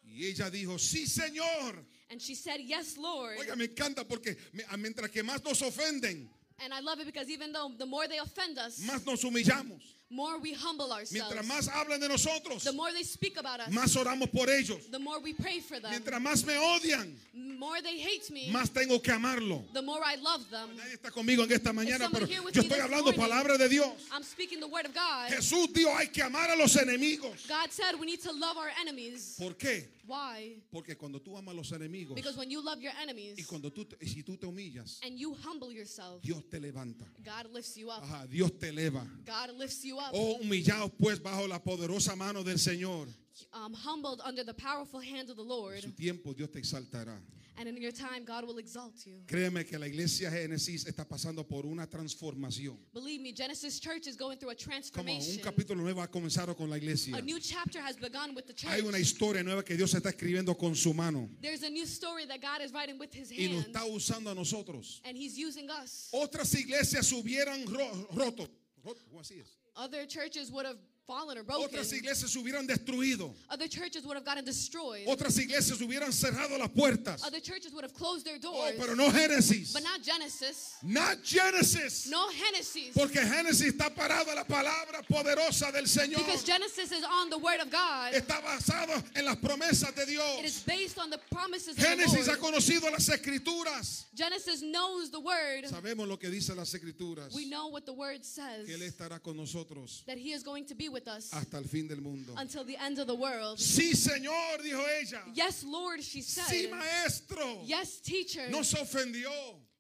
Y ella dijo, sí, Señor. And she said, Yes, Lord. Oiga, me encanta porque me- mientras que más nos ofenden, And I love it because even though the more they offend us, más nos humillamos. More we humble ourselves. Mientras más hablan de nosotros, The more they speak about us, más oramos por ellos. the more we pray for them. Mientras más me odian, The more they hate me, más tengo que amarlo. the more I love them. Nadie está conmigo en esta mañana, pero yo estoy hablando morning? palabra de Dios. I'm speaking the word of God. Jesús dijo, hay que amar a los enemigos. God said we need to love our enemies. ¿Por qué? Why? Porque cuando tú amas a los enemigos Because when you love your y enemies cuando tú y si tú te humillas, and you humble yourself, Dios te levanta. God lifts you up. Ajá, Dios te eleva. God lifts you up. Oh, humillaos pues bajo la poderosa mano del Señor. Um, humbled under the powerful hand of the En Lord. su tiempo Dios te exaltará. And in your time, God will exalt you. Créeme que la iglesia Génesis está pasando por una transformación. Believe me, Genesis Church is going through a Como un transformation. capítulo nuevo ha comenzado con la iglesia. A new chapter has begun with the church. Hay una historia nueva que Dios está escribiendo con su mano There's a new story that God is writing with his y nos hand. está usando a nosotros. And he's using us. Otras iglesias hubieran ro- roto. Roto, ¿cómo así es? Other churches would have fallen or broken. Otras iglesias hubieran destruido. Other churches would have gotten destroyed. Otras iglesias hubieran cerrado las puertas. Other churches would have closed their Oh, doors. pero no Génesis. But not Genesis. Not Genesis. No Genesis. Porque Génesis está parado en la palabra poderosa del Señor. Because Genesis is on the word of God. Está basado en las promesas de It is Dios. based on the promises Génesis ha conocido las escrituras. Genesis knows the word. Sabemos lo que dice las escrituras. We know what the word says. Que Él estará con nosotros That he is going to be with us hasta el fin del mundo. until the end of the world. Sí, Señor, dijo ella. Yes, Lord, she Sí, said. maestro. Yes, teacher. No se ofendió.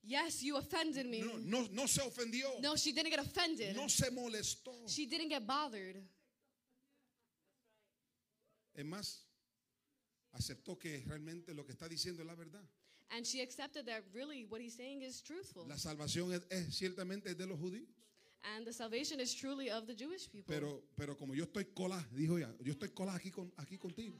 Yes, you offended me. No, no, no se ofendió. No, she didn't get offended. No se molestó. She didn't get bothered. Es más, aceptó que realmente lo que está diciendo es la verdad. And she accepted that really what he's saying is truthful. La salvación es, es ciertamente de los judíos. And the salvation is truly of the Jewish people. Pero, pero como yo estoy colá, dijo ella, yo estoy colá aquí, con, aquí contigo.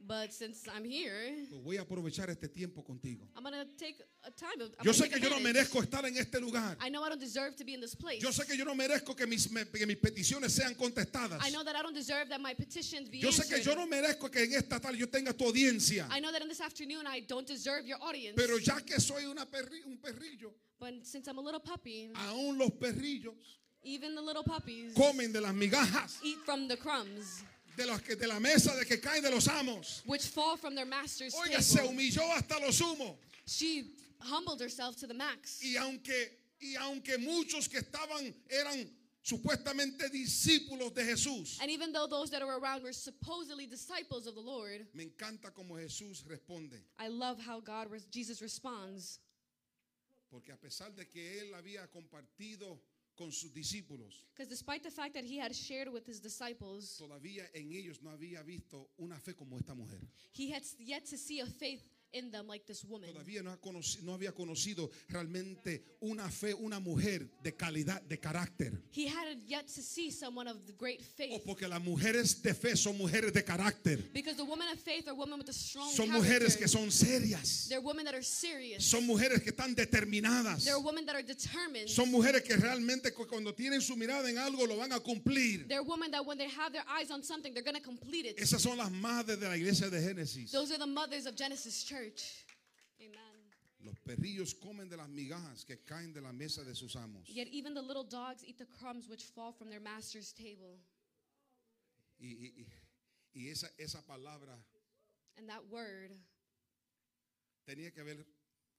But since I'm here, Pues voy a aprovechar este tiempo contigo. I'm to take a time I'm Yo gonna sé que yo no merezco estar en este lugar. I know I don't deserve to be in this place. Yo sé que yo no merezco que mis, me- que mis peticiones sean contestadas. I know that I don't deserve that my petitions be Yo sé que yo no merezco que en esta tarde yo tenga tu audiencia. I know that in this afternoon I don't deserve your audience. Pero ya que soy una perri- un perrillo, but since I'm a little puppy, aún los perrillos even the little puppies comen de las migajas eat from the crumbs de, los que, de la mesa de que caen de los amos. which fall from their master's Oiga, se table. humilló hasta lo sumo. She humbled herself to the max. Y aunque, y aunque muchos que estaban eran supuestamente discípulos de Jesús, And even though those that are around were supposedly disciples of the Lord, me encanta como Jesús responde. I love how God, Jesus responds. Porque a pesar de que él había compartido con sus discípulos, Because despite the fact that he had shared with his disciples, todavía en ellos no había visto una fe como esta mujer. he had yet to see a faith in them like this woman. Todavía no, ha conoci- no había conocido realmente una fe, una mujer de calidad, de carácter. He had yet to see someone of the great faith. porque las mujeres de fe son mujeres de carácter. Because the women of faith are women with a strong Son character. mujeres que son serias. They're women that are serious. Son mujeres que están determinadas. They're women that are determined. Son mujeres que realmente cu- cuando tienen su mirada en algo lo van a cumplir. They're women that when they have their eyes on something, they're going to complete it. Esas son las madres de la iglesia de Génesis. Those are the mothers of Genesis Church. Amen. Los perrillos comen de las migajas que caen de la mesa de sus amos. Yet even the little dogs eat the crumbs which fall from their master's table. Y, y- y- y esa, esa palabra And that word tenía que haber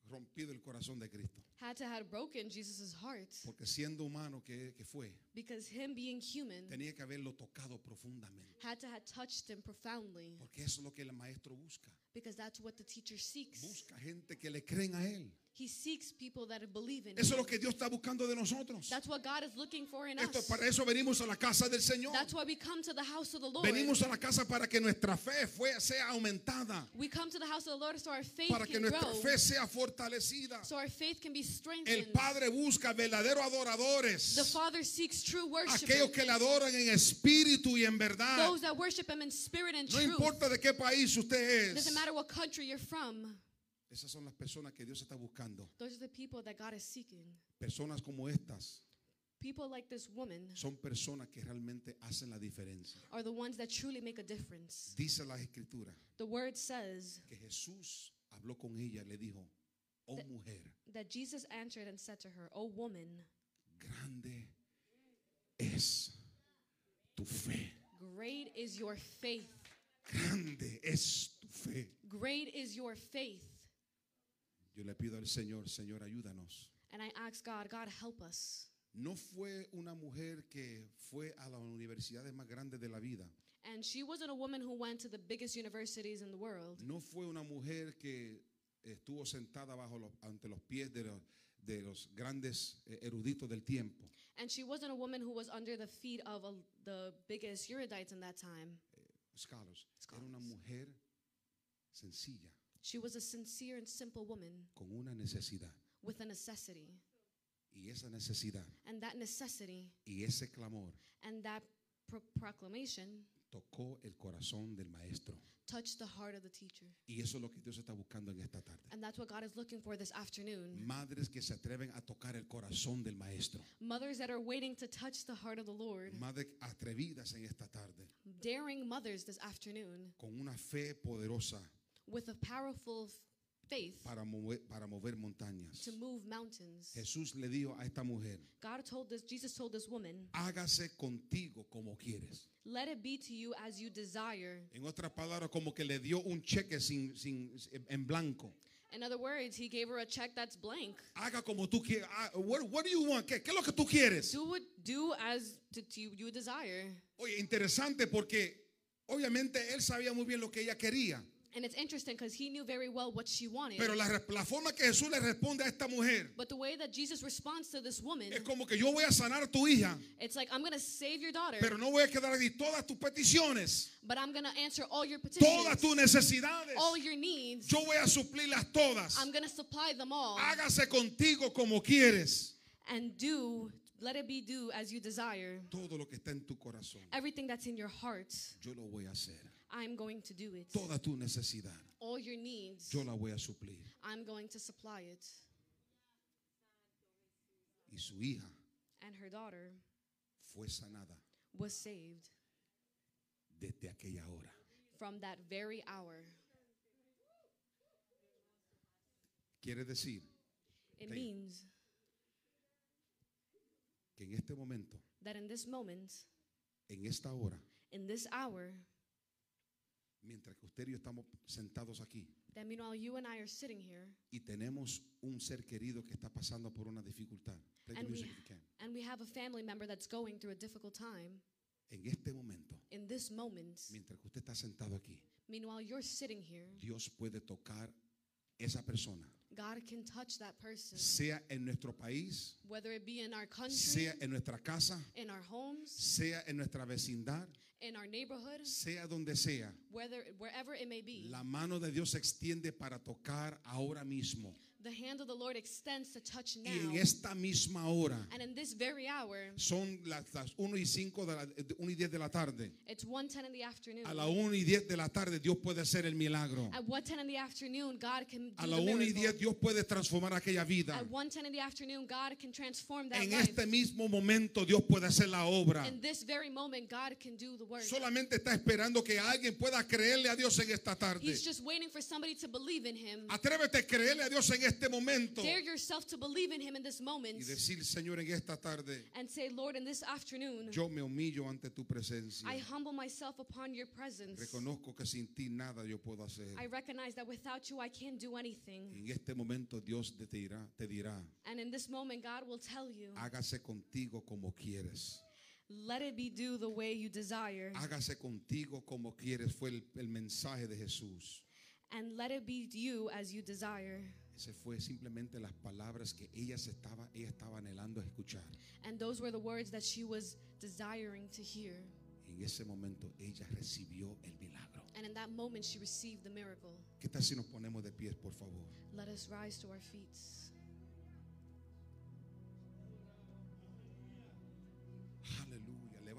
rompido el corazón de Cristo. had to have broken Jesus' heart. Porque siendo humano que, que fue, Because him being human tenía que haberlo tocado profundamente. had to have touched him profoundly. Porque eso es lo que el maestro busca. Because that's what the teacher seeks. Busca gente que le creen a Él. He seeks people that believe in Eso es him. lo que Dios está buscando de nosotros. That's what God is looking for in Esto, us. para eso venimos a la casa del Señor. That's why we come to the house of the Lord. Venimos a la casa para que nuestra fe fue- sea aumentada, We come to the house of the Lord so our faith para que can nuestra grow. fe sea fortalecida. So our faith can be El strengthened. Padre busca verdaderos The adoradores, Father seeks true aquellos worshipers. que le adoran en espíritu y en verdad. Those that worship Him in spirit and No truth. importa de qué país usted Doesn't es. matter what country you're from. Esas son las personas que Dios está buscando. Those are the people that God is seeking. Personas como estas People like this woman son personas que realmente hacen la diferencia. are the ones that truly make a difference. Dice la escritura The word says que Jesús habló con ella y le dijo, oh mujer, that Jesus answered and said to her, O woman, grande es tu fe. great is your faith. Grande es tu fe. Great is your faith. Yo le pido al Señor, Señor, ayúdanos. And I ask God, God, help us. No fue una mujer que fue a las universidades más grandes de la vida. And she wasn't a woman who went to the biggest universities in the world. No fue una mujer que estuvo sentada bajo los, ante los pies de los, de los grandes eh, eruditos del tiempo. And she wasn't a woman who was under the feet of a, the biggest erudites in that time. Scholars. Era una mujer sencilla, She was a sincere and simple woman con una necesidad. with a necessity. Y esa necesidad And that necessity y ese clamor and that pro- proclamation tocó el corazón del maestro. touched the heart of the teacher. Y eso es lo que Dios está buscando en esta tarde. And that's what God is looking for this afternoon. Madres que se atreven a tocar el corazón del maestro. Mothers that are waiting to touch the heart of the Lord. Madres atrevidas en esta tarde, Daring mothers this afternoon con una fe poderosa with a powerful faith para mover, para mover montañas. to move mountains. Jesús le dijo a esta mujer, God told this, Jesus told this woman, hágase contigo como quieres. let it be to you as you desire. En otras palabras, como que le dio un cheque sin, sin, en blanco. In other words, he gave her a check that's blank. Haga como tú quieras. Ah, What, what do you want? ¿Qué, ¿Qué es lo que tú quieres? Do what do as to, to you, you desire. Oye, interesante porque obviamente él sabía muy bien lo que ella quería. And it's interesting because he knew very well what she wanted. Pero la, la forma que Jesús le responde a esta mujer but the way that Jesus responds to this woman, es como que yo voy a sanar a tu hija, it's like, I'm going to save your daughter, pero no voy a quedar aquí todas tus peticiones, but I'm going to answer all your petitions, todas tus necesidades. all your needs. Yo voy a suplirlas todas. I'm going to supply them all. Hágase contigo como quieres. and do, let it be do as you desire. Todo lo que está en tu corazón, Everything that's in your heart, yo lo voy a hacer. I'm going to do it. Toda tu necesidad, All your needs, yo la voy a suplir. I'm going to supply it. Y su hija And her daughter fue sanada was saved desde aquella hora. from that very hour. Quiere decir It means que en este momento, that in this moment, en esta hora, in this hour, mientras que usted y yo estamos sentados aquí. That meanwhile you and I are sitting here. Y tenemos un ser querido que está pasando por una dificultad, play the And we- music if you can. and we have a family member that's going through a difficult time, en este momento, in this moment, mientras que usted está sentado aquí, meanwhile you're sitting here, Dios puede tocar esa persona, God can touch that person, sea en nuestro país, whether it be in our country, sea en nuestra casa, in our homes, sea en nuestra vecindad, in our neighborhood, sea donde sea. whether wherever it may be. La mano de Dios se extiende para tocar ahora mismo. The hand of the Lord extends to touch now. Y en esta misma hora, And in this very hour, son las, las 1 y 5 de la, de 1 y 10 de la tarde. it's 1:10 in the afternoon. A la 1 y 10 de la tarde Dios puede hacer el milagro. At 1:10 in the afternoon, God can do A la the 1 y miracle. 10 Dios puede transformar aquella vida. At 1:10 in the afternoon, God can transform that En life. este mismo momento Dios puede hacer la obra. In this very moment, God can do the work. Solamente está esperando que alguien pueda creerle a Dios en esta tarde. He's just waiting for somebody to believe in Him. Atrévete a creerle a Dios en este momento Dare yourself to believe in Him in this moment y decir, Señor, en esta tarde and say, Lord, in this afternoon, yo me humillo ante tu presencia. I humble myself upon your presence. Reconozco que sin ti nada yo puedo hacer. I recognize that without you, I can't do anything. En este momento Dios te dirá, te dirá, And in this moment, God will tell you, hágase contigo como quieres. let it be do the way you desire. Hágase contigo como quieres. Fue el, el mensaje de Jesús. and let it be you as you desire. Ese fue simplemente las palabras que ella se estaba, ella estaba anhelando escuchar. And those were the words that she was desiring to hear. En ese momento ella recibió el milagro. And in that moment, she received the miracle. ¿Qué tal si nos ponemos de pies, por favor? Let us rise to our feet.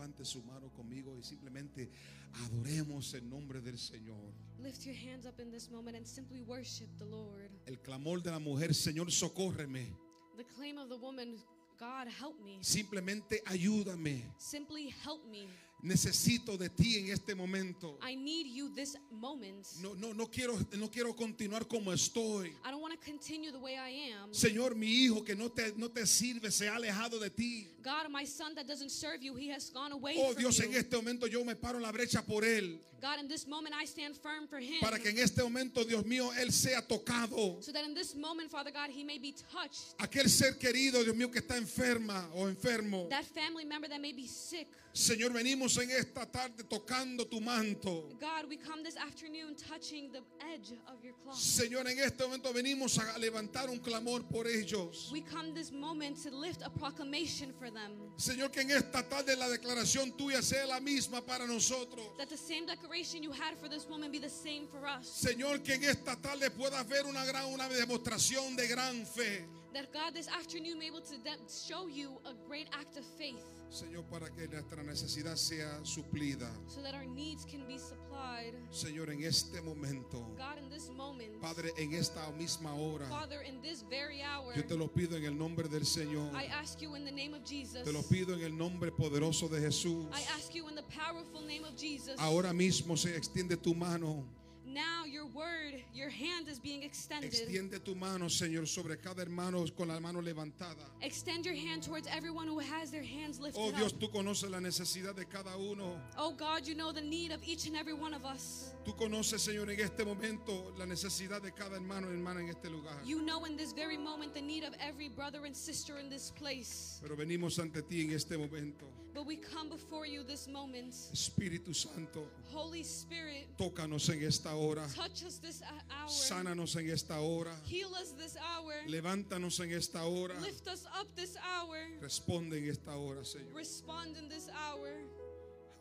Levante su mano conmigo y simplemente adoremos el nombre del Señor. Lift your hands up in this moment and simply worship the Lord. El clamor de la mujer, Señor, socórreme. The claim of the woman, God, help me. Simplemente ayúdame. Simply help me. Necesito de ti en este momento. I need you this moment. No, no, no quiero, no quiero continuar como estoy. I don't want to continue the way I am. Señor, mi hijo que no te, no te sirve se ha alejado de ti. God, my son that doesn't serve you, he has gone away Oh from Dios, you. en este momento yo me paro en la brecha por él. God, in this moment I stand firm for him. Para que en este momento, Dios mío, él sea tocado. so that in this moment, Father God, he may be touched. Aquel ser querido, Dios mío, que está enferma o enfermo. That family member that may be sick. Señor, venimos en esta tarde tocando tu manto. God, we come this afternoon touching the edge of your cloth. Señor, en este momento venimos a levantar un clamor por ellos. We come this moment to lift a proclamation for them. Señor, que en esta tarde la declaración tuya sea la misma para nosotros. That the same declaration you had for this woman be the same for us. Señor, que en esta tarde pueda haber una gran una demostración de gran fe. That God, this afternoon, be able to show you a great act of faith Señor, para que nuestra necesidad sea suplida. so that our needs can be supplied. Señor, en este momento, God, in this moment, Padre, en esta misma hora, Father, in this very hour, yo te lo pido en el nombre del Señor. I ask you in the name of Jesus. Te lo pido en el nombre poderoso de Jesús. I ask you in the powerful name of Jesus. Ahora mismo se extiende tu mano. Now your word, your hand is being extended. Extiende tu mano, Señor, sobre cada hermano con la mano levantada. Extend your hand towards everyone who has their hands lifted Oh Dios, up. tú conoces la necesidad de cada uno. Oh God, you know the need of each and every one of us. Tú conoces, Señor, en este momento la necesidad de cada hermano y hermana en este lugar. You know in this very moment the need of every brother and sister in this place. Pero venimos ante ti en este momento. But we come before you this moment. Espíritu Santo, Holy Spirit, tócanos en esta hora. touch us this hour. Sánanos en esta hora. Heal us this hour. Levántanos en esta hora. Lift us up this hour. Responde en esta hora, Señor. Respond in this hour.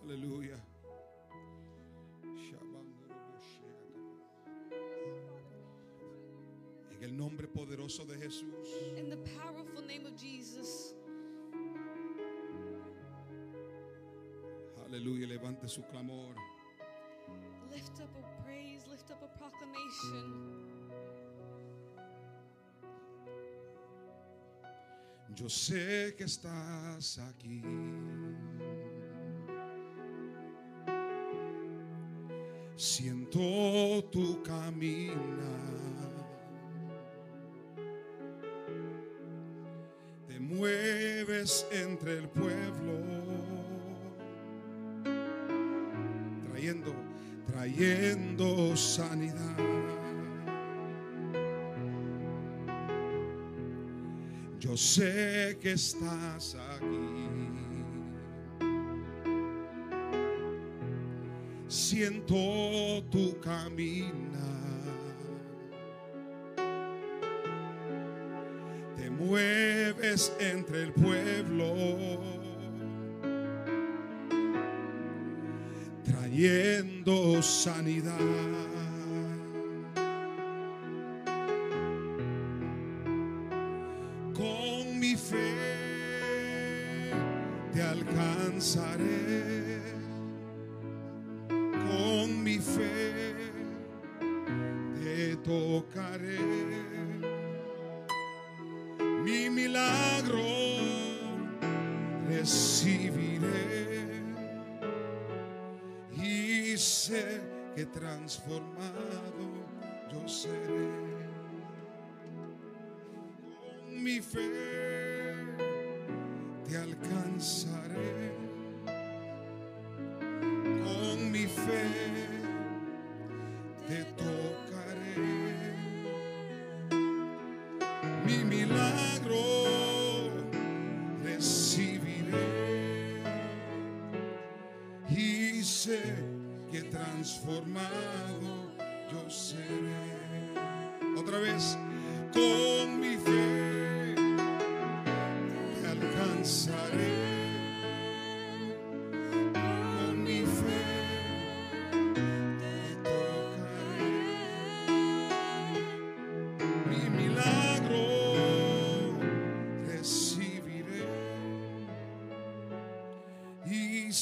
Aleluya. En el nombre poderoso de Jesús. In the powerful name of Jesus. Aleluya. Levante su clamor. Lift up a praise, lift up a proclamation. Yo sé que estás aquí. Siento tu caminar. Te mueves entre el pueblo. Trayendo, trayendo sanidad. Yo sé que estás aquí. Siento tu caminar. Te mueves entre el pueblo. Sanidad. Con mi fe te tocaré. Mi milagro recibiré. Y sé que transformado yo seré. Otra vez, con mi fe alcanzaré.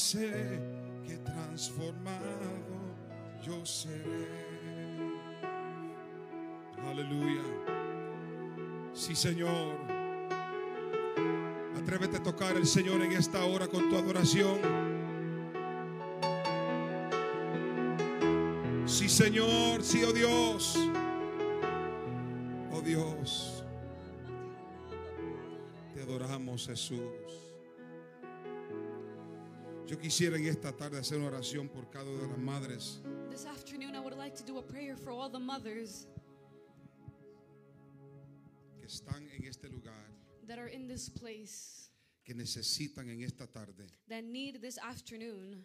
Sé que transformado yo seré. Aleluya. Sí, Señor. Atrévete a tocar al Señor en esta hora con tu adoración. Sí, Señor. Sí, oh Dios. Oh Dios. Te adoramos, Jesús. Yo quisiera en esta tarde hacer una oración por cada una de las madres. This afternoon, I would like to do a prayer for all the mothers que están en este lugar, that are in this place, que necesitan en esta tarde, that need this afternoon.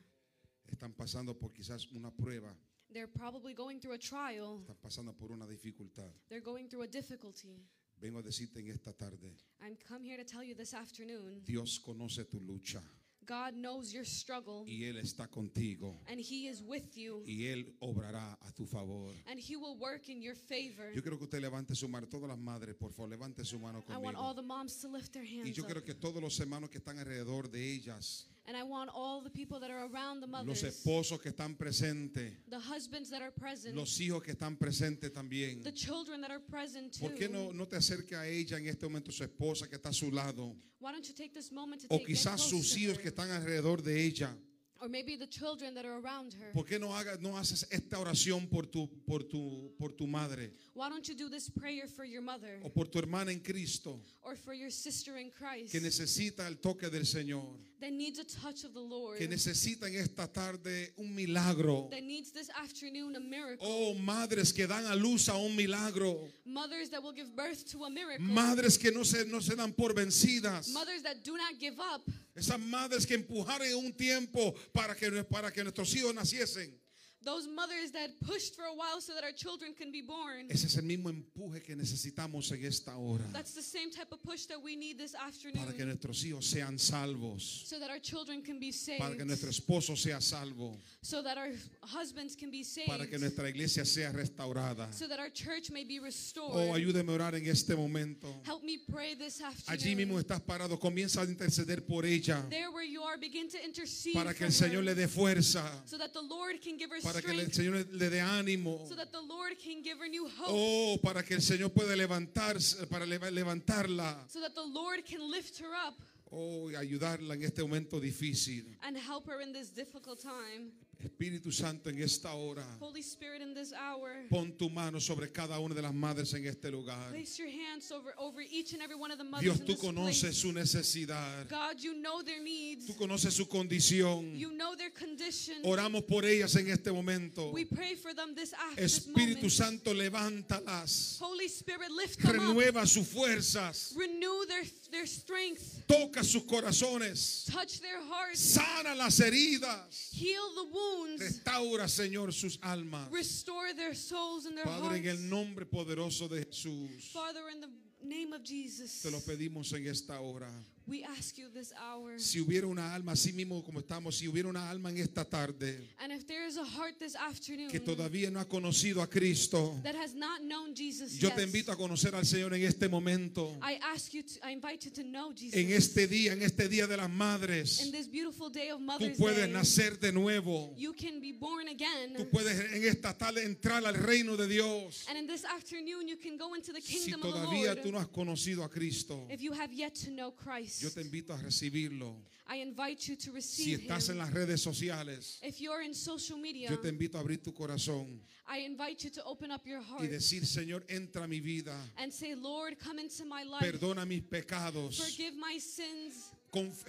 están pasando por quizás una prueba, They're probably going through a trial, están pasando por una dificultad. they're going through a difficulty. Vengo a decirte en esta tarde, I'm come here to tell you this afternoon. Dios conoce tu lucha God knows your struggle, y Él está contigo and He is with you, y Él obrará a tu favor. and He will work in your favor. Yo quiero que usted levante su mano, todas las madres, por favor, levante su mano I want all conmigo. the moms to lift their Y hands yo up. quiero que todos los hermanos que están alrededor de ellas, And I want all the people that are around the los mothers, esposos que están presentes, the husbands that are present, los hijos que están presentes también. the children that are present too. ¿Por qué no, no te acerca a ella en este momento, su esposa que está a su lado? Why don't you take this moment to O take quizás sus hijos que están alrededor de ella. Or maybe the children that are around her. ¿Por qué no, hagas, no haces esta oración por tu, por, tu, por tu madre Why don't you do this prayer for your mother o por tu hermana en Cristo or for your sister in Christ que necesita el toque del Señor? that needs a touch of the Lord, Que necesita en esta tarde un milagro. that needs this afternoon a miracle, Oh, madres que dan a luz a un milagro. mothers that will give birth to a miracle, Madres que no se, no se dan por vencidas. mothers that do not give up, Esas madres que empujaron un tiempo para que, para que nuestros hijos naciesen. Those mothers that pushed for a while so that our children can be born. Ese es el mismo empuje que necesitamos en esta hora. That's the same type of push that we need this Para que afternoon nuestros hijos sean salvos. so that our children can be Para que nuestro saved, esposo sea salvo. so that our husbands can be saved, Para que nuestra iglesia sea restaurada. so that our church may be restored. Oh, ayúdeme a orar en este momento. Help me pray this Allí mismo afternoon. estás parado. Comienza a interceder por ella. There where you are, begin to intercede Para que el Señor le her, dé fuerza. so that the Lord can give her Para que el Señor le dé ánimo. so that the Lord can give her new hope, Oh, para que el Señor pueda levantarse, para leva- levantarla. so that the Lord can lift her up Oh, y ayudarla en este momento difícil. and help her in this difficult time. Espíritu Santo, en esta hora, Holy Spirit, in this hour, pon tu mano sobre cada una de las madres en este lugar. place your hands over, over each and every one of the mothers Dios, tú this conoces place. su necesidad. God, you know their needs. Tú conoces su condición. You know their condition. Oramos por ellas en este momento. We pray for them this this Espíritu moment. Santo, levántalas. Holy Spirit, lift them up. Renueva sus fuerzas. Renew their, their strength. Toca sus corazones. Touch their hearts. Sana las heridas. Heal the wounds. Restaura, Señor, sus almas. Restore their souls and their Padre, en el nombre poderoso de Jesús, Father, in the name of Jesus, te lo pedimos en esta hora. We ask you this hour. Si hubiera una alma, así mismo como estamos, si hubiera una alma en esta tarde And if there is a heart this afternoon que todavía no ha conocido a Cristo, that has not known Jesus yo yet, te invito a conocer al Señor en este momento, I ask you to, I invite you to know Jesus. en este día, en este día de las madres. in this beautiful day of Tú puedes Day, nacer de nuevo. you can be born again. Tú puedes en esta tarde entrar al reino de Dios. And in this afternoon, you can go into the Si kingdom of the todavía Lord. tú no has conocido a Cristo, If you have yet to know Christ, yo te invito a recibirlo. I invite you to Si receive estás en Him. las redes sociales, If you're in social media, yo te invito a abrir tu corazón I invite you to open up your y heart decir, Señor, entra a mi vida. and say, Lord, come into my life. Perdona mis pecados. Forgive my sins.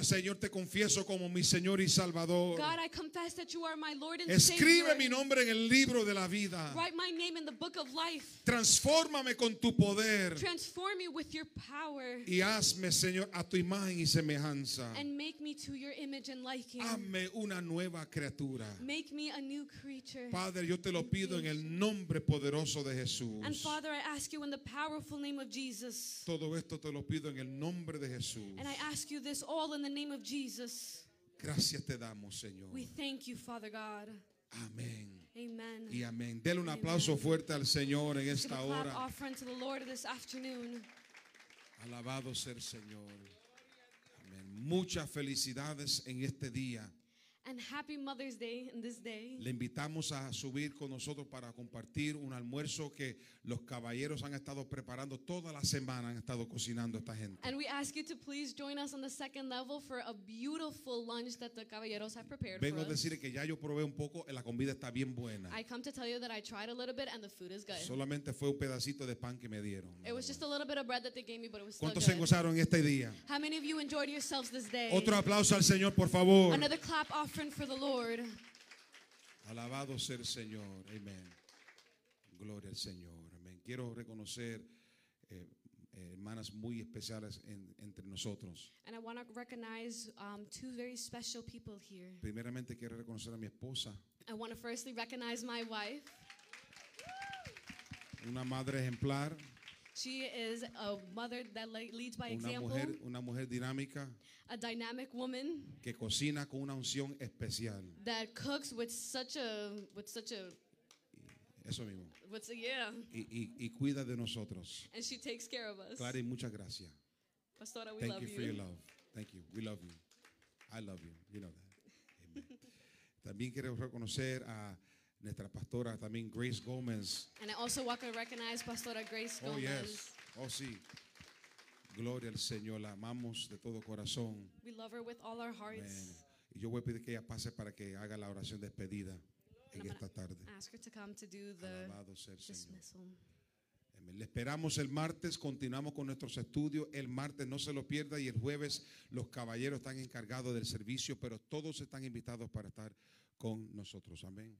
Señor, te confieso como mi Señor y Salvador. God, I confess that you are my Lord and Escribe Savior. mi nombre en el libro de la vida. Write my name in the book of life. Transfórmame con tu poder Transform me with your power y hazme, Señor, a tu imagen y semejanza. and make me to your image and liking. Hazme una nueva criatura. Make me a new creature. Padre, yo te lo pido en el nombre poderoso de And Jesús. Father, I ask you in the powerful name of Jesus. Todo esto te lo pido en el nombre de Jesús. And I ask you this all in the name of Jesus. Gracias te damos, Señor. We thank you, Father God. Amén. Amen. Y amén. Dele un aplauso fuerte al Señor en esta hora. offering to the Lord this afternoon. Alabado sea el Señor. Amén. Muchas felicidades en este día. And happy Mother's Day in this day. Le invitamos a subir con nosotros para compartir un almuerzo que los caballeros han estado preparando toda la semana, han estado cocinando esta gente. And we ask you to please join us on the second level for a beautiful lunch that the caballeros have prepared Vengo a for us. decir que ya yo probé un poco, la comida está bien buena. I come to tell you that I tried a little bit and the food is good. Solamente fue un pedacito de pan que me dieron. It was just a little bit of bread that they gave me, but it was still ¿Cuántos se good. gozaron este día? How many of you enjoyed yourselves this day? Otro aplauso al Señor, por favor. Another clap offering for the Lord. Alabado sea el Señor. Amén. Gloria al Señor. Amén. Quiero reconocer eh, eh, hermanas muy especiales en- entre nosotros. And I want to recognize um, two very special people here. Primeramente quiero reconocer a mi esposa, I want to firstly recognize my wife. una madre ejemplar, She is a mother that le- leads by una example, mujer, una mujer dinámica a dynamic woman que cocina con una unción especial. that cooks with such a with such a Eso mismo. what's a yeah, Y, y- y cuida de nosotros. and she takes care of us. Clara, muchas gracias. Pastora, we Thank love you you. for your love. Thank you. We love you. I love you. You know that. Amen. También quiero reconocer a nuestra pastora, también Grace Gómez. And I also want to recognize Pastora Grace Oh, Gomez. yes. Oh, sí. Gloria al Señor. La amamos de todo corazón. We love her with all our hearts. Y yo voy a pedir que ella pase para que haga la oración de despedida en I'm esta tarde. Ask her to come to do the Alabado sea el Señor. dismissal. Amén. Le esperamos el martes, continuamos con nuestros estudios. El martes no se lo pierda y el jueves los caballeros están encargados del servicio, pero todos están invitados para estar con nosotros. Amén.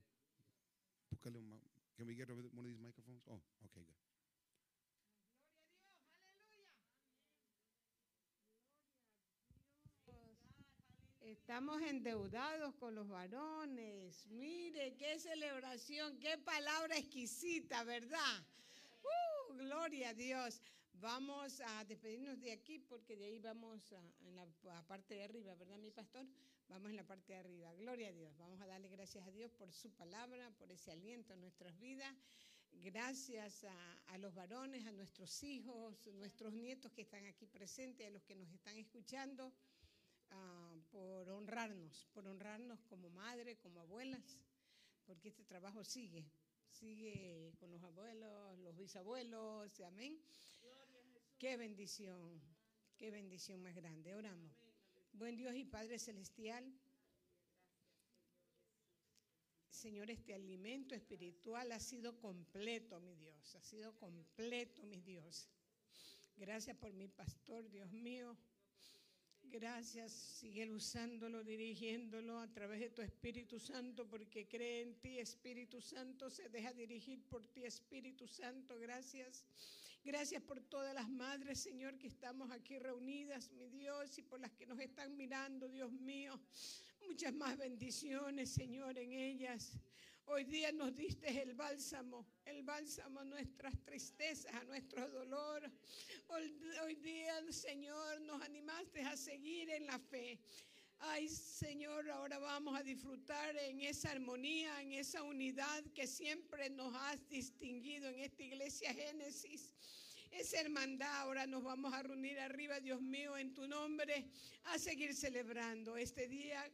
Can we get one of these microphones? Oh, okay, good. Estamos endeudados con los varones. Mire, qué celebración, qué palabra exquisita, ¿verdad? ¡Uh! gloria a Dios. Vamos a despedirnos de aquí porque de ahí vamos a, en la a parte de arriba, ¿verdad, mi pastor? Vamos en la parte de arriba. Gloria a Dios. Vamos a darle gracias a Dios por su palabra, por ese aliento en nuestras vidas. Gracias a, a los varones, a nuestros hijos, nuestros nietos que están aquí presentes, a los que nos están escuchando ah, por honrarnos, por honrarnos como madre, como abuelas, porque este trabajo sigue, sigue con los abuelos, los bisabuelos, amén. Qué bendición, qué bendición más grande. Oramos. Buen Dios y Padre Celestial. Señor, este alimento espiritual ha sido completo, mi Dios, ha sido completo, mi Dios. Gracias por mi pastor, Dios mío. Gracias, sigue usándolo, dirigiéndolo a través de tu Espíritu Santo, porque cree en ti, Espíritu Santo, se deja dirigir por ti, Espíritu Santo. Gracias. Gracias por todas las madres, Señor, que estamos aquí reunidas, mi Dios, y por las que nos están mirando, Dios mío. Muchas más bendiciones, Señor, en ellas. Hoy día nos diste el bálsamo, el bálsamo a nuestras tristezas, a nuestro dolor. Hoy, hoy día, Señor, nos animaste a seguir en la fe. Ay, Señor, ahora vamos a disfrutar en esa armonía, en esa unidad que siempre nos has distinguido en esta iglesia Génesis. Esa hermandad, ahora nos vamos a reunir arriba, Dios mío, en tu nombre, a seguir celebrando este día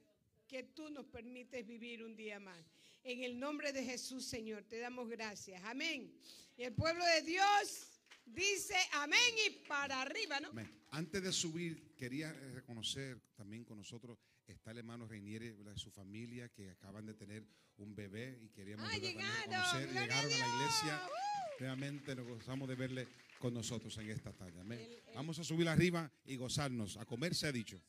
que tú nos permites vivir un día más. En el nombre de Jesús, Señor, te damos gracias. Amén. Y el pueblo de Dios dice amén y para arriba, ¿no? Amén. Antes de subir, quería reconocer también con nosotros está el hermano Reiniere, ¿verdad? su familia que acaban de tener un bebé y queríamos Ah, conocer. Llegaron a la iglesia. Realmente nos gozamos de verle con nosotros en esta tarde. Amén. El- el- Vamos a subir arriba y gozarnos. A comer se ha dicho.